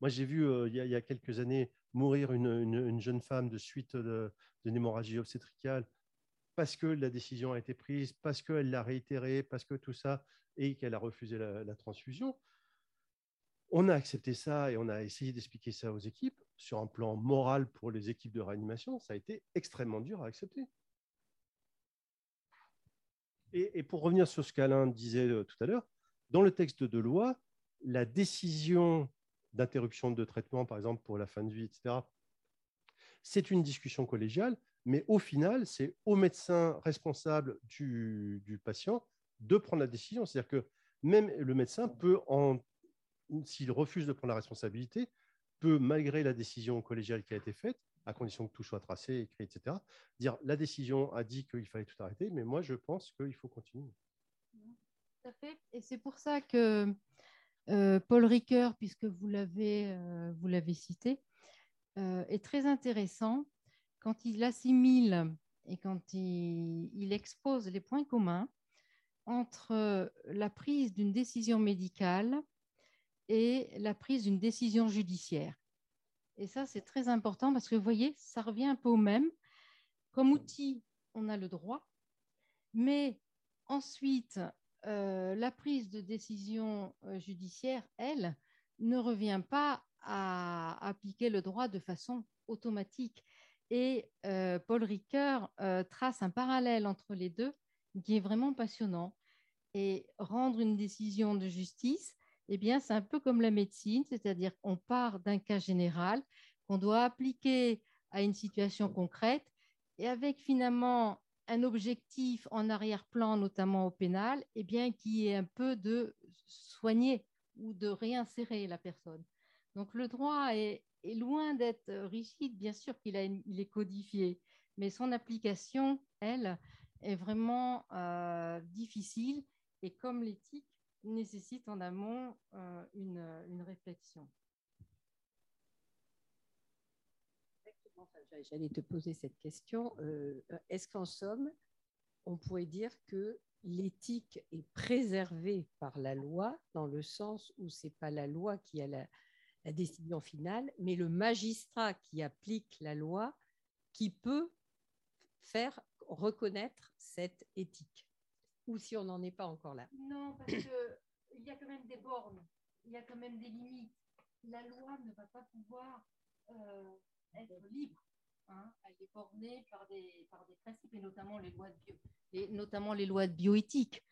Moi, j'ai vu euh, il, y a, quelques années mourir une, jeune femme de suite d'une hémorragie obstétricale parce que la décision a été prise, parce qu'elle l'a réitérée, parce que tout ça, et qu'elle a refusé la, transfusion. On a accepté ça et on a essayé d'expliquer ça aux équipes. Sur un plan moral pour les équipes de réanimation, ça a été extrêmement dur à accepter. Et, pour revenir sur ce qu'Alain disait euh, tout à l'heure, dans le texte de loi, la décision d'interruption de traitement, par exemple, pour la fin de vie, etc. C'est une discussion collégiale, mais au final, c'est au médecin responsable du, patient de prendre la décision. C'est-à-dire que même le médecin peut, s'il refuse de prendre la responsabilité, peut, malgré la décision collégiale qui a été faite, à condition que tout soit tracé, écrit, etc., dire la décision a dit qu'il fallait tout arrêter, mais moi, je pense qu'il faut continuer. Tout à fait. Et c'est pour ça que euh, Paul Ricoeur, puisque vous l'avez euh, cité, euh, est très intéressant quand il assimile et quand il, expose les points communs entre la prise d'une décision médicale et la prise d'une décision judiciaire. Et ça, c'est très important parce que vous voyez, ça revient un peu au même. Comme outil, on a le droit, mais ensuite, euh, la prise de décision euh, judiciaire, elle, ne revient pas à appliquer le droit de façon automatique. Et euh, Paul Ricoeur trace un parallèle entre les deux qui est vraiment passionnant. Et rendre une décision de justice, eh bien, c'est un peu comme la médecine, c'est-à-dire qu'on part d'un cas général qu'on doit appliquer à une situation concrète et avec finalement un objectif en arrière-plan, notamment au pénal, eh bien, qui est un peu de soigner ou de réinsérer la personne. Donc le droit est, loin d'être rigide, bien sûr qu'il il est codifié, mais son application, elle, est vraiment euh, difficile et comme l'éthique nécessite en amont euh, une, une, réflexion. J'allais te poser cette question. Euh, est-ce qu'en somme, on pourrait dire que l'éthique est préservée par la loi, dans le sens où ce n'est pas la loi qui a la, décision finale, mais le magistrat qui applique la loi qui peut faire reconnaître cette éthique? Ou si on n'en est pas encore là? Non, parce qu'il y a quand même des bornes, il y a quand même des limites. La loi ne va pas pouvoir euh, être libre. Hein. Elle est bornée par des, principes, et notamment les lois de, bioéthique.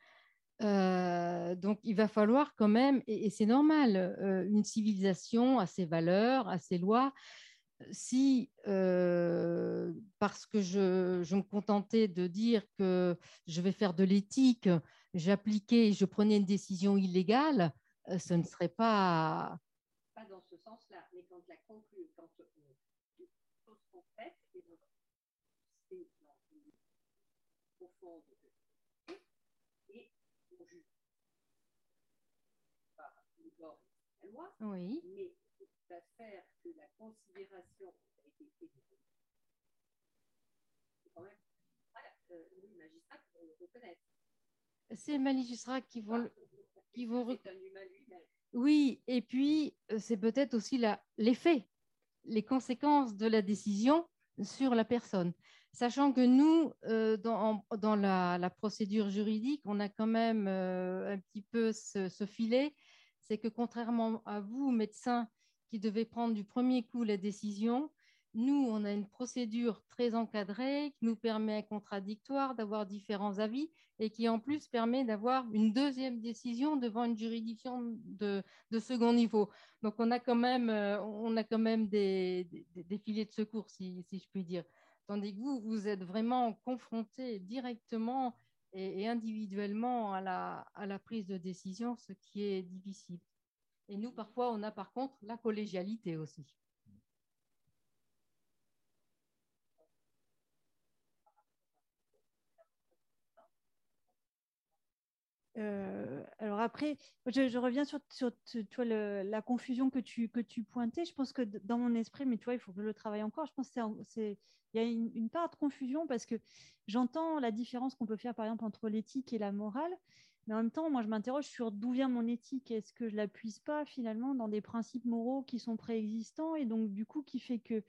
Euh, donc, il va falloir quand même, et, et c'est normal, euh, une civilisation à ses valeurs, à ses lois, si, euh, parce que je, je, me contentais de dire que je vais faire de l'éthique, j'appliquais, je prenais une décision illégale, euh, ce ne serait pas... Pas dans ce sens-là, mais quand la conclut, quand sont faites, et donc c'est et on juge corps la loi, oui. mais va faire que la considération a été faite c'est quand même voilà, euh, les magistrats qui vont le reconnaître. C'est les magistrats qui vont le, qui vont reconnaître. Oui, et puis euh, c'est peut-être aussi l'effet, les conséquences de la décision sur la personne. Sachant que nous, euh, dans, dans la, la, procédure juridique, on a quand même euh, un petit peu ce, ce filet, c'est que contrairement à vous, médecins, qui devait prendre du premier coup la décision. Nous, on a une procédure très encadrée qui nous permet un contradictoire, d'avoir différents avis et qui en plus permet d'avoir une deuxième décision devant une juridiction de, second niveau. Donc on a quand même, euh, on a quand même des, des, filets de secours, si, je puis dire. Tandis que vous, vous êtes vraiment confronté directement et, individuellement à la prise de décision, ce qui est difficile. Et nous, parfois, on a par contre la collégialité aussi. Euh, alors après, je, reviens sur, la confusion que tu, pointais. Je pense que dans mon esprit, mais il faut que je le travaille encore. Je pense qu'il y a une, part de confusion parce que j'entends la différence qu'on peut faire, par exemple, entre l'éthique et la morale. Mais en même temps, moi, je m'interroge sur d'où vient mon éthique. Est-ce que je la puise pas finalement dans des principes moraux qui sont préexistants et donc du coup qui fait que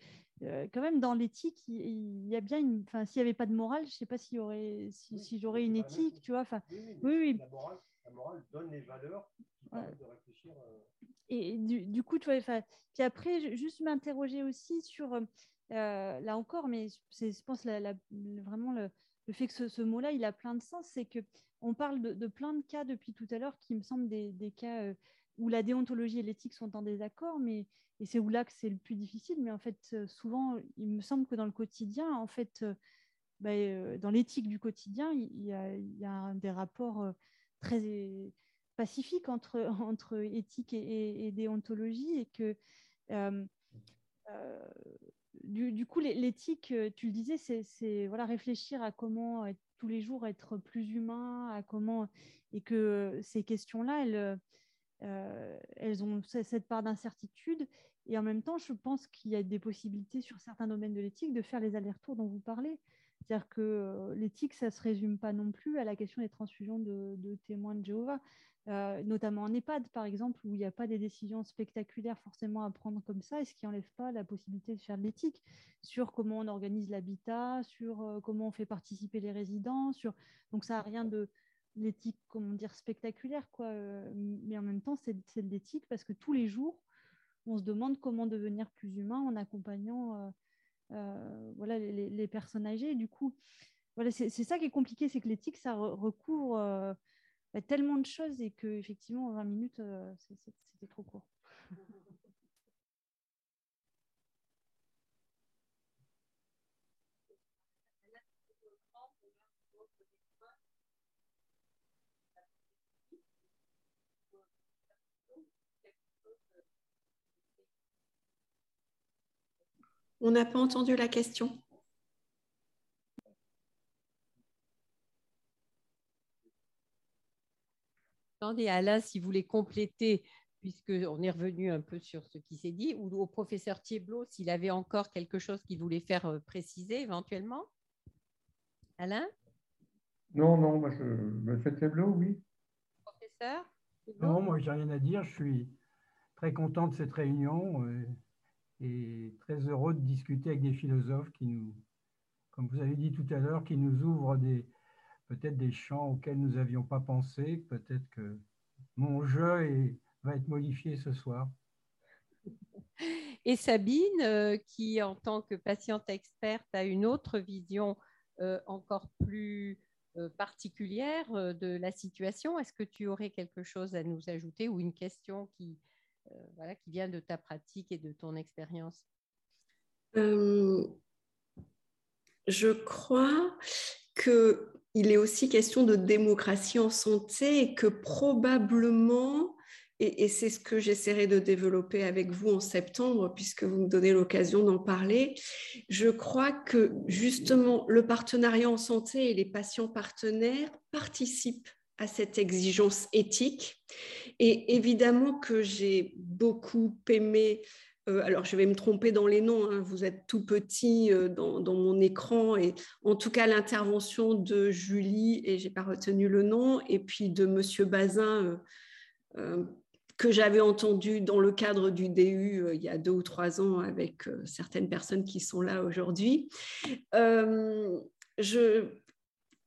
euh, quand même dans l'éthique, il, il, y a bien une. Enfin, s'il n'y avait pas de morale, je ne sais pas s'il y aurait, si, si j'aurais une éthique, tu vois. Enfin, oui, oui, oui. La, morale, la, morale, donne les valeurs qui permettent de réfléchir. Euh... Et du, du, coup, tu vois. Enfin, puis après, juste m'interroger aussi sur euh, là encore, mais c'est, je pense la, la, vraiment le, le fait que ce, ce mot-là, il a plein de sens, c'est que on parle de, plein de cas depuis tout à l'heure qui me semblent des, cas euh, où la déontologie et l'éthique sont en désaccord, mais et c'est où là que c'est le plus difficile. Mais en fait, euh, souvent, il me semble que dans le quotidien, en fait, euh, bah, dans l'éthique du quotidien, il y, a, des rapports très pacifiques entre, éthique et, déontologie et que du, coup, l'éthique, tu le disais, c'est voilà, réfléchir à comment tous les jours être plus humain, à comment et que ces questions-là, elles, euh, elles ont cette part d'incertitude. Et en même temps, je pense qu'il y a des possibilités sur certains domaines de l'éthique de faire les allers-retours dont vous parlez. C'est-à-dire que l'éthique, ça ne se résume pas non plus à la question des transfusions de, témoins de Jéhovah, notamment en EHPAD, par exemple, où il n'y a pas des décisions spectaculaires forcément à prendre comme ça, et ce qui n'enlève pas la possibilité de faire de l'éthique sur comment on organise l'habitat, sur comment on fait participer les résidents. Sur... Donc ça n'a rien de l'éthique, comment dire, spectaculaire, quoi. Mais en même temps, c'est de l'éthique parce que tous les jours, on se demande comment devenir plus humain en accompagnant voilà, les, personnes âgées. Du coup, voilà, c'est ça qui est compliqué, c'est que l'éthique, ça re recouvre euh, bah, tellement de choses et que effectivement, 20 minutes, euh, c'était trop court. On n'a pas entendu la question. Attendez, Alain, si vous voulez compléter, puisqu'on est revenu un peu sur ce qui s'est dit, ou au professeur Thieblot, s'il avait encore quelque chose qu'il voulait faire euh, préciser éventuellement? Alain? Non, non, moi, je, monsieur Thieblot, oui. Professeur Non, moi, j'ai rien à dire. Je suis très content de cette réunion euh, et très heureux de discuter avec des philosophes qui nous, comme vous avez dit tout à l'heure, qui nous ouvrent peut-être des champs auxquels nous n'avions pas pensé. Peut-être que mon jeu va être modifié ce soir. Et Sabine, euh, qui en tant que patiente experte a une autre vision euh, encore plus euh, particulière de la situation, est-ce que tu aurais quelque chose à nous ajouter ou une question qui, voilà, qui vient de ta pratique et de ton expérience Je crois que il est aussi question de démocratie en santé et que probablement, et, c'est ce que j'essaierai de développer avec vous en septembre, puisque vous me donnez l'occasion d'en parler, je crois que justement le partenariat en santé et les patients partenaires participent à cette exigence éthique. Et évidemment que j'ai beaucoup aimé euh, alors, je vais me tromper dans les noms, hein. vous êtes tout petit euh, dans, mon écran, et en tout cas, l'intervention de Julie, et je n'ai pas retenu le nom, et puis de Monsieur Bazin, euh, que j'avais entendu dans le cadre du DU il y a deux ou trois ans avec certaines personnes qui sont là aujourd'hui.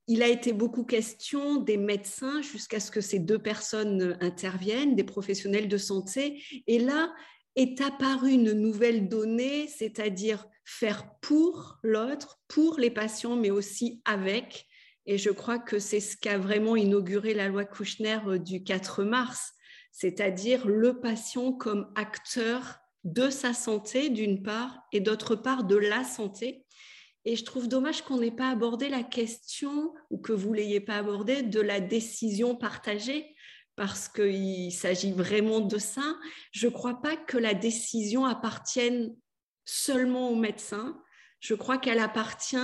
Il a été beaucoup question des médecins jusqu'à ce que ces deux personnes interviennent, des professionnels de santé. Et là, est apparue une nouvelle donnée, c'est-à-dire faire pour l'autre, pour les patients, mais aussi avec. Et je crois que c'est ce qu'a vraiment inauguré la loi Kouchner euh, du 4 mars, c'est-à-dire le patient comme acteur de sa santé d'une part et d'autre part de la santé. Et je trouve dommage qu'on n'ait pas abordé la question, ou que vous l'ayez pas abordée, de la décision partagée parce qu'il s'agit vraiment de ça. Je ne crois pas que la décision appartienne seulement aux médecins. Je crois qu'elle appartient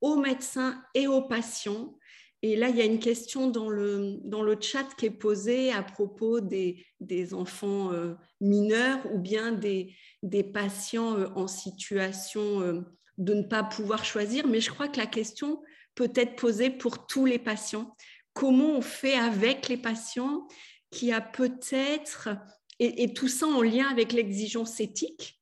aux médecins et aux patients. Et là, il y a une question dans le, dans le chat qui est posée à propos des, des enfants euh, mineurs ou bien des, des patients euh, en situation euh, de ne pas pouvoir choisir. Mais je crois que la question peut être posée pour tous les patients comment on fait avec les patients qui a peut-être, et, tout ça en lien avec l'exigence éthique,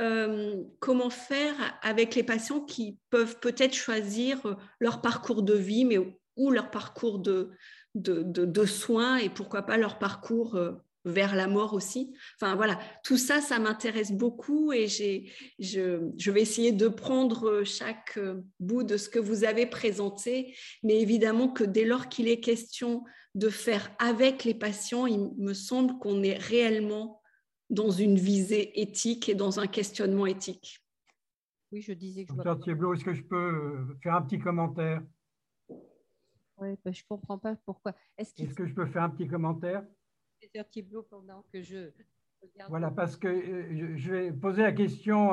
euh, comment faire avec les patients qui peuvent peut-être choisir leur parcours de vie mais, ou leur parcours de soins et pourquoi pas leur parcours euh, vers la mort aussi. Enfin voilà, tout ça, ça m'intéresse beaucoup et j'ai, je, je, vais essayer de prendre chaque bout de ce que vous avez présenté, mais évidemment que dès lors qu'il est question de faire avec les patients, il me semble qu'on est réellement dans une visée éthique et dans un questionnement éthique. Oui, je disais que... Docteur Thieblo, est-ce que je peux faire un petit commentaire? Oui, ben, je ne comprends pas pourquoi. Est-ce, est-ce que je peux faire un petit commentaire? Pendant que je Voilà, parce que euh, je vais poser la question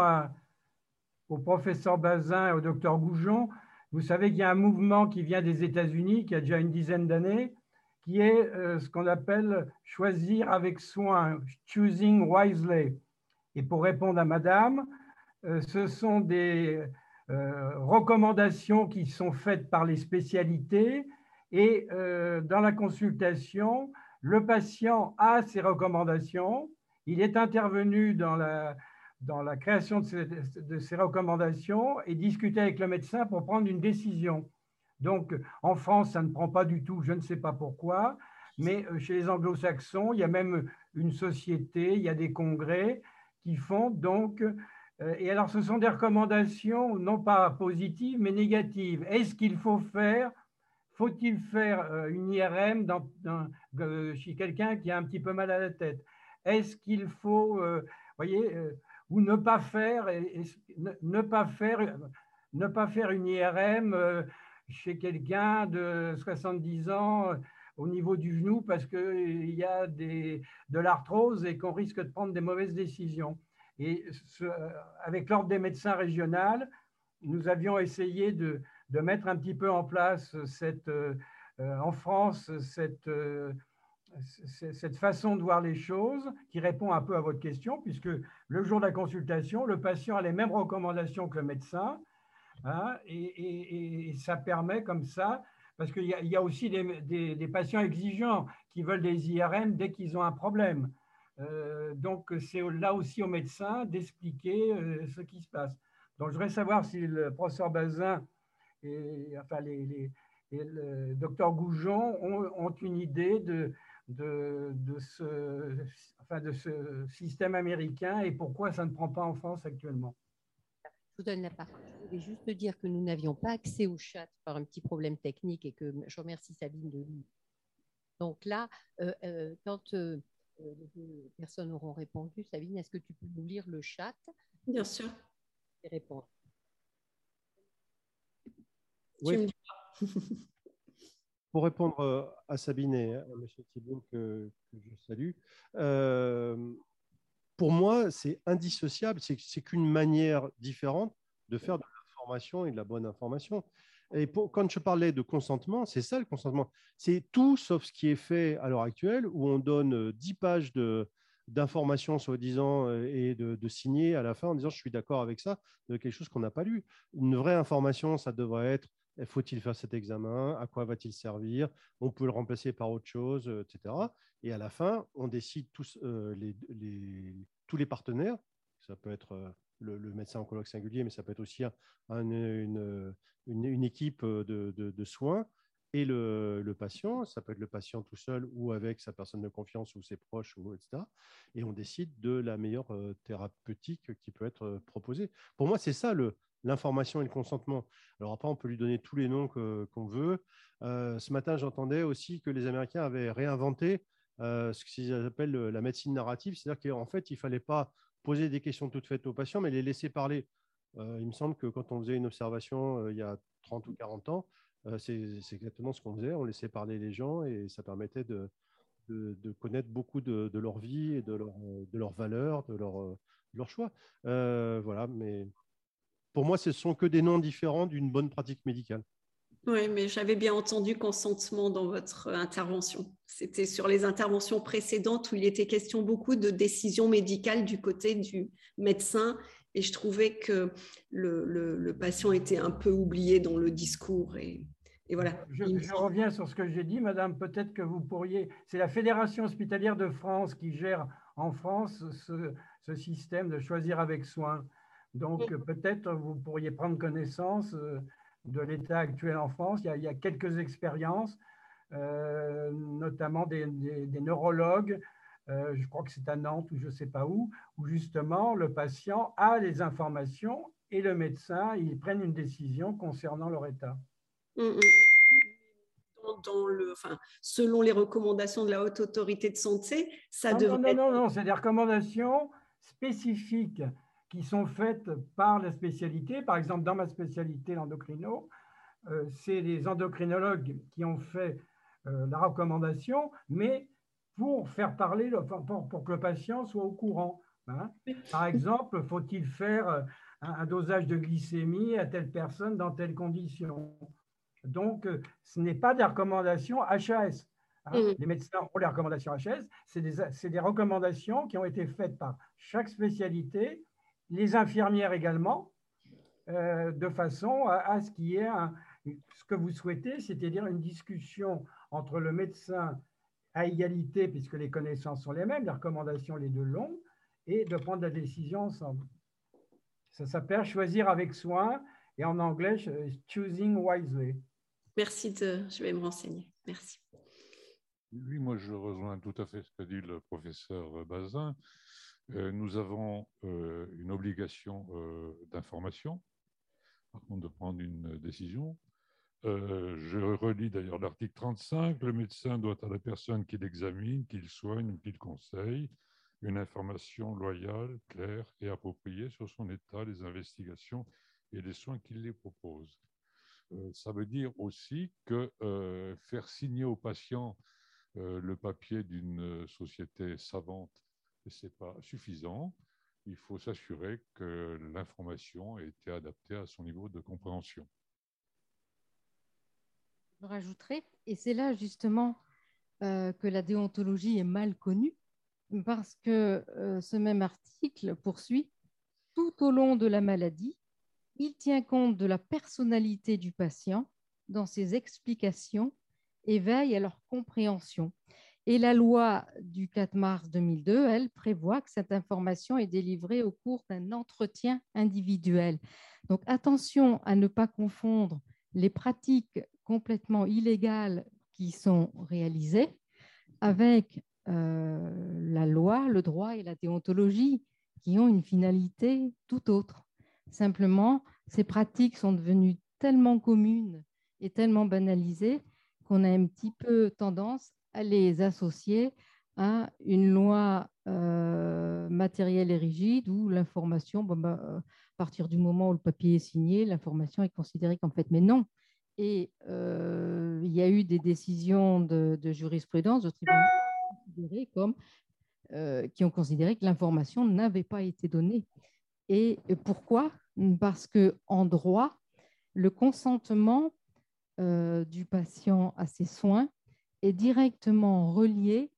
au professeur Bazin et au docteur Goujon. Vous savez qu'il y a un mouvement qui vient des États-Unis, qui a déjà une dizaine d'années, qui est euh, ce qu'on appelle choisir avec soin, choosing wisely. Et pour répondre à madame, euh, ce sont des recommandations qui sont faites par les spécialités et dans la consultation, le patient a ses recommandations, il est intervenu dans la, dans la création de ces, recommandations et discuté avec le médecin pour prendre une décision. Donc, en France, ça ne prend pas du tout, je ne sais pas pourquoi, mais euh, chez les anglo-saxons, il y a même une société, il y a des congrès qui font donc. Euh, et alors, ce sont des recommandations non pas positives, mais négatives. Est-ce qu'il faut faire faut-il faire euh, une IRM euh, chez quelqu'un qui a un petit peu mal à la tête? Est-ce qu'il faut, euh, voyez, ou ne pas faire, ne, pas faire, ne pas faire une IRM chez quelqu'un de 70 ans au niveau du genou parce qu'il y a de l'arthrose et qu'on risque de prendre des mauvaises décisions? Et avec l'Ordre des médecins régional, nous avions essayé de, de, mettre un petit peu en place cette, en France cette cette façon de voir les choses qui répond un peu à votre question, puisque le jour de la consultation, le patient a les mêmes recommandations que le médecin, hein, et, ça permet comme ça, parce qu'il y, a aussi des, patients exigeants qui veulent des IRM dès qu'ils ont un problème. Euh, donc, c'est là aussi au médecin d'expliquer euh, ce qui se passe. Donc, je voudrais savoir si le professeur Bazin et, enfin, les, le docteur Goujon ont une idée de, de, de, ce, enfin de ce système américain et pourquoi ça ne prend pas en France actuellement. Je vous donne la parole. Je voulais juste dire que nous n'avions pas accès au chat par un petit problème technique et que je remercie Sabine de lui. Donc là, euh, euh, quand euh, les deux personnes auront répondu, Sabine, est-ce que tu peux nous lire le chat? Bien sûr. Et répondre. Oui. pour répondre euh, à Sabine et à M. Thibault que, je salue, euh, pour moi, c'est indissociable. C'est qu'une manière différente de faire de l'information et de la bonne information. Et quand je parlais de consentement, c'est ça le consentement. C'est tout sauf ce qui est fait à l'heure actuelle, où on donne 10 euh, pages d'informations soi-disant et de, de, signer à la fin en disant je suis d'accord avec ça, de quelque chose qu'on n'a pas lu. Une vraie information, ça devrait être faut-il faire cet examen? À quoi va-t-il servir? On peut le remplacer par autre chose, euh, etc. Et à la fin, on décide tous, euh, les, tous les partenaires, ça peut être euh, le, médecin oncologue singulier, mais ça peut être aussi une, une, équipe de, de, soins, et le, le, patient, ça peut être le patient tout seul ou avec sa personne de confiance ou ses proches, ou, etc. Et on décide de la meilleure thérapeutique qui peut être proposée. Pour moi, c'est ça le, l'information et le consentement. Alors après, on peut lui donner tous les noms qu'on veut. Euh, ce matin, j'entendais aussi que les Américains avaient réinventé euh, ce qu'ils appellent la médecine narrative, c'est-à-dire qu'en fait, il ne fallait pas poser des questions toutes faites aux patients, mais les laisser parler. Euh, il me semble que quand on faisait une observation il y a 30 ou 40 ans, c'est exactement ce qu'on faisait. On laissait parler les gens et ça permettait de, connaître beaucoup de, leur vie et de, leur, de leurs valeurs, de leur, de leur choix. voilà, mais pour moi, ce sont que des noms différents d'une bonne pratique médicale. Oui, mais j'avais bien entendu consentement dans votre intervention. C'était sur les interventions précédentes où il était question beaucoup de décisions médicales du côté du médecin et je trouvais que le, patient était un peu oublié dans le discours. Et, voilà. Je, reviens sur ce que j'ai dit, Madame. Peut-être que vous pourriez. C'est la Fédération hospitalière de France qui gère en France ce système de choisir avec soin. Donc peut-être vous pourriez prendre connaissance euh, de l'état actuel en France. Il y a, quelques expériences, euh, notamment des, neurologues, euh, je crois que c'est à Nantes ou je ne sais pas où, où justement le patient a les informations et le médecin, ils prennent une décision concernant leur état. Mm, mm. Dans le, enfin, selon les recommandations de la haute autorité de santé, ça devrait. Non, non, non, non c'est des recommandations spécifiques qui sont faites par la spécialité. Par exemple, dans ma spécialité, l'endocrino, euh, c'est les endocrinologues qui ont fait euh, la recommandation, mais pour faire parler, pour, pour, que le patient soit au courant. Hein. Par exemple, faut-il faire euh, un, dosage de glycémie à telle personne dans telle condition? Donc, ce n'est pas des recommandations HAS. Hein. Mm. Les médecins ont les recommandations HAS, c'est des, des recommandations qui ont été faites par chaque spécialité les infirmières également, euh, de façon à, ce qu'il y ait ce que vous souhaitez, c'est-à-dire une discussion entre le médecin à égalité, puisque les connaissances sont les mêmes, les recommandations les deux longues, et de prendre la décision ensemble. Ça s'appelle choisir avec soin, et en anglais, choosing wisely. Merci de, je vais me renseigner. Merci. Oui, moi je rejoins tout à fait ce qu'a dit le professeur Bazin. Euh, nous avons euh, une obligation euh, d'information, par contre de prendre une décision. je relis d'ailleurs l'article 35, le médecin doit à la personne qui l'examine, qu'il soigne ou qu'il conseille, une information loyale, claire et appropriée sur son état, les investigations et les soins qu'il les propose. ça veut dire aussi que faire signer au patient le papier d'une société savante ce n'est pas suffisant. il faut s'assurer que l'information ait été adaptée à son niveau de compréhension. Je rajouterai, et c'est là justement euh, que la déontologie est mal connue, parce que euh, ce même article poursuit, tout au long de la maladie, il tient compte de la personnalité du patient dans ses explications et veille à leur compréhension. Et la loi du 4 mars 2002, elle prévoit que cette information est délivrée au cours d'un entretien individuel. Donc attention à ne pas confondre les pratiques complètement illégales qui sont réalisées avec euh, la loi, le droit et la déontologie qui ont une finalité tout autre. Simplement, ces pratiques sont devenues tellement communes et tellement banalisées qu'on a un petit peu tendance les associer à une loi euh, matérielle et rigide où l'information, bah, euh, à partir du moment où le papier est signé, l'information est considérée qu'en fait, mais non. Et euh, il y a eu des décisions de, jurisprudence de tribunaux comme, qui ont considéré que l'information n'avait pas été donnée. Et pourquoi? Parce qu'en droit, le consentement du patient à ses soins est directement relié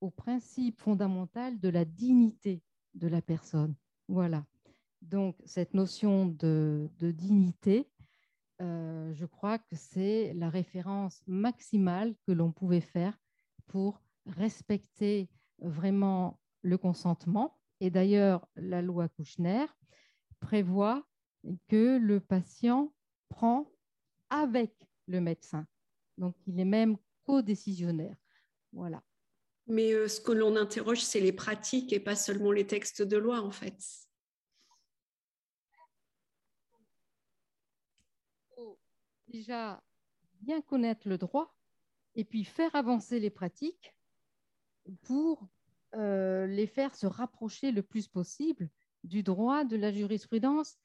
au principe fondamental de la dignité de la personne. Voilà. Donc, cette notion de, dignité, euh, je crois que c'est la référence maximale que l'on pouvait faire pour respecter vraiment le consentement. Et d'ailleurs, la loi Kouchner prévoit que le patient prend avec le médecin. Donc, il est même co-décisionnaire. Voilà. Mais euh, ce que l'on interroge, c'est les pratiques et pas seulement les textes de loi, en fait. Il faut déjà bien connaître le droit et puis faire avancer les pratiques pour euh, les faire se rapprocher le plus possible du droit, de la jurisprudence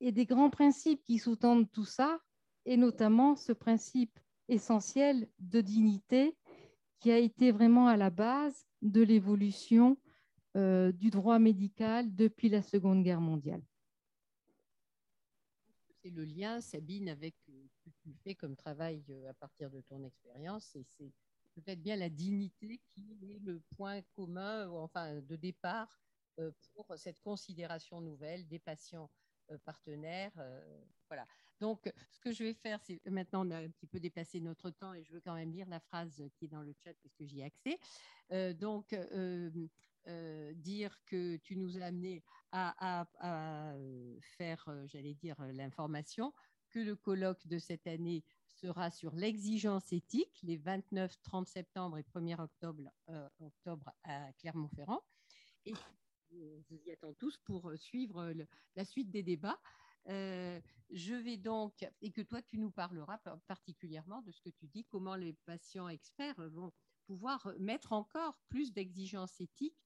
et des grands principes qui sous-tendent tout ça, et notamment ce principe essentiel de dignité qui a été vraiment à la base de l'évolution euh, du droit médical depuis la Seconde Guerre mondiale. C'est le lien, Sabine, avec euh, ce que tu fais comme travail euh, à partir de ton expérience, et c'est peut-être bien la dignité qui est le point commun, enfin de départ pour cette considération nouvelle des patients partenaires. Voilà. Donc, ce que je vais faire, c'est maintenant, on a un petit peu dépassé notre temps et je veux quand même lire la phrase qui est dans le chat puisque j'y ai accès. Euh, donc, euh, euh, dire que tu nous as amené à, faire, j'allais dire, l'information, que le colloque de cette année sera sur l'exigence éthique les 29, 30 septembre et 1er octobre, octobre à Clermont-Ferrand. Et vous y attends tous pour suivre la suite des débats. Euh, je vais donc, et que toi tu nous parleras particulièrement de ce que tu dis, comment les patients experts vont pouvoir mettre encore plus d'exigences éthiques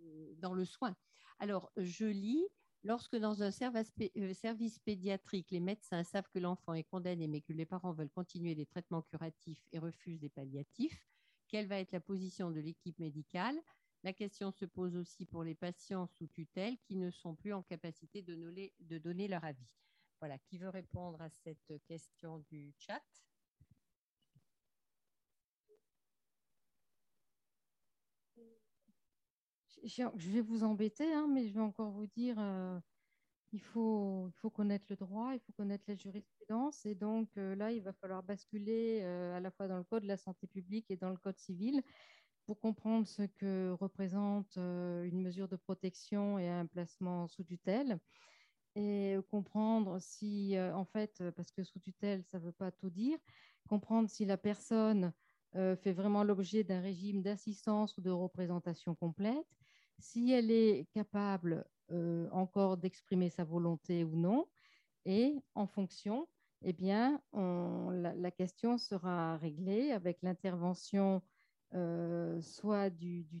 euh, dans le soin. Alors, je lis, lorsque dans un euh, service pédiatrique, les médecins savent que l'enfant est condamné, mais que les parents veulent continuer les traitements curatifs et refusent des palliatifs, quelle va être la position de l'équipe médicale? La question se pose aussi pour les patients sous tutelle qui ne sont plus en capacité de, donner, leur avis. Voilà, qui veut répondre à cette question du chat? Je vais vous embêter, hein, mais je vais encore vous dire, euh, il, faut, connaître le droit, il faut connaître la jurisprudence, et donc euh, là, il va falloir basculer euh, à la fois dans le code de la santé publique et dans le code civil pour comprendre ce que représente euh, une mesure de protection et un placement sous tutelle et comprendre si, euh, en fait, parce que sous tutelle, ça ne veut pas tout dire, comprendre si la personne euh, fait vraiment l'objet d'un régime d'assistance ou de représentation complète, si elle est capable encore d'exprimer sa volonté ou non, et en fonction, eh bien, la, question sera réglée avec l'intervention soit du,